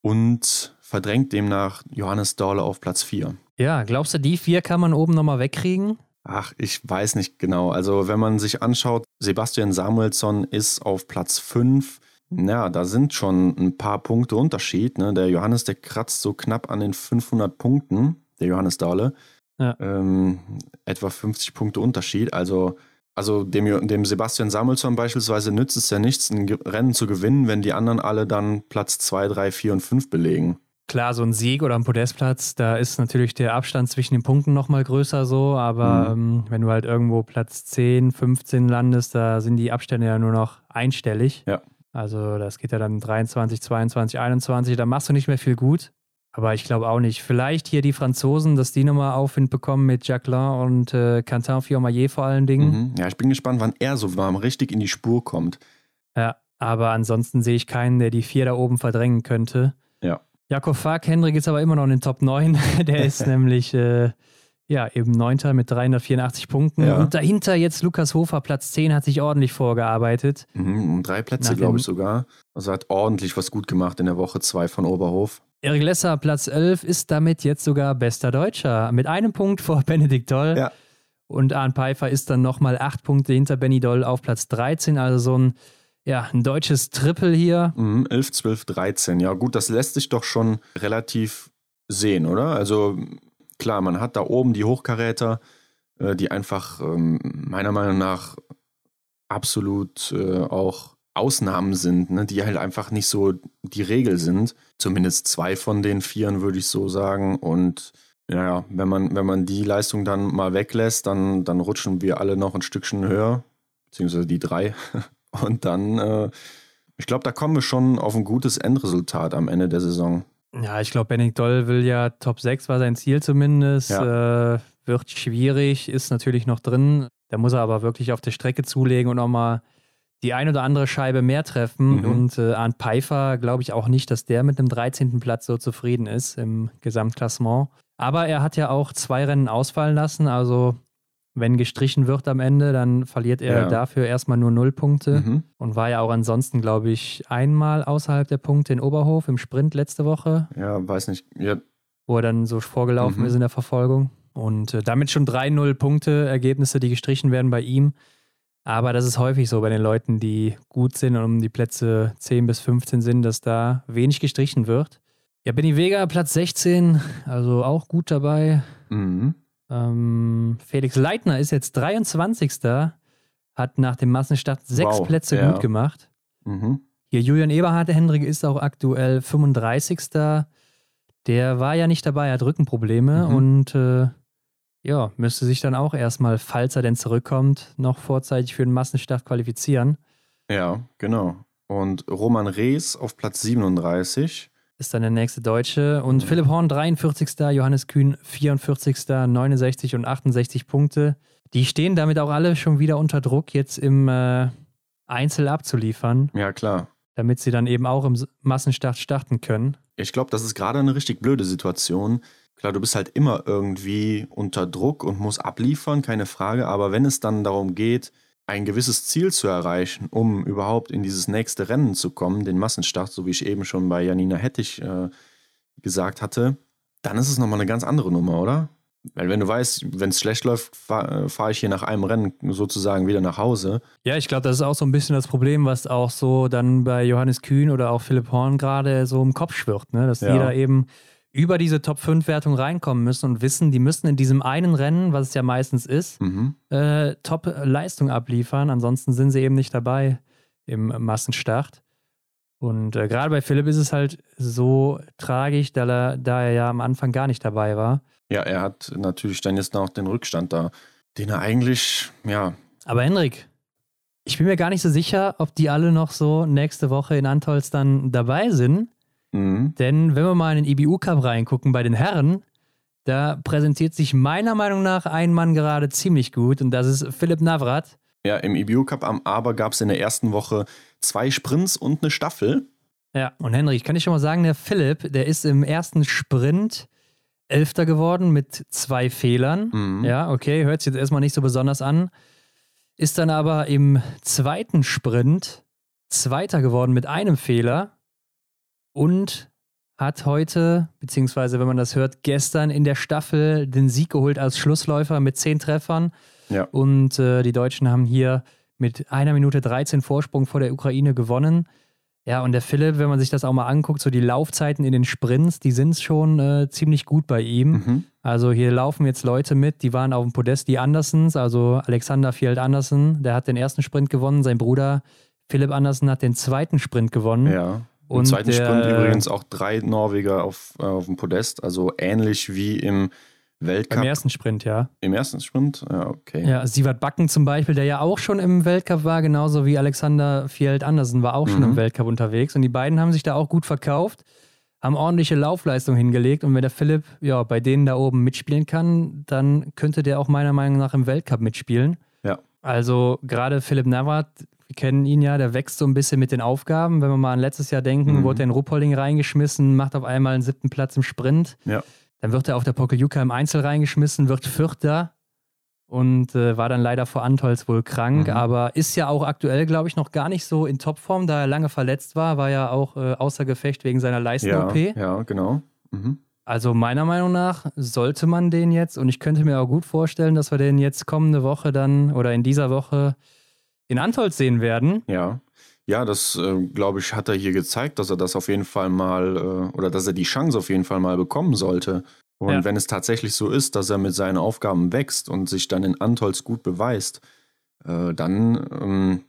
und verdrängt demnach Johannes Dorle auf Platz 4. Ja, glaubst du, die vier kann man oben nochmal wegkriegen? Ach, ich weiß nicht genau. Also, wenn man sich anschaut, Sebastian Samuelsson ist auf Platz 5. Ja, da sind schon ein paar Punkte Unterschied. Ne? Der Johannes, der kratzt so knapp an den 500 Punkten, der Johannes Dahle. Ja. Ähm, etwa 50 Punkte Unterschied. Also, also dem, dem Sebastian Samuelsson beispielsweise nützt es ja nichts, ein Rennen zu gewinnen, wenn die anderen alle dann Platz 2, 3, 4 und 5 belegen. Klar, so ein Sieg oder ein Podestplatz, da ist natürlich der Abstand zwischen den Punkten nochmal größer so, aber mhm. ähm, wenn du halt irgendwo Platz 10, 15 landest, da sind die Abstände ja nur noch einstellig. Ja. Also das geht ja dann 23, 22, 21, da machst du nicht mehr viel gut. Aber ich glaube auch nicht. Vielleicht hier die Franzosen, dass die nochmal Aufwind bekommen mit Jacqueline und äh, Quentin Fiormaillet vor allen Dingen. Mhm. Ja, ich bin gespannt, wann er so warm richtig in die Spur kommt. Ja, aber ansonsten sehe ich keinen, der die vier da oben verdrängen könnte. Ja. Jakob Fark, Hendrik ist aber immer noch in den Top 9. der ist nämlich äh, ja, eben Neunter mit 384 Punkten. Ja. Und dahinter jetzt Lukas Hofer, Platz 10, hat sich ordentlich vorgearbeitet. Mhm, um drei Plätze, glaube ich sogar. Also hat ordentlich was gut gemacht in der Woche 2 von Oberhof. Erik Lesser, Platz 11, ist damit jetzt sogar bester Deutscher. Mit einem Punkt vor Benedikt Doll. Ja. Und Arne Pfeiffer ist dann nochmal acht Punkte hinter Benny Doll auf Platz 13. Also so ein, ja, ein deutsches Triple hier. Mhm, 11, 12, 13. Ja, gut, das lässt sich doch schon relativ sehen, oder? Also klar, man hat da oben die Hochkaräter, äh, die einfach ähm, meiner Meinung nach absolut äh, auch Ausnahmen sind, ne, die halt einfach nicht so die Regel sind. Zumindest zwei von den Vieren würde ich so sagen. Und naja, wenn man, wenn man die Leistung dann mal weglässt, dann, dann rutschen wir alle noch ein Stückchen höher, beziehungsweise die drei. Und dann, äh, ich glaube, da kommen wir schon auf ein gutes Endresultat am Ende der Saison. Ja, ich glaube, Benning Doll will ja Top 6 war sein Ziel zumindest. Ja. Äh, wird schwierig, ist natürlich noch drin. Da muss er aber wirklich auf der Strecke zulegen und nochmal die ein oder andere Scheibe mehr treffen. Mhm. Und äh, Arndt Pfeiffer glaube ich auch nicht, dass der mit einem 13. Platz so zufrieden ist im Gesamtklassement. Aber er hat ja auch zwei Rennen ausfallen lassen. Also wenn gestrichen wird am Ende, dann verliert er ja. dafür erstmal nur null Punkte mhm. und war ja auch ansonsten, glaube ich, einmal außerhalb der Punkte in Oberhof im Sprint letzte Woche. Ja, weiß nicht. Ja. Wo er dann so vorgelaufen mhm. ist in der Verfolgung. Und äh, damit schon 3-0 Punkte, Ergebnisse, die gestrichen werden bei ihm. Aber das ist häufig so bei den Leuten, die gut sind und um die Plätze 10 bis 15 sind, dass da wenig gestrichen wird. Ja, Benny Vega, Platz 16, also auch gut dabei. Mhm. Ähm, Felix Leitner ist jetzt 23. Hat nach dem Massenstart sechs wow, Plätze ja. gut gemacht. Mhm. Hier Julian Eberhard, der Hendrik, ist auch aktuell 35. Der war ja nicht dabei, hat Rückenprobleme mhm. und äh, ja, müsste sich dann auch erstmal, falls er denn zurückkommt, noch vorzeitig für den Massenstart qualifizieren. Ja, genau. Und Roman Rees auf Platz 37 ist dann der nächste Deutsche. Und mhm. Philipp Horn 43. Johannes Kühn 44. 69 und 68 Punkte. Die stehen damit auch alle schon wieder unter Druck, jetzt im äh, Einzel abzuliefern. Ja, klar. Damit sie dann eben auch im Massenstart starten können. Ich glaube, das ist gerade eine richtig blöde Situation. Klar, du bist halt immer irgendwie unter Druck und musst abliefern, keine Frage. Aber wenn es dann darum geht, ein gewisses Ziel zu erreichen, um überhaupt in dieses nächste Rennen zu kommen, den Massenstart, so wie ich eben schon bei Janina Hettich äh, gesagt hatte, dann ist es nochmal eine ganz andere Nummer, oder? Weil wenn du weißt, wenn es schlecht läuft, fahre fahr ich hier nach einem Rennen sozusagen wieder nach Hause. Ja, ich glaube, das ist auch so ein bisschen das Problem, was auch so dann bei Johannes Kühn oder auch Philipp Horn gerade so im Kopf schwirrt, ne? dass Ja. da eben über diese Top-5-Wertung reinkommen müssen und wissen, die müssen in diesem einen Rennen, was es ja meistens ist, Mhm. äh, Top-Leistung abliefern. Ansonsten sind sie eben nicht dabei im Massenstart. Und äh, gerade bei Philipp ist es halt so tragisch, da er, da er ja am Anfang gar nicht dabei war. Ja, er hat natürlich dann jetzt noch den Rückstand da, den er eigentlich, ja, Aber Henrik, ich bin mir gar nicht so sicher, ob die alle noch so nächste Woche in Antolz dann dabei sind. Mhm. Denn wenn wir mal in den IBU Cup reingucken bei den Herren, da präsentiert sich meiner Meinung nach ein Mann gerade ziemlich gut und das ist Philipp Navrat. ja, im EBU Cup am Aber gab es in der ersten Woche zwei Sprints und eine Staffel. Ja, und Henrik, kann ich schon mal sagen, der Philipp, der ist im ersten Sprint Elfter geworden mit zwei Fehlern. Mhm. Ja, okay, hört sich jetzt erstmal nicht so besonders an. Ist dann aber im zweiten Sprint Zweiter geworden mit einem Fehler und hat heute, beziehungsweise wenn man das hört, gestern in der Staffel den Sieg geholt als Schlussläufer mit zehn Treffern. Ja. Und äh, die Deutschen haben hier mit einer Minute 13 Vorsprung vor der Ukraine gewonnen. Ja, und der Philipp, wenn man sich das auch mal anguckt, so die Laufzeiten in den Sprints, die sind schon äh, ziemlich gut bei ihm. Mhm. Also hier laufen jetzt Leute mit, die waren auf dem Podest, die Andersens, also Alexander Field Andersen, der hat den ersten Sprint gewonnen, sein Bruder Philipp Andersen hat den zweiten Sprint gewonnen. Ja. Im Und zweiten der- Sprint übrigens auch drei Norweger auf, äh, auf dem Podest, also ähnlich wie im Weltcup. Beim ersten Sprint, ja. Im ersten Sprint? Ja, okay. Ja, Sievert Backen zum Beispiel, der ja auch schon im Weltcup war, genauso wie Alexander Field Andersen war auch schon Mhm. im Weltcup unterwegs. Und die beiden haben sich da auch gut verkauft, haben ordentliche Laufleistung hingelegt. Und wenn der Philipp ja bei denen da oben mitspielen kann, dann könnte der auch meiner Meinung nach im Weltcup mitspielen. Ja. Also gerade Philipp Navrat, wir kennen ihn ja, der wächst so ein bisschen mit den Aufgaben. Wenn wir mal an letztes Jahr denken, Mhm. wurde er in Ruppolding reingeschmissen, macht auf einmal einen siebten Platz im Sprint. Ja. Dann wird er auf der Pokeljuka im Einzel reingeschmissen, wird Vierter und äh, war dann leider vor Antolz wohl krank, Mhm. aber ist ja auch aktuell, glaube ich, noch gar nicht so in Topform, da er lange verletzt war, war ja auch äh, außer Gefecht wegen seiner Ja, Leisten-OP. ja, genau. Mhm. Also meiner Meinung nach sollte man den jetzt, und ich könnte mir auch gut vorstellen, dass wir den jetzt kommende Woche dann oder in dieser Woche in Antolz sehen werden. Ja. Ja, das äh, glaube ich, hat er hier gezeigt, dass er das auf jeden Fall mal äh, oder dass er die Chance auf jeden Fall mal bekommen sollte. Und Ja. wenn es tatsächlich so ist, dass er mit seinen Aufgaben wächst und sich dann in Antolz gut beweist, äh, dann ähm,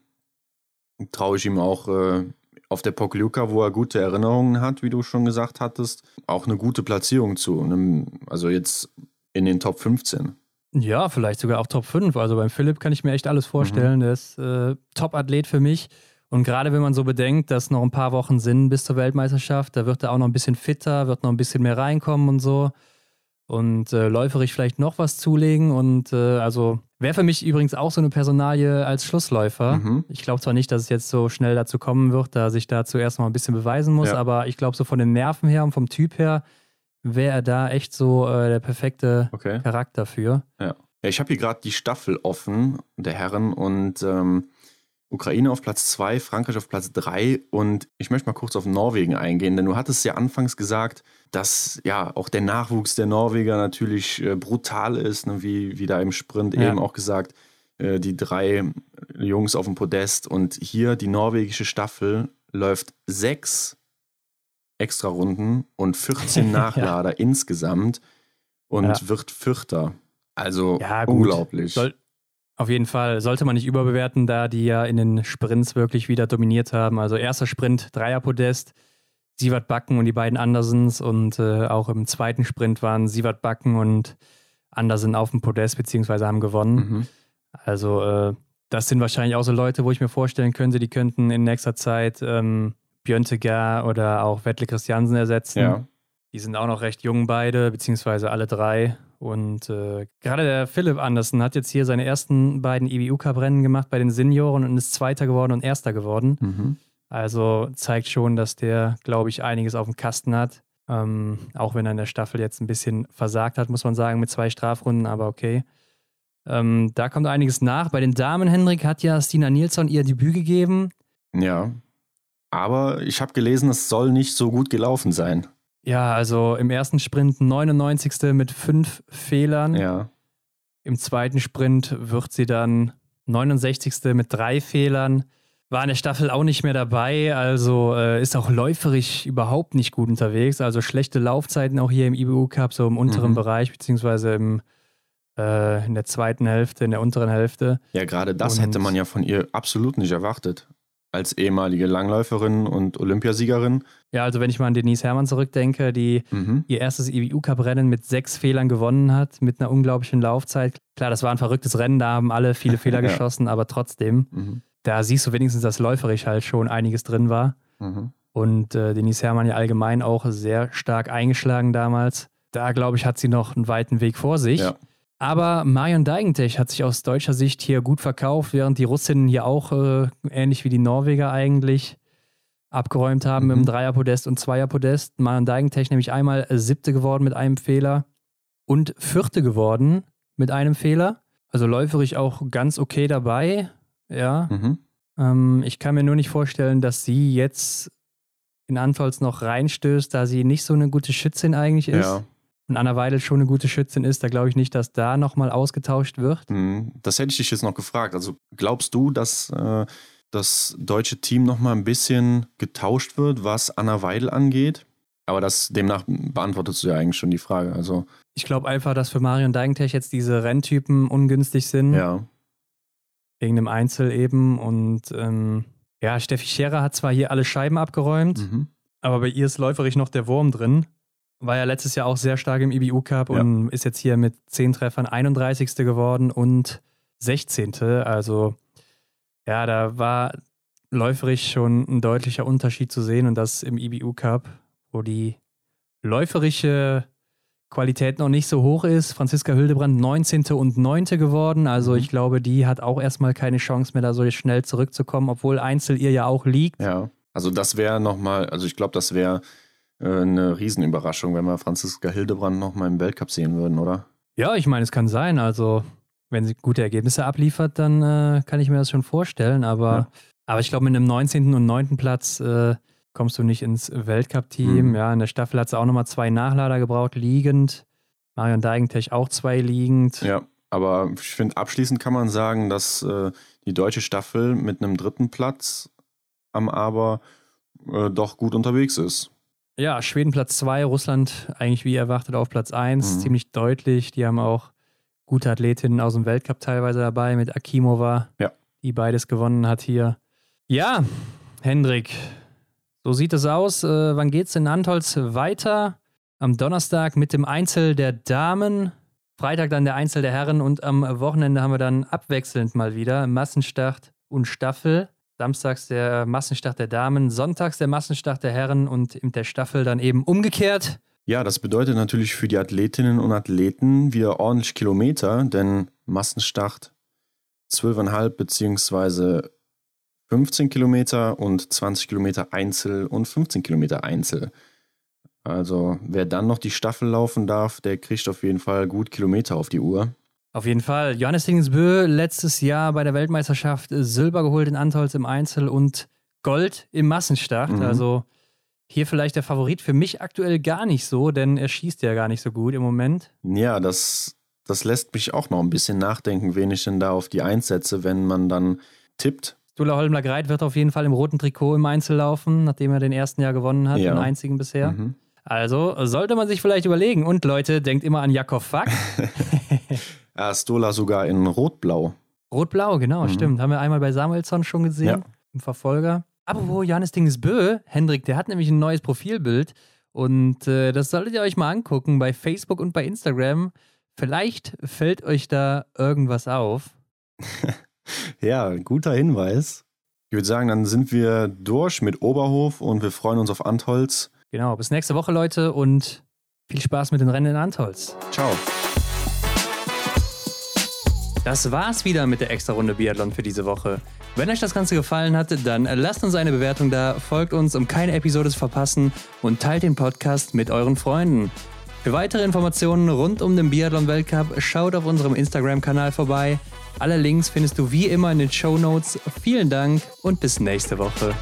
traue ich ihm auch äh, auf der Pokljuka, wo er gute Erinnerungen hat, wie du schon gesagt hattest, auch eine gute Platzierung zu. Einem, also jetzt in den Top 15. Ja, vielleicht sogar auch Top 5. Also beim Philipp kann ich mir echt alles vorstellen. Der ist äh, Top-Athlet für mich. Und gerade wenn man so bedenkt, dass noch ein paar Wochen sind bis zur Weltmeisterschaft, da wird er auch noch ein bisschen fitter, wird noch ein bisschen mehr reinkommen und so. Und äh, läuferisch vielleicht noch was zulegen. Und äh, also wäre für mich übrigens auch so eine Personalie als Schlussläufer. Mhm. Ich glaube zwar nicht, dass es jetzt so schnell dazu kommen wird, da sich da zuerst mal ein bisschen beweisen muss, Ja. aber ich glaube, so von den Nerven her und vom Typ her wäre er da echt so äh, der perfekte Okay. Charakter für. Ja, ich habe hier gerade die Staffel offen der Herren und ähm, Ukraine auf Platz 2, Frankreich auf Platz 3 und ich möchte mal kurz auf Norwegen eingehen, denn du hattest ja anfangs gesagt, dass ja auch der Nachwuchs der Norweger natürlich äh, brutal ist, ne, wie, wie da im Sprint Ja. eben auch gesagt, äh, die drei Jungs auf dem Podest und hier die norwegische Staffel läuft sechs Extra-Runden und 14 Nachlader insgesamt und Ja. wird Vierter. Also Ja, unglaublich. Soll, auf jeden Fall sollte man nicht überbewerten, da die ja in den Sprints wirklich wieder dominiert haben. Also erster Sprint, Dreierpodest, Sievert Backen und die beiden Andersens und äh, auch im zweiten Sprint waren Sievert Backen und Andersen auf dem Podest beziehungsweise haben gewonnen. Mhm. Also äh, das sind wahrscheinlich auch so Leute, wo ich mir vorstellen könnte, die könnten in nächster Zeit ähm, Björn Tegar oder auch Wettle Christiansen ersetzen. Ja. Die sind auch noch recht jung beide, beziehungsweise alle drei. Und äh, gerade der Philipp Andersen hat jetzt hier seine ersten beiden IBU-Cup-Rennen gemacht bei den Senioren und ist Zweiter geworden und Erster geworden. Mhm. Also zeigt schon, dass der, glaube ich, einiges auf dem Kasten hat. Ähm, auch wenn er in der Staffel jetzt ein bisschen versagt hat, muss man sagen, mit zwei Strafrunden, aber okay. Ähm, da kommt einiges nach. Bei den Damen, Hendrik, hat ja Stina Nilsson ihr Debüt gegeben. Ja. Aber ich habe gelesen, es soll nicht so gut gelaufen sein. Ja, also im ersten Sprint 99. mit fünf Fehlern. Ja. Im zweiten Sprint wird sie dann 69. mit drei Fehlern. War in der Staffel auch nicht mehr dabei, also äh, ist auch läuferisch überhaupt nicht gut unterwegs. Also schlechte Laufzeiten auch hier im IBU Cup, so im unteren Mhm. Bereich, beziehungsweise im, äh, in der zweiten Hälfte, in der unteren Hälfte. Ja, gerade das Und- hätte man ja von ihr absolut nicht erwartet. Als ehemalige Langläuferin und Olympiasiegerin. Ja, also wenn ich mal an Denise Herrmann zurückdenke, die Mhm. ihr erstes IBU-Cup-Rennen mit sechs Fehlern gewonnen hat, mit einer unglaublichen Laufzeit. Klar, das war ein verrücktes Rennen, da haben alle viele Fehler Ja. geschossen, aber trotzdem, Mhm. da siehst du wenigstens, dass läuferisch halt schon einiges drin war. Mhm. Und äh, Denise Herrmann ja allgemein auch sehr stark eingeschlagen damals. Da, glaube ich, hat sie noch einen weiten Weg vor sich. Ja. Aber Marion Deigentech hat sich aus deutscher Sicht hier gut verkauft, während die Russinnen hier auch, äh, ähnlich wie die Norweger eigentlich, abgeräumt haben Mhm. im Dreierpodest und Zweierpodest. Marion Deigentech nämlich einmal äh, siebte geworden mit einem Fehler und vierte geworden mit einem Fehler. Also läuferisch auch ganz okay dabei. Ja. Mhm. Ähm, ich kann mir nur nicht vorstellen, dass sie jetzt in Antolz noch reinstößt, da sie nicht so eine gute Schützin eigentlich ist. Ja. Und Anna Weidel schon eine gute Schützin ist, da glaube ich nicht, dass da nochmal ausgetauscht wird. Mhm. Das hätte ich dich jetzt noch gefragt. Also glaubst du, dass äh, das deutsche Team noch mal ein bisschen getauscht wird, was Anna Weidel angeht? Aber das demnach beantwortest du ja eigentlich schon die Frage. Also Ich glaube einfach, dass für Marion Deigentech jetzt diese Renntypen ungünstig sind, ja, wegen dem Einzel eben. Und ähm, ja, Steffi Scherer hat zwar hier alle Scheiben abgeräumt, mhm. aber bei ihr ist läuferisch noch der Wurm drin. War ja letztes Jahr auch sehr stark im IBU Cup Ja. und ist jetzt hier mit 10 Treffern 31. geworden und 16. Also ja, da war läuferisch schon ein deutlicher Unterschied zu sehen und das im IBU Cup, wo die läuferische Qualität noch nicht so hoch ist. Franziska Hildebrand 19. und 9. geworden. Also Mhm. ich glaube, die hat auch erstmal keine Chance mehr, da so schnell zurückzukommen, obwohl Einzel ihr ja auch liegt. ja. Also das wäre noch mal, also ich glaube, das wäre eine Riesenüberraschung, wenn wir Franziska Hildebrand noch mal im Weltcup sehen würden, oder? Ja, ich meine, es kann sein. Also, wenn sie gute Ergebnisse abliefert, dann äh, kann ich mir das schon vorstellen. Aber, Ja. aber ich glaube, mit einem 19. und 9. Platz äh, kommst du nicht ins Weltcup-Team. Mhm. Ja, in der Staffel hat sie auch nochmal zwei Nachlader gebraucht, liegend. Marion Deigentech auch zwei liegend. Ja, aber ich finde, abschließend kann man sagen, dass äh, die deutsche Staffel mit einem dritten Platz am Aber äh, doch gut unterwegs ist. Ja, Schweden Platz 2, Russland eigentlich wie erwartet auf Platz 1, Mhm. ziemlich deutlich. Die haben auch gute Athletinnen aus dem Weltcup teilweise dabei mit Akimova, Ja. die beides gewonnen hat hier. Ja, Hendrik, so sieht es aus. Äh, wann geht's in Antolz weiter? Am Donnerstag mit dem Einzel der Damen, Freitag dann der Einzel der Herren und am Wochenende haben wir dann abwechselnd mal wieder Massenstart und Staffel. Samstags der Massenstart der Damen, sonntags der Massenstart der Herren und in der Staffel dann eben umgekehrt. Ja, das bedeutet natürlich für die Athletinnen und Athleten wieder ordentlich Kilometer, denn Massenstart 12,5 beziehungsweise 15 Kilometer und 20 Kilometer Einzel und 15 Kilometer Einzel. Also wer dann noch die Staffel laufen darf, der kriegt auf jeden Fall gut Kilometer auf die Uhr. Auf jeden Fall. Johannes Dingensbö letztes Jahr bei der Weltmeisterschaft Silber geholt in Antolz im Einzel und Gold im Massenstart. Mhm. Also hier vielleicht der Favorit für mich aktuell gar nicht so, denn er schießt ja gar nicht so gut im Moment. Ja, das, das lässt mich auch noch ein bisschen nachdenken, wen ich denn da auf die einsetze, wenn man dann tippt. Dula Holmler Greit wird auf jeden Fall im roten Trikot im Einzel laufen, nachdem er den ersten Jahr gewonnen hat, Ja. den einzigen bisher. Mhm. Also sollte man sich vielleicht überlegen. Und Leute, denkt immer an Jakob Fack. Ah, Stola sogar in Rot-Blau. Rot-Blau, genau, Mhm. stimmt. Haben wir einmal bei Samuelsson schon gesehen, Ja. im Verfolger. Apropos Johannes Dingesbö, Hendrik, der hat nämlich ein neues Profilbild und äh, das solltet ihr euch mal angucken bei Facebook und bei Instagram. Vielleicht fällt euch da irgendwas auf. Ja, guter Hinweis. Ich würde sagen, dann sind wir durch mit Oberhof und wir freuen uns auf Antholz. Genau, bis nächste Woche, Leute, und viel Spaß mit den Rennen in Antolz. Ciao. Das war's wieder mit der Extra-Runde Biathlon für diese Woche. Wenn euch das Ganze gefallen hat, dann lasst uns eine Bewertung da, folgt uns, um keine Episode zu verpassen und teilt den Podcast mit euren Freunden. Für weitere Informationen rund um den Biathlon-Weltcup schaut auf unserem Instagram-Kanal vorbei. Alle Links findest du wie immer in den Show Notes. Vielen Dank und bis nächste Woche.